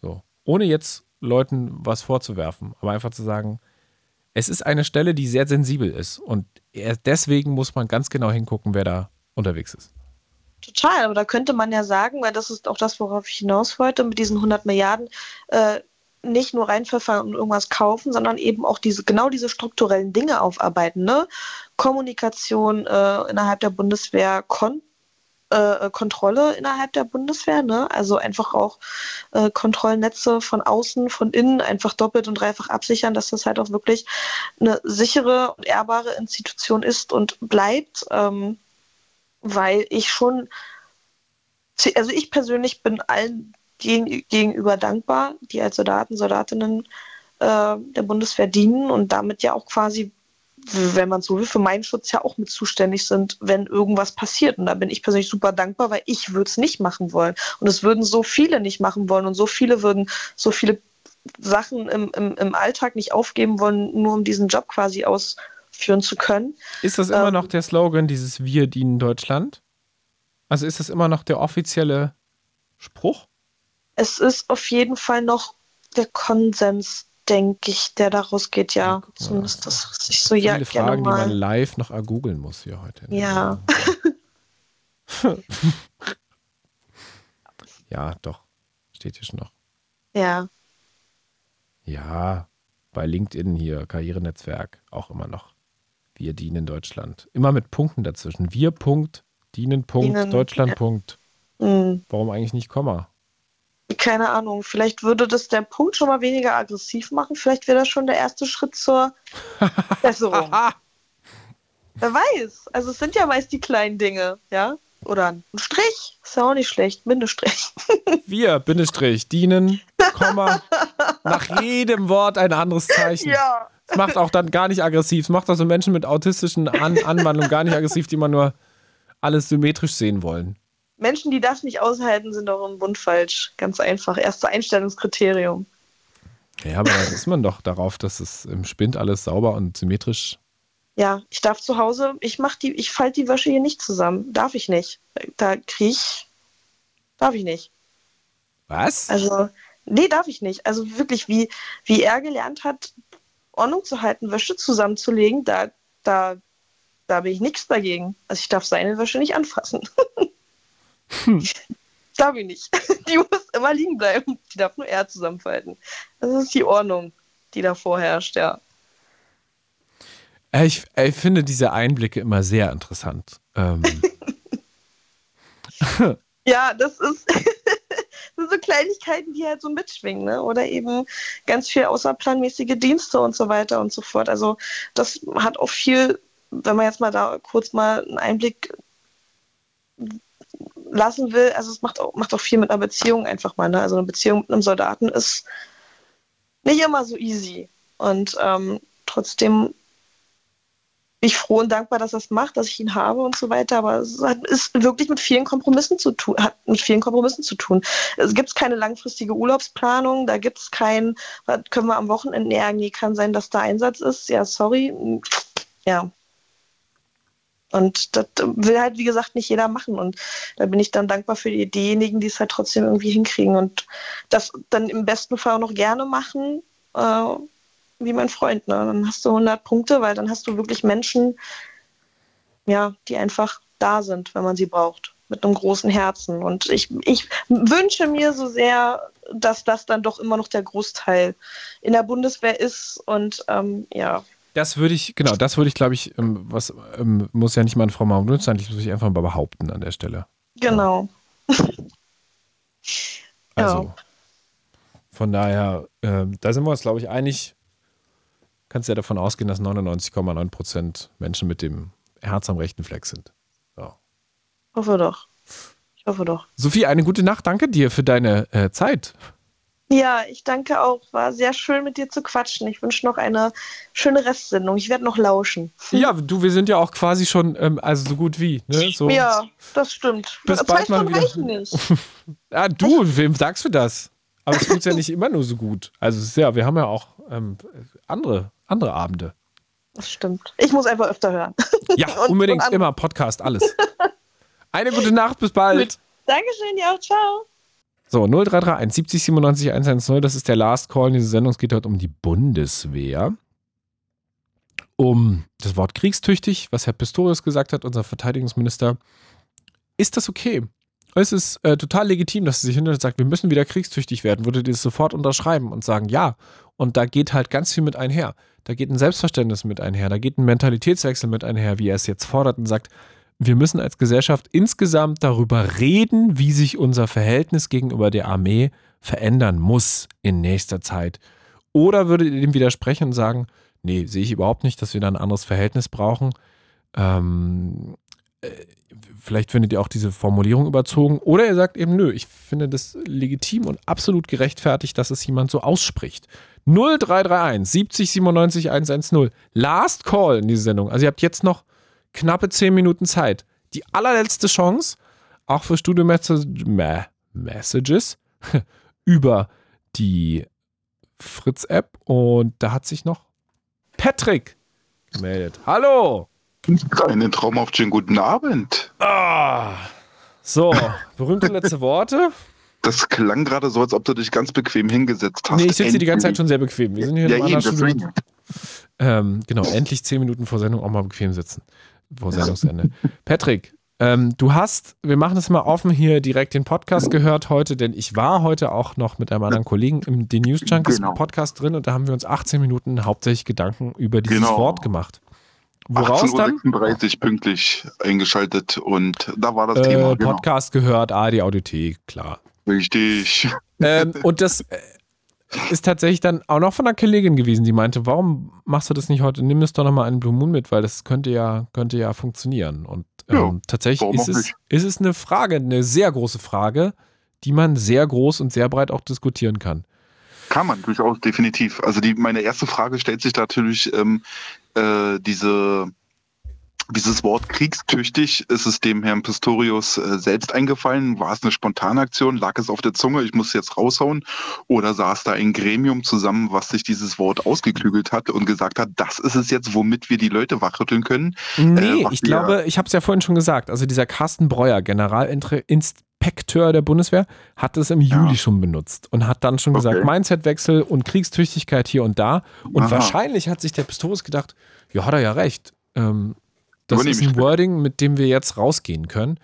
So. Ohne jetzt Leuten was vorzuwerfen, aber einfach zu sagen, es ist eine Stelle, die sehr sensibel ist und deswegen muss man ganz genau hingucken, wer da unterwegs ist. Total, aber da könnte man ja sagen, weil das ist auch das, worauf ich hinaus wollte, mit diesen 100 Milliarden äh, nicht nur reinpfeffern und irgendwas kaufen, sondern eben auch diese genau diese strukturellen Dinge aufarbeiten. Ne? Kommunikation äh, innerhalb der Bundeswehr, Kon äh, Kontrolle innerhalb der Bundeswehr, ne? also einfach auch äh, Kontrollnetze von außen, von innen einfach doppelt und dreifach absichern, dass das halt auch wirklich eine sichere und ehrbare Institution ist und bleibt. Ähm, weil ich schon, also ich persönlich bin allen gegen, gegenüber dankbar, die als Soldaten, Soldatinnen äh, der Bundeswehr dienen und damit ja auch quasi, wenn man so will, für meinen Schutz ja auch mit zuständig sind, wenn irgendwas passiert. Und da bin ich persönlich super dankbar, weil ich würde es nicht machen wollen. Und es würden so viele nicht machen wollen und so viele würden so viele Sachen im, im, im Alltag nicht aufgeben wollen, nur um diesen Job quasi ausführen zu können. Ist das immer Ähm, noch der Slogan, dieses Wir dienen Deutschland? Also ist das immer noch der offizielle Spruch? es ist auf jeden Fall noch der Konsens, denke ich, der daraus geht, ja. mal, Zumindest das was ich so ja Viele Fragen, die man mal. live noch ergoogeln muss hier heute. Ja. Ja, doch. Steht hier schon noch. Ja. Ja, bei LinkedIn hier, Karrierenetzwerk, auch immer noch. Wir dienen Deutschland. Immer mit Punkten dazwischen. Wir Punkt, dienen Punkt, Dienen, Deutschland ja. Punkt. Hm. Warum eigentlich nicht Komma? Keine Ahnung. Vielleicht würde das der Punkt schon mal weniger aggressiv machen. Vielleicht wäre das schon der erste Schritt zur Besserung. Wer weiß. Also es sind ja meist die kleinen Dinge, ja? Oder ein Strich. Ist ja auch nicht schlecht. Bindestrich. Wir, Bindestrich, dienen, Komma, nach jedem Wort ein anderes Zeichen. ja. Es macht auch dann gar nicht aggressiv. Es macht auch so Menschen mit autistischen An Anwandlungen gar nicht aggressiv, die man nur alles symmetrisch sehen wollen. Menschen, die das nicht aushalten, sind auch im Bund falsch. Ganz einfach. Erste Einstellungskriterium. Ja, aber da ist man doch darauf, dass es im Spind alles sauber und symmetrisch. Ja, ich darf zu Hause, ich mach die, ich falte die Wäsche hier nicht zusammen. Darf ich nicht. Da krieg ich. Darf ich nicht. Was? Also, nee, darf ich nicht. Also wirklich, wie, wie er gelernt hat, Ordnung zu halten, Wäsche zusammenzulegen, da, da, da bin ich nichts dagegen. Also ich darf seine Wäsche nicht anfassen. Darf ich nicht. Die muss immer liegen bleiben. Die darf nur er zusammenfalten. Das ist die Ordnung, die da vorherrscht, ja. Äh, Ich, ich finde diese Einblicke immer sehr interessant. Ähm, Ja, das ist so Kleinigkeiten, die halt so mitschwingen, ne? Oder eben ganz viel außerplanmäßige Dienste und so weiter und so fort. Also das hat auch viel, wenn man jetzt mal da kurz mal einen Einblick lassen will, also es macht auch, macht auch viel mit einer Beziehung einfach mal. Ne? Also eine Beziehung mit einem Soldaten ist nicht immer so easy. Und ähm, trotzdem bin ich froh und dankbar, dass er es macht, dass ich ihn habe und so weiter. Aber es hat, ist wirklich mit vielen Kompromissen zu tun, hat mit vielen Kompromissen zu tun. Es gibt keine langfristige Urlaubsplanung, da gibt es kein, können wir am Wochenende, nee, kann sein, dass da Einsatz ist. Ja, sorry. Ja. Und das will halt, wie gesagt, nicht jeder machen. Und da bin ich dann dankbar für die, diejenigen, die es halt trotzdem irgendwie hinkriegen und das dann im besten Fall auch noch gerne machen. Äh, wie mein Freund. Ne? Dann hast du 100 Punkte, weil dann hast du wirklich Menschen, ja, die einfach da sind, wenn man sie braucht, mit einem großen Herzen. Und ich, ich wünsche mir so sehr, dass das dann doch immer noch der Großteil in der Bundeswehr ist. Und ähm, ja, das würde ich, genau, das würde ich, glaube ich, ähm, was ähm, muss ja nicht mal eine Frau Mahmoud sein, das muss ich einfach mal behaupten an der Stelle. genau. Also, Ja. von daher, ähm, da sind wir uns, glaube ich, einig. Kannst ja davon ausgehen, dass 99,9 Prozent Menschen mit dem Herz am rechten Fleck sind. So. Hoffe doch. Ich hoffe doch. Sophie, eine gute Nacht. Danke dir für deine äh, Zeit. Ja, ich danke auch. War sehr schön mit dir zu quatschen. Ich wünsche noch eine schöne Restsendung. Ich werde noch lauschen. Ja, du, wir sind ja auch quasi schon, ähm, also so gut wie. Ne? So. Ja, das stimmt. Bis bald mal wieder. reichen nicht. Ja, du, wem sagst du das? Aber es tut ja nicht immer nur so gut. Also ja, wir haben ja auch ähm, andere, andere Abende. Das stimmt. Ich muss einfach öfter hören. Ja, Und- unbedingt und immer Podcast, alles. Eine gute Nacht, bis bald. Dankeschön, ja, ciao. So, 0331 70 97 110, das ist der Last Call in dieser Sendung. Es geht heute um die Bundeswehr. Um das Wort kriegstüchtig, was Herr Pistorius gesagt hat, unser Verteidigungsminister. Ist das okay? Es ist äh, total legitim, dass sie sich hinterher sagt, wir müssen wieder kriegstüchtig werden. Würdet ihr das sofort unterschreiben und sagen, ja. Und da geht halt ganz viel mit einher. Da geht ein Selbstverständnis mit einher. Da geht ein Mentalitätswechsel mit einher, wie er es jetzt fordert und sagt, wir müssen als Gesellschaft insgesamt darüber reden, wie sich unser Verhältnis gegenüber der Armee verändern muss in nächster Zeit. Oder würdet ihr dem widersprechen und sagen, nee, sehe ich überhaupt nicht, dass wir da ein anderes Verhältnis brauchen. Ähm, äh, vielleicht findet ihr auch diese Formulierung überzogen. Oder ihr sagt eben, nö, ich finde das legitim und absolut gerechtfertigt, dass es jemand so ausspricht. 0331 70 97 110. Last Call in diese Sendung. Also ihr habt jetzt noch knappe 10 Minuten Zeit. Die allerletzte Chance, auch für Studio Messages über die Fritz-App. Und da hat sich noch Patrick gemeldet. Hallo! Einen traumhaften guten Abend. Ah. So, berühmte letzte Worte. Das klang gerade so, als ob du dich ganz bequem hingesetzt hast. Nee, ich sitze hier die ganze Zeit schon sehr bequem. Wir sind hier in Ja, anderen Studio. deswegen. Ähm, genau, endlich zehn Minuten vor Sendung auch mal bequem sitzen. Vor Sendungsende. Patrick, ähm, du hast, wir machen es mal offen hier direkt den Podcast gehört heute, denn ich war heute auch noch mit einem anderen Kollegen im den News Junkies Genau. Podcast drin und da haben wir uns 18 Minuten hauptsächlich Gedanken über dieses Genau. Wort gemacht. Woraus dann? 18.36 Uhr pünktlich eingeschaltet und da war das Thema. Äh, Genau. Podcast gehört, ARD Audiothek, klar. Richtig. ähm, und das, äh, ist tatsächlich dann auch noch von einer Kollegin gewesen, die meinte, warum machst du das nicht heute? Nimm es doch nochmal einen Blue Moon mit, weil das könnte ja, könnte ja funktionieren. Und ähm, Ja, tatsächlich ist es, ist es eine Frage, eine sehr große Frage, die man sehr groß und sehr breit auch diskutieren kann. Kann man durchaus, definitiv. Also die, meine erste Frage stellt sich natürlich ähm, äh, diese, dieses Wort kriegstüchtig. Ist es dem Herrn Pistorius äh, selbst eingefallen? War es eine spontane Aktion? Lag es auf der Zunge? Ich muss jetzt raushauen? Oder saß da ein Gremium zusammen, was sich dieses Wort ausgeklügelt hat und gesagt hat, das ist es jetzt, womit wir die Leute wachrütteln können? Nee, Äh, ich glaube, ich habe es ja vorhin schon gesagt, also dieser Carsten Breuer, Generalinspekteur der Bundeswehr, hat es im Juli schon benutzt und hat dann schon gesagt, Okay. Mindsetwechsel und Kriegstüchtigkeit hier und da. Und Aha. wahrscheinlich hat sich der Pistorius gedacht, ja, hat er ja recht. Ähm, das ist ein. Wording, mit dem wir jetzt rausgehen können.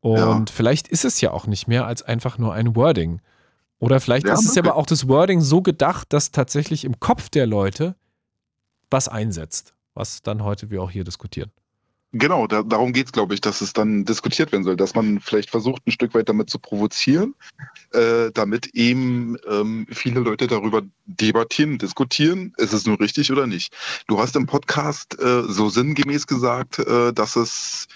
Und Ja. vielleicht ist es ja auch nicht mehr als einfach nur ein Wording. Oder vielleicht Ja, ist es möglich. aber auch das Wording so gedacht, dass tatsächlich im Kopf der Leute was einsetzt, was dann heute wir auch hier diskutieren. Genau, da, darum geht's, glaube ich, dass es dann diskutiert werden soll, dass man vielleicht versucht, ein Stück weit damit zu provozieren, äh, damit eben ähm, viele Leute darüber debattieren, diskutieren, ist es nur richtig oder nicht. Du hast im Podcast äh, so sinngemäß gesagt, äh, dass es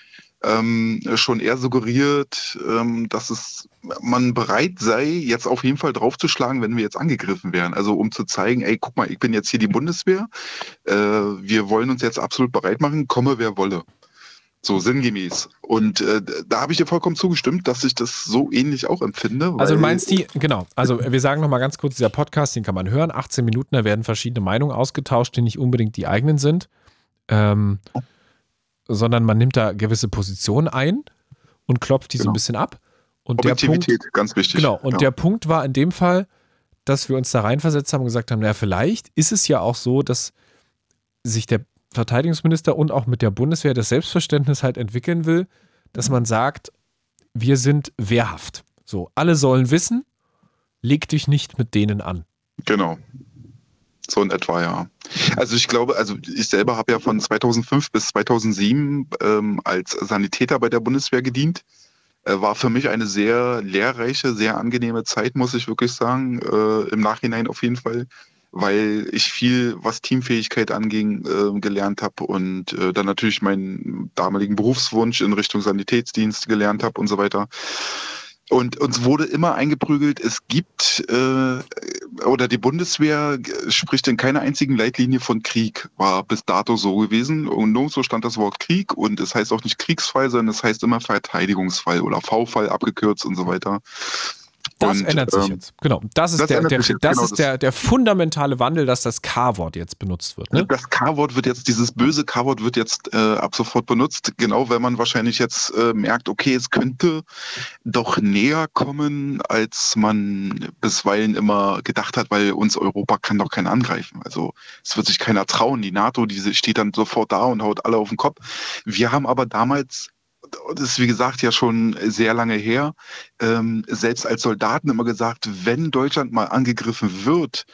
ähm, schon eher suggeriert, ähm, dass es man bereit sei, jetzt auf jeden Fall draufzuschlagen, wenn wir jetzt angegriffen wären. Also um zu zeigen, ey, guck mal, ich bin jetzt hier die Bundeswehr, äh, wir wollen uns jetzt absolut bereit machen, komme wer wolle. So sinngemäß. Und äh, da habe ich dir vollkommen zugestimmt, dass ich das so ähnlich auch empfinde. Also du meinst die, genau, also wir sagen nochmal ganz kurz, dieser Podcast, den kann man hören, 18 Minuten, da werden verschiedene Meinungen ausgetauscht, die nicht unbedingt die eigenen sind, ähm, sondern man nimmt da gewisse Positionen ein und klopft die so Genau. ein bisschen ab. Und der Punkt, Objektivität, ganz wichtig. genau, und ja. der Punkt war in dem Fall, dass wir uns da reinversetzt haben und gesagt haben, naja, vielleicht ist es ja auch so, dass sich der Verteidigungsminister und auch mit der Bundeswehr das Selbstverständnis halt entwickeln will, dass man sagt, wir sind wehrhaft. So, alle sollen wissen, leg dich nicht mit denen an. Genau. So in etwa, ja. Also ich glaube, also ich selber habe ja von 2005 bis 2007 ähm, als Sanitäter bei der Bundeswehr gedient. Äh, war für mich eine sehr lehrreiche, sehr angenehme Zeit, muss ich wirklich sagen. Äh, Im Nachhinein auf jeden Fall, weil ich viel, was Teamfähigkeit anging, äh, gelernt habe und äh, dann natürlich meinen damaligen Berufswunsch in Richtung Sanitätsdienst gelernt habe und so weiter. Und uns wurde immer eingeprügelt, es gibt äh, oder die Bundeswehr spricht in keiner einzigen Leitlinie von Krieg, war bis dato so gewesen. Und nirgendwo stand das Wort Krieg und es heißt auch nicht Kriegsfall, sondern es heißt immer Verteidigungsfall oder V-Fall abgekürzt und so weiter. Das Und, ändert sich ähm, jetzt. Genau. Das ist, das der, der, jetzt, das genau, ist der, der fundamentale Wandel, dass das K-Wort jetzt benutzt wird. Ne? Das K-Wort wird jetzt, dieses böse K-Wort wird jetzt äh, ab sofort benutzt, genau wenn man wahrscheinlich jetzt äh, merkt, okay, es könnte doch näher kommen, als man bisweilen immer gedacht hat, weil uns Europa kann doch keiner angreifen. Also es wird sich keiner trauen. Die NATO, die steht dann sofort da und haut alle auf den Kopf. Wir haben aber damals das ist wie gesagt ja schon sehr lange her, ähm, selbst als Soldaten immer gesagt, wenn Deutschland mal angegriffen wird,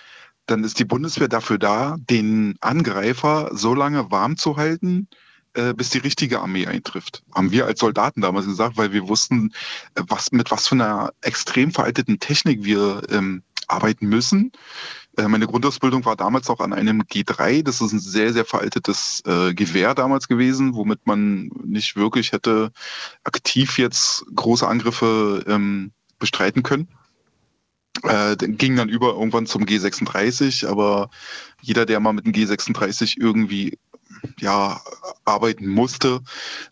dann ist die Bundeswehr dafür da, den Angreifer so lange warm zu halten, äh, bis die richtige Armee eintrifft. Haben wir als Soldaten damals gesagt, weil wir wussten, äh, was, mit was für einer extrem veralteten Technik wir ähm, arbeiten müssen. Äh, meine Grundausbildung war damals auch an einem G3. Das ist ein sehr, sehr veraltetes äh, Gewehr damals gewesen, womit man nicht wirklich hätte aktiv jetzt große Angriffe ähm, bestreiten können. Äh, ging dann über irgendwann zum G36, aber jeder, der mal mit dem G36 irgendwie ja, arbeiten musste,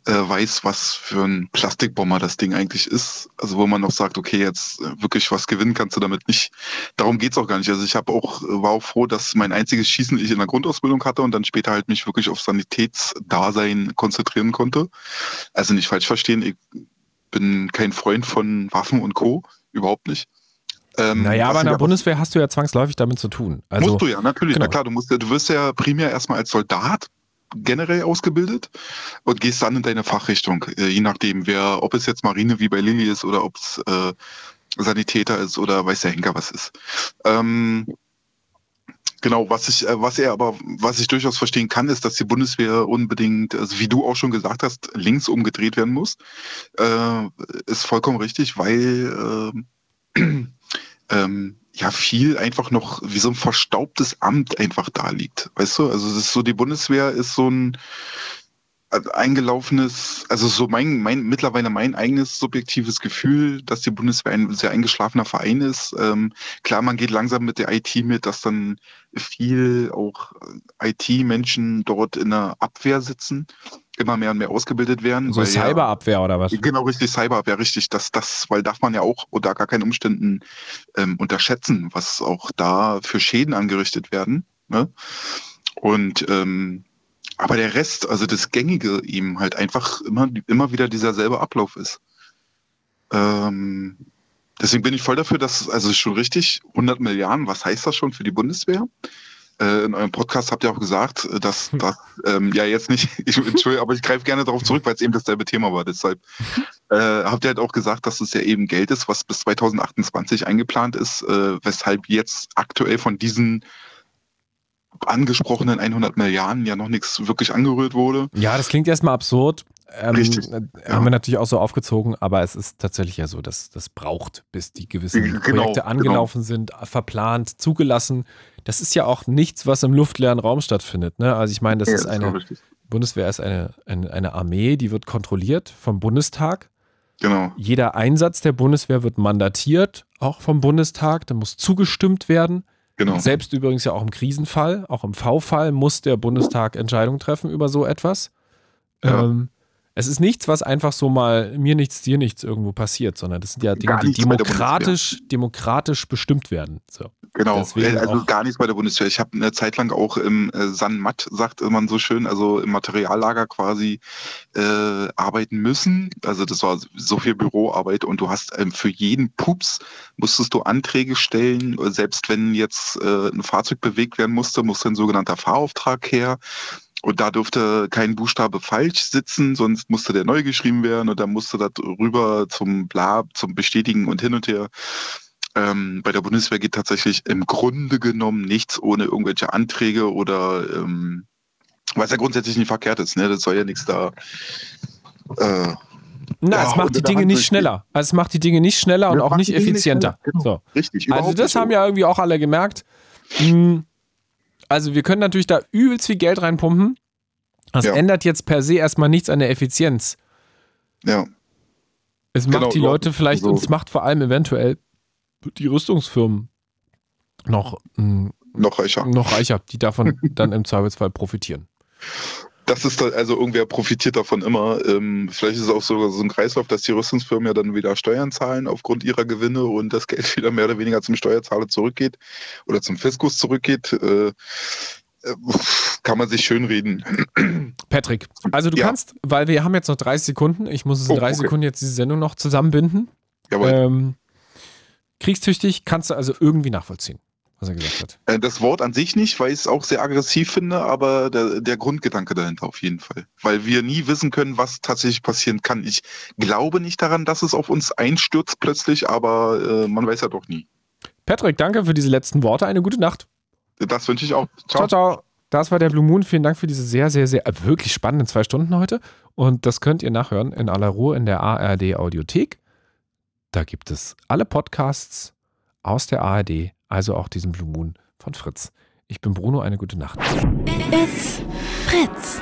äh, weiß, was für ein Plastikbomber das Ding eigentlich ist. Also wo man noch sagt, okay, jetzt äh, wirklich was gewinnen kannst du damit nicht. Darum geht's auch gar nicht. Also ich habe auch, war auch froh, dass mein einziges Schießen ich in der Grundausbildung hatte und dann später halt mich wirklich auf Sanitätsdasein konzentrieren konnte. Also nicht falsch verstehen, ich bin kein Freund von Waffen und Co. Überhaupt nicht. Ähm, Naja, aber in der Bundeswehr hast du ja zwangsläufig damit zu tun. Also, musst du ja, natürlich. genau. Na klar, du musst du wirst ja primär erstmal als Soldat generell ausgebildet und gehst dann in deine Fachrichtung, äh, je nachdem, wer, ob es jetzt Marine wie bei Lilly ist oder ob es äh, Sanitäter ist oder weiß der Henker was ist. Ähm, Genau, was ich, äh, was er aber, was ich durchaus verstehen kann, ist, dass die Bundeswehr unbedingt, also wie du auch schon gesagt hast, links umgedreht werden muss. Äh, ist vollkommen richtig, weil äh, ähm, ja viel einfach noch wie so ein verstaubtes Amt einfach da liegt. Weißt du? Also es ist so, die Bundeswehr ist so ein eingelaufenes, also so mein, mein mittlerweile mein eigenes subjektives Gefühl, dass die Bundeswehr ein sehr eingeschlafener Verein ist. Ähm, klar, man geht langsam mit der IT mit, dass dann viel auch IT-Menschen dort in der Abwehr sitzen, immer mehr und mehr ausgebildet werden. So Cyberabwehr ja, oder was? Genau, richtig, Cyberabwehr, richtig. Das, das, weil darf man ja auch unter gar keinen Umständen ähm, unterschätzen, was auch da für Schäden angerichtet werden. Ne? Und ähm, aber der Rest, also das Gängige ihm halt einfach immer, immer wieder dieser selbe Ablauf ist. Ähm, deswegen bin ich voll dafür, dass, also schon richtig, 100 Milliarden, was heißt das schon für die Bundeswehr? Äh, in eurem Podcast habt ihr auch gesagt, dass das, ähm, ja jetzt nicht, ich entschuldige, aber ich greife gerne darauf zurück, weil es eben dasselbe Thema war. Deshalb äh, habt ihr halt auch gesagt, dass es ja eben Geld ist, was bis 2028 eingeplant ist, äh, weshalb jetzt aktuell von diesen angesprochenen 100 Milliarden ja noch nichts wirklich angerührt wurde. Ja, das klingt erstmal absurd. Ähm, Richtig. Haben ja. wir natürlich auch so aufgezogen, aber es ist tatsächlich ja so, dass das braucht, bis die gewissen Genau, Projekte genau. angelaufen sind, verplant, zugelassen. Das ist ja auch nichts, was im luftleeren Raum stattfindet. Ne? Also ich meine, das Ja, ist eine richtig. Bundeswehr ist eine, eine, eine Armee, die wird kontrolliert vom Bundestag. Genau. Jeder Einsatz der Bundeswehr wird mandatiert, auch vom Bundestag. Da muss zugestimmt werden. Genau. Selbst übrigens ja auch im Krisenfall, auch im V-Fall muss der Bundestag Entscheidungen treffen über so etwas. Ja. Ähm, es ist nichts, was einfach so mal mir nichts, dir nichts irgendwo passiert, sondern das sind ja Dinge, die demokratisch, demokratisch bestimmt werden. So. Genau, Deswegen also gar nichts bei der Bundeswehr. Ich habe eine Zeit lang auch im äh, San Matt, sagt man so schön, also im Materiallager quasi äh, arbeiten müssen. Also das war so viel Büroarbeit und du hast ähm, für jeden Pups musstest du Anträge stellen. Selbst wenn jetzt äh, ein Fahrzeug bewegt werden musste, musste ein sogenannter Fahrauftrag her. Und da durfte kein Buchstabe falsch sitzen, sonst musste der neu geschrieben werden und dann musste das rüber zum Bla, zum Bestätigen und hin und her. Ähm, bei der Bundeswehr geht tatsächlich im Grunde genommen nichts ohne irgendwelche Anträge oder ähm, was ja grundsätzlich nicht verkehrt ist, ne? Das soll ja nichts da. Äh, Na, Ja, es macht die Dinge nicht schneller. Also es macht die Dinge nicht schneller und auch nicht nicht effizienter. schneller, genau. So. richtig. Also das nicht. haben ja irgendwie auch alle gemerkt. Hm, Also wir können natürlich da übelst viel Geld reinpumpen. Das Ja. ändert jetzt per se erstmal nichts an der Effizienz. Ja, Es macht Genau, die Leute vielleicht, Also- und es macht vor allem eventuell die Rüstungsfirmen noch, hm, noch reicher. noch reicher, die davon dann im Zweifelsfall profitieren. Das ist da, also irgendwer profitiert davon immer. Ähm, vielleicht ist es auch sogar so ein Kreislauf, dass die Rüstungsfirmen ja dann wieder Steuern zahlen aufgrund ihrer Gewinne und das Geld wieder mehr oder weniger zum Steuerzahler zurückgeht oder zum Fiskus zurückgeht. Äh, äh, kann man sich schönreden. Patrick, also du Ja. kannst, weil wir haben jetzt noch 30 Sekunden, ich muss es in Oh, 30 okay. Sekunden jetzt diese Sendung noch zusammenbinden. Jawohl. Ähm, kriegstüchtig kannst du also irgendwie nachvollziehen, was er gesagt hat. Äh, Das Wort an sich nicht, weil ich es auch sehr aggressiv finde, aber der, der Grundgedanke dahinter auf jeden Fall. Weil wir nie wissen können, was tatsächlich passieren kann. Ich glaube nicht daran, dass es auf uns einstürzt plötzlich, aber äh, man weiß ja doch nie. Patrick, danke für diese letzten Worte. Eine gute Nacht. Das wünsche ich auch. Ciao, ciao. Das war der Blue Moon. Vielen Dank für diese sehr, sehr, sehr äh, wirklich spannenden zwei Stunden heute. Und das könnt ihr nachhören in aller Ruhe in der ARD Audiothek. Da gibt es alle Podcasts aus der ARD, also auch diesen Blue Moon von Fritz. Ich bin Bruno, eine gute Nacht. It's Fritz.